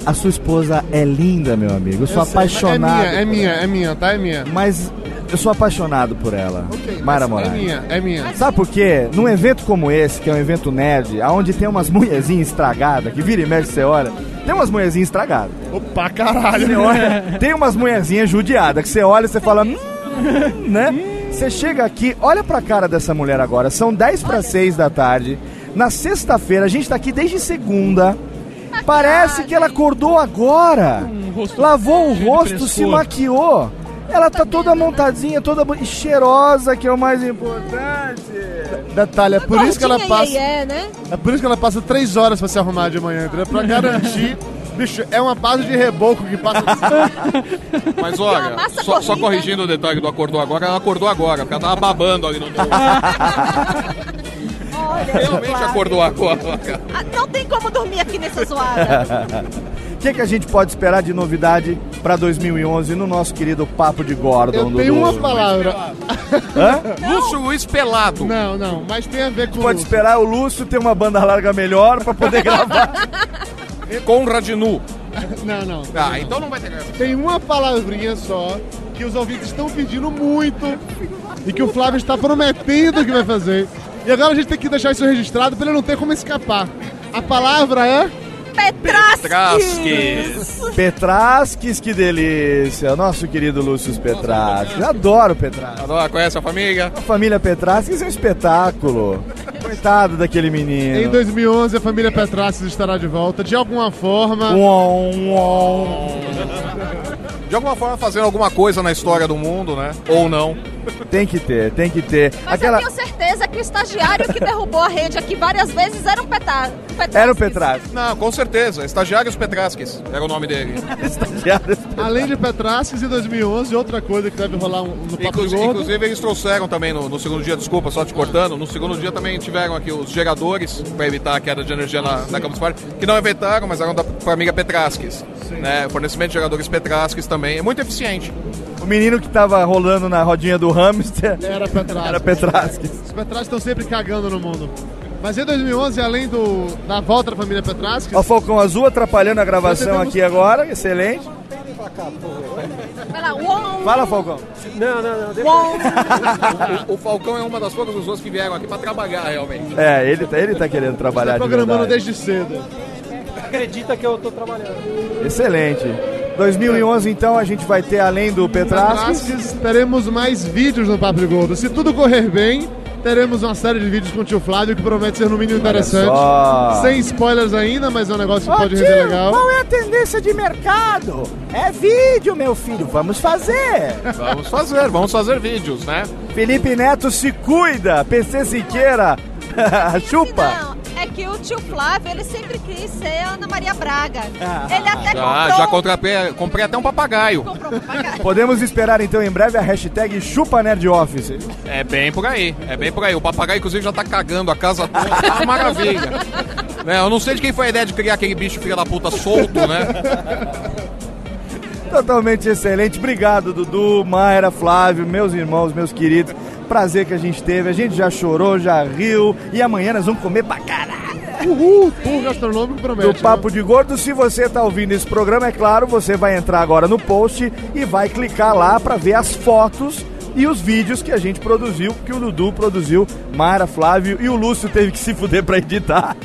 A sua esposa é linda, meu amigo. Eu sou Eu sei, mas apaixonado. É minha, é minha, é minha, tá? É minha. Mas eu sou apaixonado por ela. Mayra É Moraes. minha, é minha. Sabe por quê? Num evento como esse, que é um evento nerd, onde tem umas mulherzinhas estragadas, que vira e mexe você olha, tem umas mulherzinhas estragadas. Opa, caralho. Você olha, tem umas mulherzinhas judiadas, que você olha e você fala, hum, né? Você chega aqui, olha pra cara dessa mulher agora, são 10 para 6 da tarde, na sexta-feira, a gente tá aqui desde segunda, parece que ela acordou agora, lavou o rosto, se maquiou. Ela tá toda montadinha, toda bo- e cheirosa, que é o mais importante. Detalhe, é por isso que ela passa. né? É por isso que ela passa três horas pra se arrumar de manhã, entendeu? Pra garantir. Bicho, é uma base de reboco que passa. Mas olha, massa só, só corrigindo o detalhe do acordou agora, ela acordou agora, porque ela tava babando ali no Realmente acordou agora. Ah, não tem como dormir aqui nessa zoada. O que, que a gente pode esperar de novidade para 2011 no nosso querido Papo de Gordon? Eu tenho Dudu? uma palavra. Hã? Lúcio Luiz Pelado. Não, não, mas tem a ver com. Pode esperar o Lúcio ter uma banda larga melhor para poder gravar. Conrad Nu. Não, não. Ah, então não vai ter graça. Tem uma palavrinha só que os ouvintes estão pedindo muito e que o Flávio está prometendo que vai fazer. E agora a gente tem que deixar isso registrado para ele não ter como escapar. A palavra é. Petrasques. Petrasques, que delícia. Nosso querido Lúcio Petrasques. Adoro Petrasques. Adora, conhece a família? A família Petrasques é um espetáculo. Coitado daquele menino. Em 2011 a família Petraces estará de volta de alguma forma. Uom, uom. De alguma forma fazendo alguma coisa na história do mundo, né? Ou não. Tem que ter, tem que ter. Mas Aquela... eu tenho certeza que o estagiário que derrubou a rede aqui várias vezes era um petrasques. Era o Petrasques. Não, com certeza. Estagiários Petrasques era o nome dele. Além de Petraces, em 2011, outra coisa que deve rolar no Papo Inclusive, Gordo. inclusive, eles trouxeram também no, no segundo dia, desculpa, só te cortando, no segundo dia também tiveram aqui os geradores para evitar a queda de energia na, na Campus Party, que não evitaram, mas eram da família Petrasques. Né? Fornecimento de geradores Petrasques também. É muito eficiente. O menino que tava rolando na rodinha do hamster Era Petrasques. era. Os Petrasques estão sempre cagando no mundo. Mas em 2011, além do, da volta da família Petrasques... Ó, o Falcão Azul atrapalhando a gravação aqui agora, excelente. Fala, Falcão. Não, não, não. uom. O, o Falcão é uma das poucas pessoas que vieram aqui para trabalhar, realmente. É, ele, tá- ele tá querendo trabalhar de programando verdade. desde cedo. Acredita que eu tô trabalhando. Excelente. 2011, então, a gente vai ter, além do Petrasques... Petrasques, teremos mais vídeos no Papo de Gordo. Se tudo correr bem, teremos uma série de vídeos com o tio Flávio que promete ser no mínimo interessante. Sem spoilers ainda, mas é um negócio que Ô, pode tio, render legal. qual é a tendência de mercado? É vídeo, meu filho. Vamos fazer. Vamos fazer, vamos fazer vídeos, né? Felipe Neto se cuida. PC Siqueira. Chupa. É que o tio Flávio, ele sempre quis ser Ana Maria Braga. Ah. ele até Já, comprou... já contrapei, comprei até um papagaio. Podemos esperar, então, em breve a hashtag Chupa Nerd Office. É bem por aí, é bem por aí. O papagaio, inclusive, já tá cagando a casa toda. Tá uma maravilha. Né, eu não sei de quem foi a ideia de criar aquele bicho filha da puta solto, né? Totalmente excelente. Obrigado, Dudu, Mayra, Flávio, meus irmãos, meus queridos. Prazer que a gente teve. A gente já chorou, já riu. E amanhã nós vamos comer pra caralho. Uhul, tour gastronômico promete. Do Papo de Gordo. Se você tá ouvindo esse programa, é claro, você vai entrar agora no post e vai clicar lá pra ver as fotos e os vídeos que a gente produziu, que o Dudu produziu, Mayra, Flávio e o Lúcio teve que se fuder pra editar.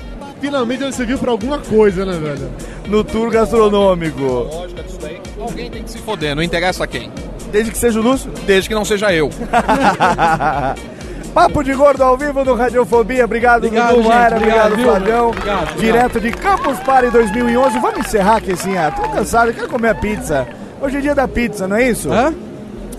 Finalmente ele serviu pra alguma coisa, né, velho? No tour gastronômico. Lógica disso daí. Alguém tem que se foder, não interessa quem. Desde que seja o Lúcio? Desde que não seja eu. Papo de Gordo ao vivo no Radiofobia. Obrigado, Obrigado, Dudu. Mayra. Obrigado, Obrigado. Direto de Campus Party 2011. Vamos encerrar aqui, assim. Ah, tô cansado, quero comer a pizza. Hoje é dia da pizza, não é isso? Hã?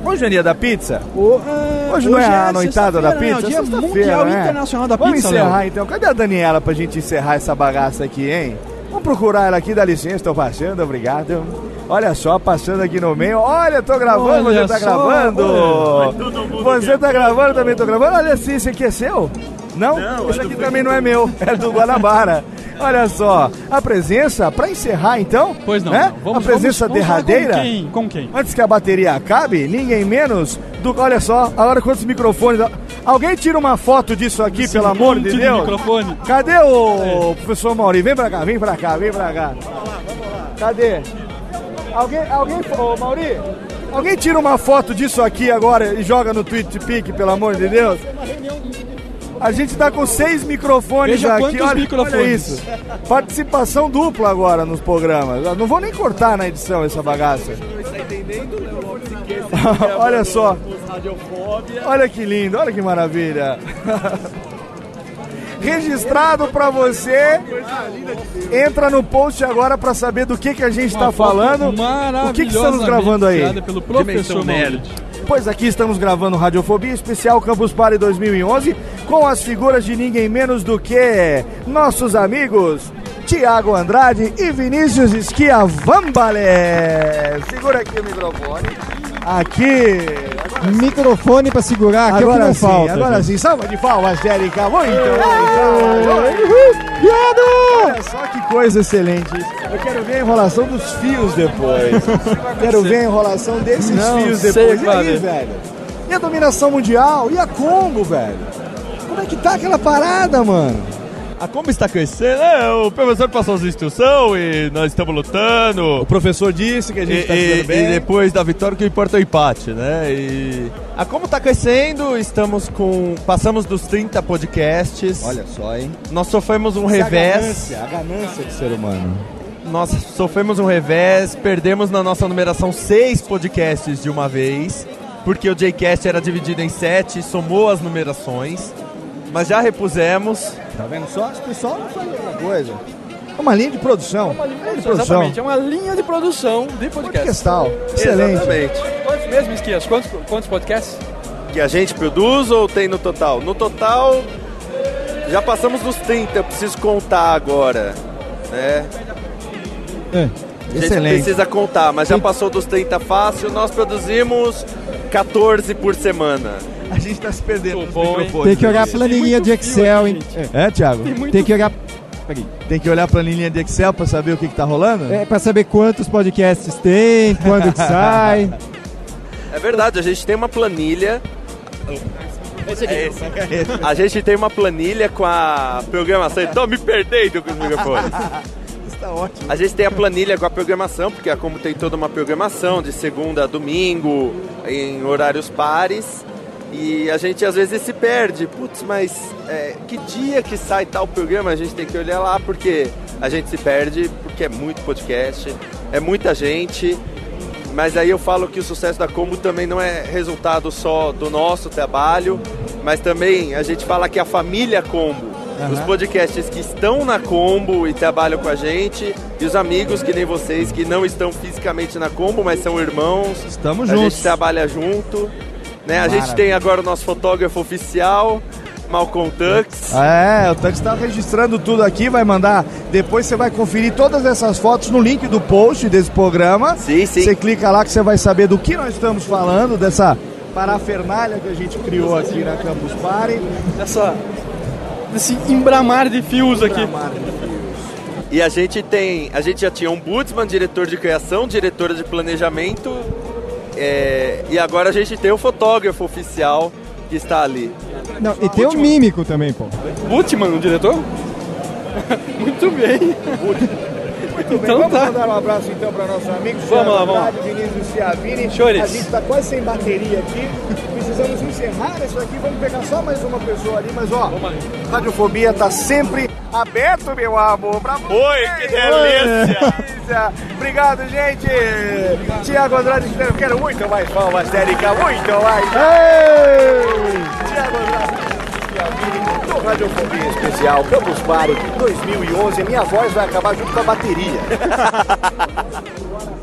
Hoje é dia da pizza? é, Hoje não é a é noitada da pizza? né? O dia Sexta-feira, Mundial né? Internacional da Vamos Pizza, encerrar Léo. então. Cadê a Daniela pra gente encerrar essa bagaça aqui, hein? Vamos procurar ela aqui, dá licença, tô passando, obrigado. Olha só, passando aqui no meio. Olha, tô gravando, Olha você tá só, gravando. olha. Você tá gravando, também tô gravando. Olha assim, esse aqui é seu? Não? esse aqui também não é meu, é do Guanabara. Olha só, a presença, pra encerrar então, Pois não, né? não. Vamos- a presença vamos- vamos derradeira, com quem? Com quem? antes que a bateria acabe, ninguém menos do. Olha só, agora quantos microfones. Alguém tira uma foto disso aqui, Esse pelo amor de Deus. microfone. Cadê o professor Mauri? Vem pra cá, vem pra cá, vem pra cá. Cadê? Alguém, alguém, ô Mauri, alguém tira uma foto disso aqui agora e joga no TweetPic, pelo amor de Deus? A gente tá com seis microfones Veja aqui, quantos olha, olha microfones. isso. Participação dupla agora nos programas. Eu Não vou nem cortar na edição essa bagaça. olha só. Olha que lindo, olha que maravilha. Registrado pra você. Entra no post agora pra saber do que, que a gente tá foto falando. O que, que estamos gravando aí? pelo professor Mauri. Pois aqui estamos gravando Radiofobia Especial Campus Party 2011 com as figuras de ninguém menos do que nossos amigos Tiago Andrade e Vinícius Schiavambale. Segura aqui o microfone. Aqui. Microfone pra segurar, aqui é o que Agora não sim, falta. agora gente. sim. Salva de palmas, Jérica. Muito Olha só que coisa excelente. Eu quero ver a enrolação dos fios depois. quero ver a enrolação desses Não, fios sei depois. que E aí, velho? E a dominação mundial? E a Congo, velho? Como é que tá aquela parada, mano? A Kombi está crescendo, é, o professor passou as instruções e nós estamos lutando. O professor disse que a gente e, tá se dando bem. e depois da vitória o que importa é o empate, né? E a Como está crescendo, estamos com. Passamos dos 30 podcasts. Olha só, hein? Nós sofremos um Essa é a revés. ganância, a ganância de ser humano. Nós sofremos um revés, perdemos na nossa numeração seis podcasts de uma vez, porque o Jcast era dividido em sete, somou as numerações, mas já repusemos. Tá vendo só? O pessoal não faz outra coisa. É uma linha de produção. Uma linha de produção. Exatamente, é uma linha de produção de podcast. Podcastal. Excelente. Exatamente. Quantos mesmo, Esquias? Quantos, quantos podcasts? Que a gente produz ou tem no total? No total, já passamos dos 30, eu preciso contar agora. Né? É. A gente Excelente. precisa contar, mas já passou dos 30 fácil, nós produzimos 14 por semana. A gente tá se perdendo nos bom, microfones. Tem que olhar a planilha de Excel, hein? É, Thiago? Tem que olhar. Peraí. Tem que olhar a planilha de Excel pra saber o que, que tá rolando? É, pra saber quantos podcasts tem, quando que sai. É verdade, a gente tem uma planilha. É esse. A gente tem uma planilha com a programação. Tô me perdendo com os microfones. Isso tá ótimo. A gente tem a planilha com a programação, porque a Como tem toda uma programação de segunda a domingo, em horários pares. E a gente às vezes se perde. Putz, mas é, que dia que sai tal programa? A gente tem que olhar lá, porque a gente se perde, porque é muito podcast, é muita gente. Mas aí eu falo que o sucesso da Combo também não é resultado só do nosso trabalho, mas também a gente fala que a família Combo, Aham. os podcasts que estão na Combo e trabalham com a gente, e os amigos que nem vocês que não estão fisicamente na Combo, mas são irmãos. Estamos a juntos. gente trabalha junto. Né? A gente tem agora o nosso fotógrafo oficial, Malcolm Tux. É, o Tux tá registrando tudo aqui, vai mandar. Depois você vai conferir todas essas fotos no link do post desse programa. Sim, sim. Você clica lá que você vai saber do que nós estamos falando, dessa parafernália que a gente criou aqui na Campus Party. Dessa, desse embramar de fios aqui. E a gente tem, a gente já tinha um Budsman, diretor de criação, diretora de planejamento, é, e agora a gente tem o fotógrafo oficial que está ali. Não, e tem o mímico também, pô. Butman, o diretor? Muito bem. Muito bem, Então vamos tá. mandar um abraço então para nossos amigos. Vamos lá, vamos lá. Vinícius Ciavini. Senhores. A gente está quase sem bateria aqui. Precisamos encerrar isso aqui. Vamos pegar só mais uma pessoa ali, mas ó, Radiofobia tá sempre aberto, meu amor. Pra Oi, que delícia. Obrigado, gente. Tiago Andrade, eu quero muito mais palmas, Érica, muito mais. Tiago Andrade. No Radiofobia Especial Campus Party 2011, a minha voz vai acabar junto com a bateria.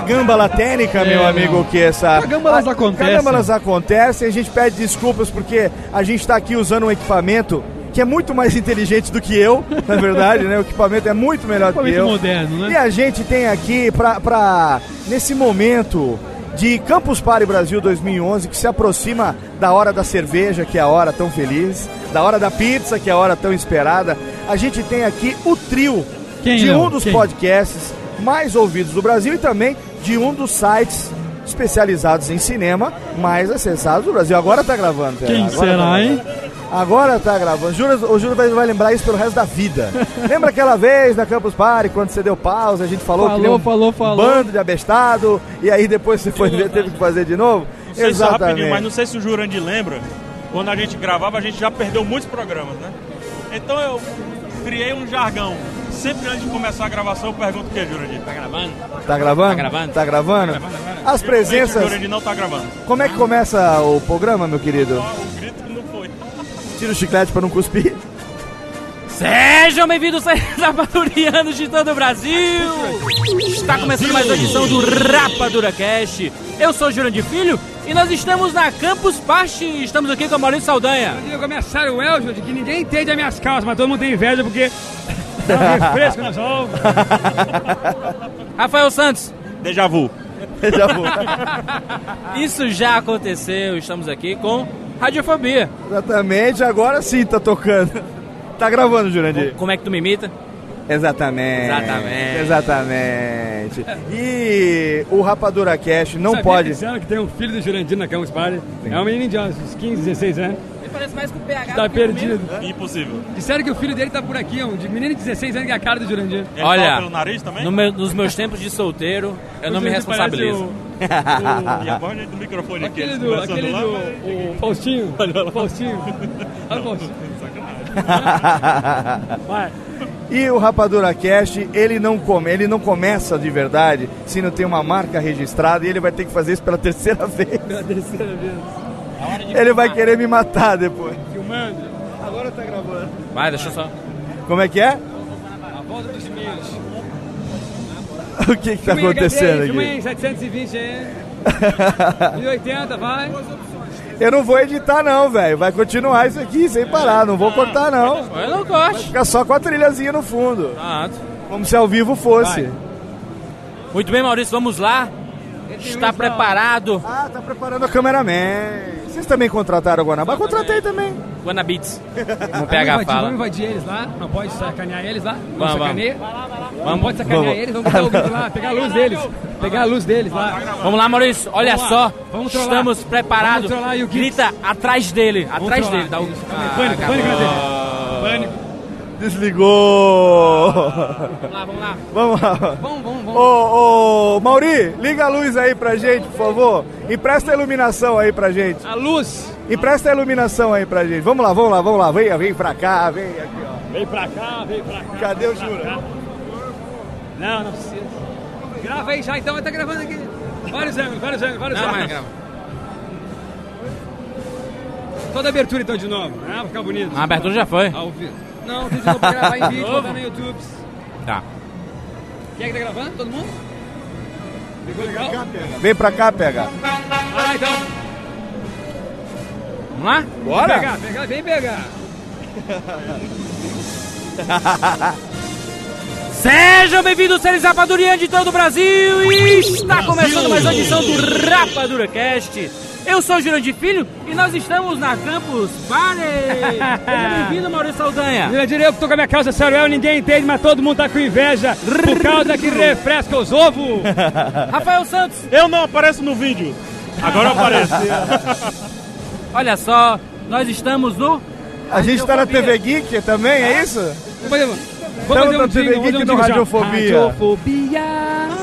cagâmbala técnica, meu É, amigo, não. que essa. Cagâmbalas a- acontecem. Cagâmbalas acontecem, a gente pede desculpas porque a gente está aqui usando um equipamento que é muito mais inteligente do que eu, na verdade, né? O equipamento é muito melhor do que eu. moderno, né? E a gente tem aqui pra, pra nesse momento de Campus Party Brasil 2011, que se aproxima da hora da cerveja, que é a hora tão feliz, da hora da pizza, que é a hora tão esperada. A gente tem aqui o trio Quem, de Léo? um dos Quem? podcasts mais ouvidos do Brasil e também de um dos sites especializados em cinema mais acessados do Brasil. Agora tá gravando. Quem Agora será, tá hein? Agora tá gravando. Júlio, o Júlio vai, vai lembrar isso pelo resto da vida. Lembra aquela vez na Campus Party, quando você deu pausa, a gente falou, que Falou, nem um falou, falou. bando de abestado, e aí depois você foi ver, teve que fazer de novo? Não sei se rapidinho, Exatamente. mas não sei se o Jurandir lembra. Quando a gente gravava, a gente já perdeu muitos programas, né? Então eu criei um jargão. Sempre antes de começar a gravação, eu pergunto o que, Jurandir? Tá gravando? Tá gravando? Tá gravando? Tá gravando? Tá gravando. As presenças. O Jurandir não tá gravando. Como é que começa o programa, meu querido? O grito não foi. Tira o chiclete pra não cuspir. Sejam bem-vindos, rapadurianos de todo o Brasil! Está começando mais uma edição do Rapadura Cast. Eu sou o Jurandir Filho e nós estamos na Campus Party. Estamos aqui com a Maurício Saldanha. Eu começar o Eljo de que ninguém entende as minhas calças, mas todo mundo tem inveja porque dá um refresco na sol. Rafael Santos. Déjà vu. Já vou. Isso já aconteceu, estamos aqui com Radiofobia. Exatamente, agora sim tá tocando. Tá gravando, Jurandir? Como é que tu me imita? Exatamente. Exatamente. Exatamente. E o Rapadura Cash não Sabia pode. Que que tem um filho do Jurandir na Campus Party. É um menino de uns 15, 16 anos. Ele parece mais com o PH. Tá perdido. Impossível. Disseram que o filho dele tá por aqui, um de menino de 16 anos que é a cara do Jurandir. Olha, pelo nariz também? no meu- nos meus tempos de solteiro, eu não me responsabilizo. E a voz do microfone aqui, Aquele do, aquele lá, do mas- o Faustinho. O Faustinho. Olha o Faustinho. Vai. E o Rapadura Cash, ele não come, ele não começa de verdade se não tem uma marca registrada e ele vai ter que fazer isso pela terceira vez. Pela terceira vez. Ele vai querer me matar depois. Filmando. Agora tá gravando. Vai, deixa eu só. Como é que é? A volta dos milhos. O que que tá acontecendo Filma aí, aqui? 720 aí. 1080, vai. Eu não vou editar não, velho. Vai continuar isso aqui sem parar, não vou cortar não. Eu não gosto. Vai ficar só com a trilhazinha no fundo. Como se ao vivo fosse. Muito bem, Maurício, vamos lá. Está preparado? Ah, tá preparando a cameraman. Vocês também contrataram o Guanabara? Contratei também. Guanabits. Como o Vamos PH invadir, fala. vamos invadir eles lá. Não pode sacanear eles lá. Vamos, Vamos, sacanear. vamos. Não pode sacanear Vamos. eles. Vamos pegar o grito lá. Pegar a luz deles. Pegar a luz deles lá. Vamos lá, Maurício. Olha Vamos lá. só. Vamos trollar. Estamos preparados. Vamos e. Grita atrás dele. Vamos atrás dele. Dá o... Ah, Pânico, pânico. Pânico. Desligou. Vamos lá, vamos lá. Vamos lá. Vamos, vamos, vamos. Ô, ô, Mauri, liga a luz aí pra gente, por favor. Empresta a iluminação aí pra gente. A luz. Empresta a iluminação aí pra gente. Vamos lá, vamos lá, vamos lá. Vem, vem pra cá, vem aqui, ó. Vem pra cá, vem pra cá. Cadê o Jura? cá. Não, não precisa. Grava aí já, então. Tá gravando aqui. Vários ângulos, vários ângulos, vários Não, ângulos. grava. Toda a abertura então de novo. Ah, vai ficar bonito. A abertura já foi. Ao vivo. Não, tem de novo pra gravar em vídeo, botar no YouTube. Tá. Quem é que tá gravando? Todo mundo? Ficou legal? Vem pra cá, pega. Ah, então. Vamos lá? Bora? Vem pegar, pegar, vem pegar. Sejam bem-vindos, seres rapadurianos de todo o Brasil! E está começando mais uma edição do Rapadura Cast. Eu sou o Jurandir Filho e nós estamos na Campus Party! Seja bem-vindo, Maurício Saldanha! Jurandir, eu que tô com a minha calça Saruel, ninguém entende, mas todo mundo tá com inveja por causa que refresca os ovos. Rafael Santos! Eu não apareço no vídeo. Agora eu apareço. Olha só, nós estamos no. A gente tá na TV Geek também, é isso? Vamos fazer, fazer na um TV Geek um no. Radiofobia. Radiofobia.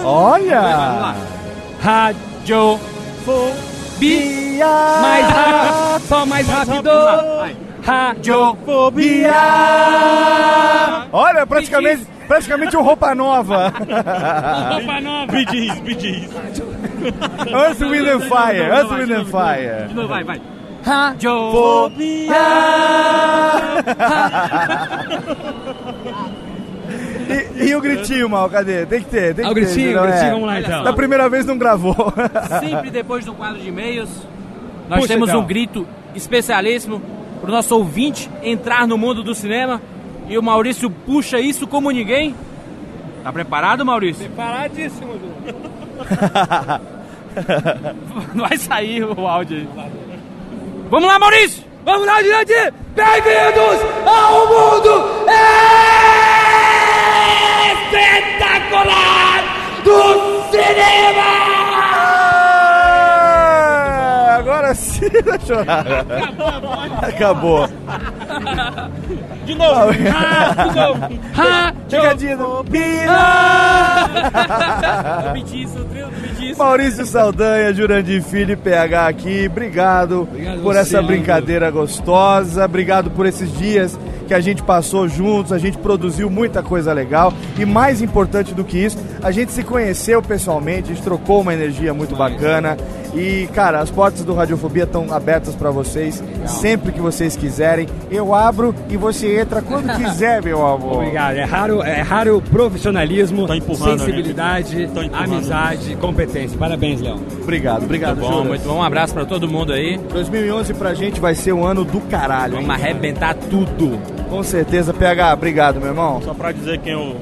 Olha! Vamos lá. Radiofobia. Mais rápido, só mais rápido. Radiofobia. Olha, praticamente, praticamente um roupa nova. Roupa nova. Bidis, bidis. Earth, Wind and Fire, Earth, Wind and Fire. De novo, vai, vai. Radiofobia. E, e o gritinho, mal, cadê? Tem que ter, tem que Ah, o ter. gritinho, não o gritinho, é? vamos lá, então. Da primeira vez não gravou. Sempre depois do quadro de e-mails, nós Puxa, temos então. um grito especialíssimo para o nosso ouvinte entrar no mundo do cinema. E o Maurício puxa isso como ninguém. Tá preparado, Maurício? Paradíssimo, Du. Não vai sair o áudio aí. Vamos lá, Maurício! Vamos lá, Jurandir! Bem-vindos ao mundo espetacular do cinema! Ah, Agora sim vai chorar. Acabou. De novo. Ah, de novo. Ah, Pegadinha do Maurício Saldanha, Jurandir Filho e PH aqui. Obrigado, por você, essa brincadeira gostosa. Obrigado por esses dias que a gente passou juntos. A gente produziu muita coisa legal. E mais importante do que isso, a gente se conheceu pessoalmente, a gente trocou uma energia muito bacana. E, cara, as portas do Radiofobia estão abertas para vocês sempre que vocês quiserem. Eu abro e você entra quando quiser, meu amor. Obrigado. É raro, é raro profissionalismo, empurrando, sensibilidade, amizade, competência. Parabéns, Léo. Obrigado, obrigado, Muito bom, Jura. muito bom. Um abraço para todo mundo aí. 2011 pra gente vai ser um ano do caralho. Vamos hein? arrebentar tudo. Com certeza, PH, obrigado, meu irmão. Só pra dizer quem eu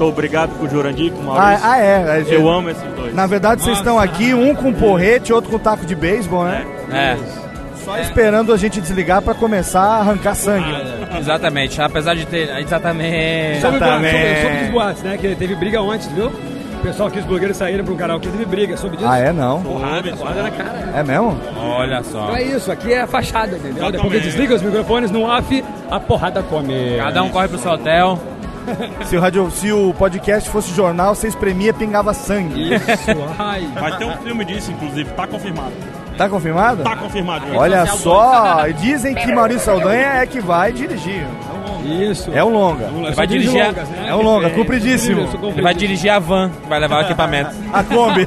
Estou obrigado com o Jurandir, com o Ah, Maurício. ah, é. gente- Eu amo esses dois. Na verdade, vocês estão aqui, um com porrete, outro com taco de beisebol, né? É. Só esperando a gente desligar pra começar a arrancar sangue. Exatamente, apesar de ter. Exatamente. Sobre, boato, sobre, sobre os boatos, né? Que teve briga ontem, viu? O pessoal aqui, os blogueiros saíram pra um karaokê, teve briga. Soube disso? Ah, é não? Porrada, porrada na cara. É mesmo? Olha só. Então é isso, aqui é a fachada, entendeu? Depois que Exatamente. desliga os microfones no off, a porrada come. Cada um corre pro seu hotel. Se o, radio, se o podcast fosse jornal, você espremia pingava sangue. Isso, ai. Vai ter um filme disso, inclusive, tá confirmado. Tá confirmado? Tá confirmado. Olha só, e dizem que Maurício Saldanha é que vai dirigir. Isso. É um longa. Ele vai dirigir. a- É um longa, compridíssimo. Ele vai dirigir a van, que vai levar o equipamento. A Kombi.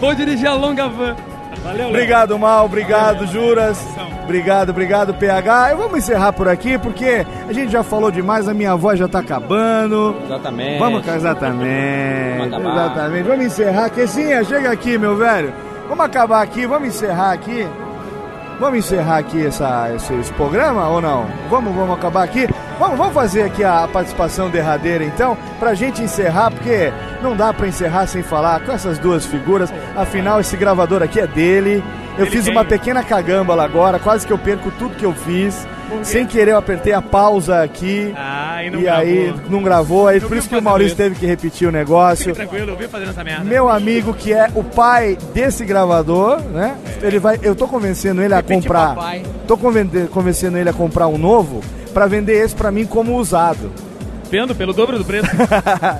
Vou dirigir a longa van. Valeu, Léo. Obrigado, Mal. Obrigado, Juras. Obrigado, obrigado, PH. E vamos encerrar por aqui, porque a gente já falou demais, a minha voz já tá acabando. Exatamente. Vamos, exatamente. Vamos acabar. exatamente. Vamos encerrar. Quesinha, chega aqui, meu velho. Vamos acabar aqui, vamos encerrar aqui. Vamos encerrar aqui essa, esse, esse programa ou não? Vamos, vamos acabar aqui. Vamos, vamos fazer aqui a participação derradeira então, pra gente encerrar, porque não dá pra encerrar sem falar com essas duas figuras. Afinal, esse gravador aqui é dele. Eu Ele fiz uma pequena cagâmbala agora, quase que eu perco tudo que eu fiz. Sem querer, eu apertei a pausa aqui. Ah, e não e aí não gravou, aí Eu por isso que o Maurício isso. teve que repetir o negócio. Fique tranquilo, eu vi fazendo essa merda. Meu amigo que é o pai desse gravador, né? Ele vai, eu tô convencendo ele a comprar. papai. Tô convencendo ele a comprar um novo pra vender esse pra mim como usado. Pelo dobro do preço.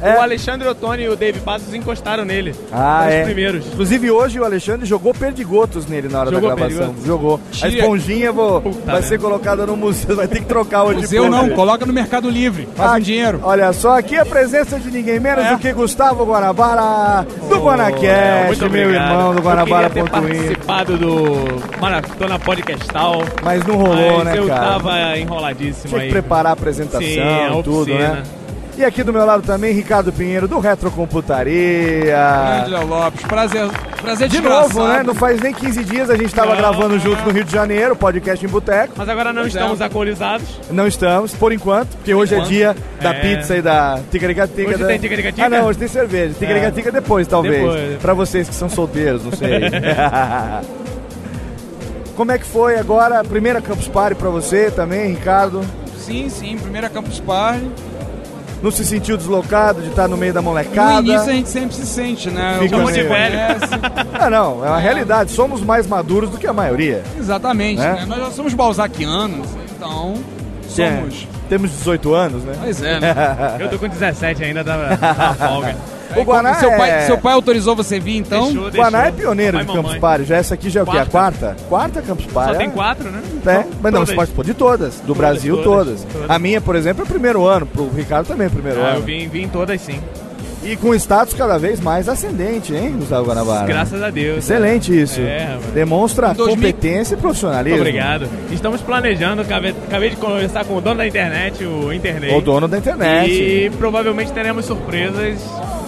É. O Alexandre Ottoni e o Dave Passos encostaram nele. Ah, Foram é. os primeiros. Inclusive hoje o Alexandre jogou perdigotos nele na hora Jogou da gravação. perdigotos? Jogou. A esponjinha vou, vai ser colocada no museu, vai ter que trocar hoje. Museu não, coloca no Mercado Livre. Faz Ah, um dinheiro. Olha só, aqui a presença de ninguém menos do que Gustavo Guanabara, do Guanacast, É, muito meu irmão do Eu Guanabara. queria ter participado do Maratona Podcastal. Mas não rolou, mas né, eu cara? tava enroladíssimo Tinha que aí. preparar a apresentação Sim, a e tudo, né? E aqui do meu lado também, Ricardo Pinheiro, do Retrocomputaria. Grande Léo Lopes. Prazer, prazer De novo, né? Não faz nem 15 dias a gente tava Não, gravando junto no Rio de Janeiro, podcast em Boteco. Mas agora não Pois é. estamos alcoolizados. Não estamos, por enquanto, porque hoje é enquanto. dia da É. pizza e da ticaricatica. Hoje da... tem ticaricatica? Ah, não, hoje tem cerveja. Ticaricatica depois, talvez. Depois. Pra vocês que são solteiros, não sei. Como é que foi agora a primeira Campus Party pra você também, Ricardo? Sim, sim. Primeira Campus Party. Não se sentiu deslocado de estar no meio da No molecada? início a gente sempre se sente, né? Fica Como meio- se conhece. Ah, não, é uma realidade. Somos mais maduros do que a maioria. Exatamente, Né? né? Nós já somos balzaquianos, então somos. É, Temos 18 anos, né? Pois é, né? Eu tô com 17 ainda, dá, dá folga. O Guaná seu, pai, é- seu pai autorizou você vir, então? Deixou, O Guaná é deixou. pioneiro de e Campus mamãe. Party. Já essa aqui já é o quê? A quarta? Quarta Campus Party. Só tem é? quatro, né? É, mas não, Todas. você participou de todas, do Brasil todas. todas, todas. A minha, por exemplo, é primeiro ano, pro Ricardo também é primeiro Ah, ano. eu vim, vim todas sim. E com status cada vez mais ascendente, hein, Gustavo Guanabara? Graças a Deus. Excelente isso. É. Demonstra Em 2000 competência e profissionalismo. Muito obrigado. Estamos planejando, acabei, acabei de conversar com o dono da internet, o Internet. O dono da internet. E provavelmente teremos surpresas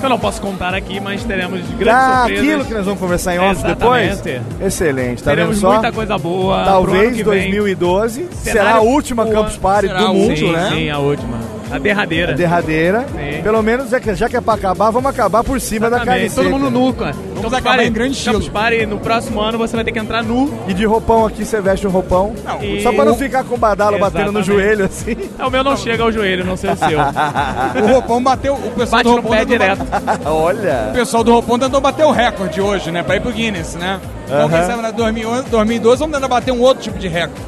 eu não posso contar aqui, mas teremos grandes Ah, surpresas. aquilo que nós vamos conversar em off depois? Excelente, tá teremos vendo só? muita coisa boa. Talvez ano que vem. 2012 será a última Campus Party do mundo, última, né? Sim, a última. A derradeira. A derradeira. Sim. Pelo menos, já que, já que é pra acabar, vamos acabar por cima da carne Exatamente. Todo seca. mundo nu, cara. Campus acabar Party- em grande estilo. Campus Party, no próximo ano você vai ter que entrar nu. E de roupão aqui, você veste um roupão. E- Só pra não ficar com o badalo batendo no Exatamente. joelho, assim. É, o meu não chega ao joelho, não sei o seu. O roupão bateu. O pessoal Bate do no roupão pé tentou direto. bater- Olha. O pessoal do roupão tentou bater o recorde hoje, né? Pra ir pro Guinness, né? Então, quem Aham. sabe, né, 2011, 2012, vamos tentar bater um outro tipo de recorde.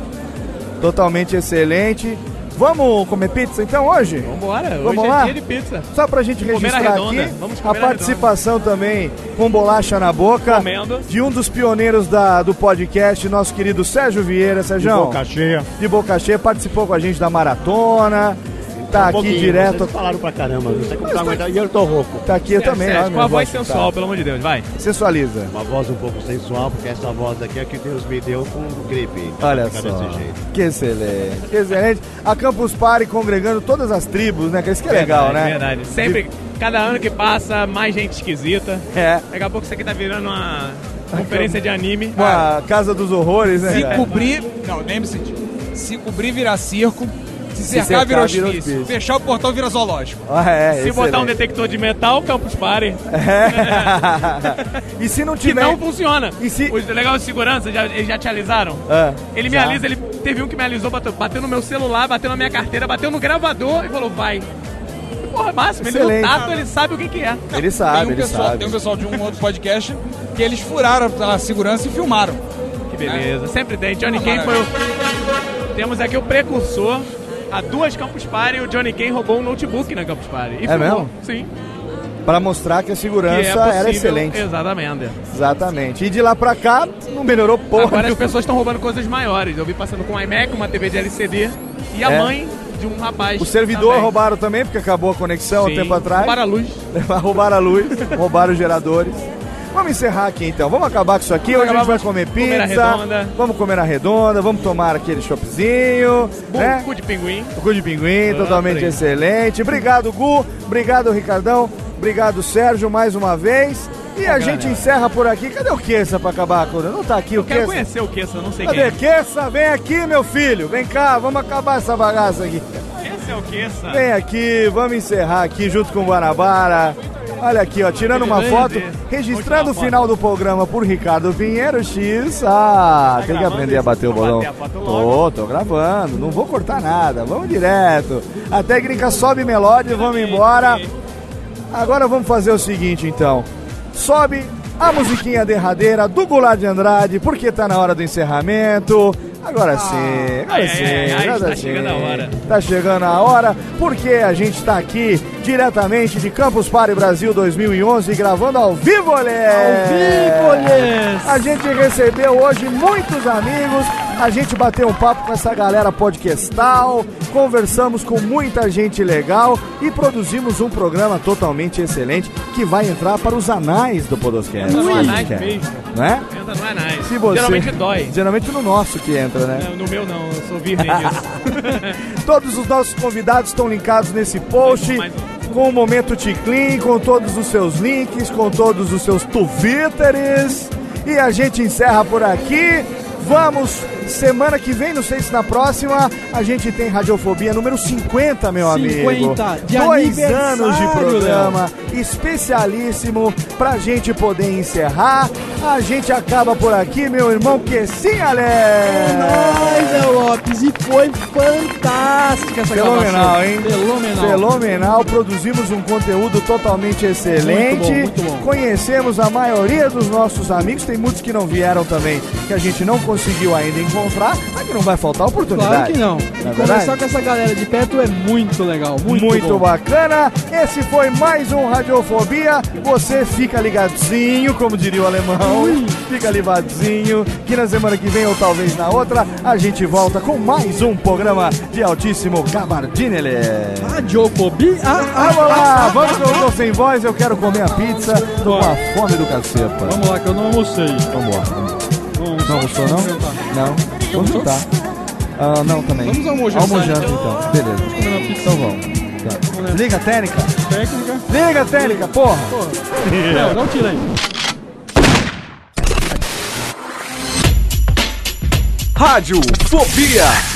Totalmente excelente. Vamos comer pizza então hoje? Vambora, Vamos hoje lá? é dia de pizza. Só pra gente Comer registrar aqui Vamos a a participação também com bolacha na boca Comendo. de um dos pioneiros da, do podcast, nosso querido Sérgio Vieira. Sérgio. boca cheia. De boca cheia, participou com a gente da maratona. Tá Um aqui direto. Vocês falaram pra caramba, não sei como tá aguentando. E eu tô rouco. Tá aqui eu também. Sérgio, ó, com minha a voz tá. sensual, pelo amor de Deus, vai. Sensualiza. Uma voz um pouco sensual, porque essa voz aqui é que Deus me deu com gripe. Olha só. desse jeito. Que excelente. Que excelente. A Campus Party congregando todas as tribos, né? Que isso que é legal, né? Verdade. Sempre, cada ano que passa, mais gente esquisita. É. Daqui a pouco isso aqui tá virando uma conferência de anime. Uma casa dos horrores, né? Se cara? cobrir. Não, lembre-se disso. Se cobrir virar circo. Se cercar, vira hospício. Fechar o portão, vira zoológico. Ah, é, Se botar um excelente. detector de metal, Campus Party. e se não Que tiver... não funciona. E se... O legal de segurança, já, eles já te alisaram? Ah, ele me já. alisa, ele teve um que me alisou, bateu, bateu no meu celular, bateu na minha carteira, bateu no gravador e falou, vai. Porra, máximo, ele no Excelente. tato, ele sabe o que que é. Ele sabe, tem um ele pessoal, sabe. Tem um pessoal de um outro podcast que eles furaram a segurança e filmaram. Que beleza, sempre tem. Johnny Kane foi o... Temos aqui o precursor a duas Campus Party e o Johnny Kane roubou um notebook na Campus Party. E É filmou. mesmo? Sim. Pra mostrar que a Que segurança é possível. era excelente. Exatamente. Exatamente. E de lá pra cá, não melhorou porra. Agora as nenhuma. pessoas estão roubando coisas maiores. Eu vi passando com um iMac, uma TV de LCD e a É. mãe de um rapaz. O servidor também. roubaram também, porque acabou a conexão há um Sim, tempo atrás. roubaram a luz. roubaram a luz, roubaram os geradores. Vamos encerrar aqui então. Vamos acabar com isso aqui. Vamos Hoje a gente vai comer comer pizza. redonda. Vamos comer na redonda. Vamos tomar aquele choppzinho. Bom, né? cu de pinguim. O cu de pinguim, Ah, totalmente excelente. Obrigado, Gu. Obrigado, Ricardão. Obrigado, Sérgio, mais uma vez. E a gente encerra por aqui. Cadê o Queça pra acabar com Não tá aqui Eu o quero Queça. conhecer o eu não sei quem Cadê é. Queça? Vem aqui, meu filho. Vem cá, vamos acabar essa bagaça aqui. Esse é o Kessa. Vem aqui, vamos encerrar aqui junto com o Guanabara. Olha aqui, ó, tirando uma foto, registrando o final do programa por Ricardo Pinheiro X. Ah, tem que aprender a bater o bolão. Tô, tô gravando, não vou cortar nada, vamos direto. A técnica sobe melódia, vamos embora. Agora vamos fazer o seguinte então. Sobe a musiquinha derradeira do Goulart de Andrade, porque tá na hora do encerramento. Agora sim, agora Ai, sim, ai, ai, agora tá sim. chegando a hora. Tá chegando a hora, porque a gente tá aqui diretamente de Campus Party Brasil 2011, gravando ao vivo, olê! Ao vivo, olhês! A gente recebeu hoje muitos amigos, a gente bateu um papo com essa galera podcastal, conversamos com muita gente legal e produzimos um programa totalmente excelente que vai entrar para os anais do Podoscast. Entra no anais mesmo. Não é? Entra no anais. Se você... Geralmente dói. Geralmente no nosso que entra, né? Não, No meu não, eu sou virgem disso. Todos os nossos convidados estão linkados nesse post. Com o Momento Ticlin, com todos os seus links, com todos os seus Twitters. E a gente encerra por aqui. Vamos, semana que vem, não sei se na próxima, a gente tem Radiofobia número 50, meu 50, amigo. de Dois aniversário, anos de programa, especialíssimo, pra gente poder encerrar. A gente acaba por aqui, meu irmão, que sim, Ale! É nóis, Lopes, e foi fantástica essa Fenomenal, hein? Fenomenal. Fenomenal. Produzimos um conteúdo totalmente excelente. Muito bom, muito bom. Conhecemos a maioria dos nossos amigos. Tem muitos que não vieram também, que a gente não conseguiu ainda encontrar. Mas que não vai faltar oportunidade. Claro que não. Não é conversar com essa galera de perto é muito legal, muito, Muito, bacana. Esse foi mais um Radiofobia. Você fica ligadinho, como diria o alemão. Fica ligadinho, que na semana que vem ou talvez na outra, a gente volta com mais um programa de altíssimo gabardinele. Radiofobia. Ah, ah, Vamos lá, vamos que eu tô sem voz, eu quero comer a pizza. Tô com a fome do caceta. Vamos lá, que eu não almocei. Vamos lá. Vamos. Não almoçou, não? Vamos jantar. Não. Vamos jantar. Ah, não, também. Vamos almojantar, Almojanta, então. então. Beleza. Então vamos. Tá. Desliga a técnica. Técnica. Desliga a técnica, porra. Não, não tira aí. Rádio Fobia.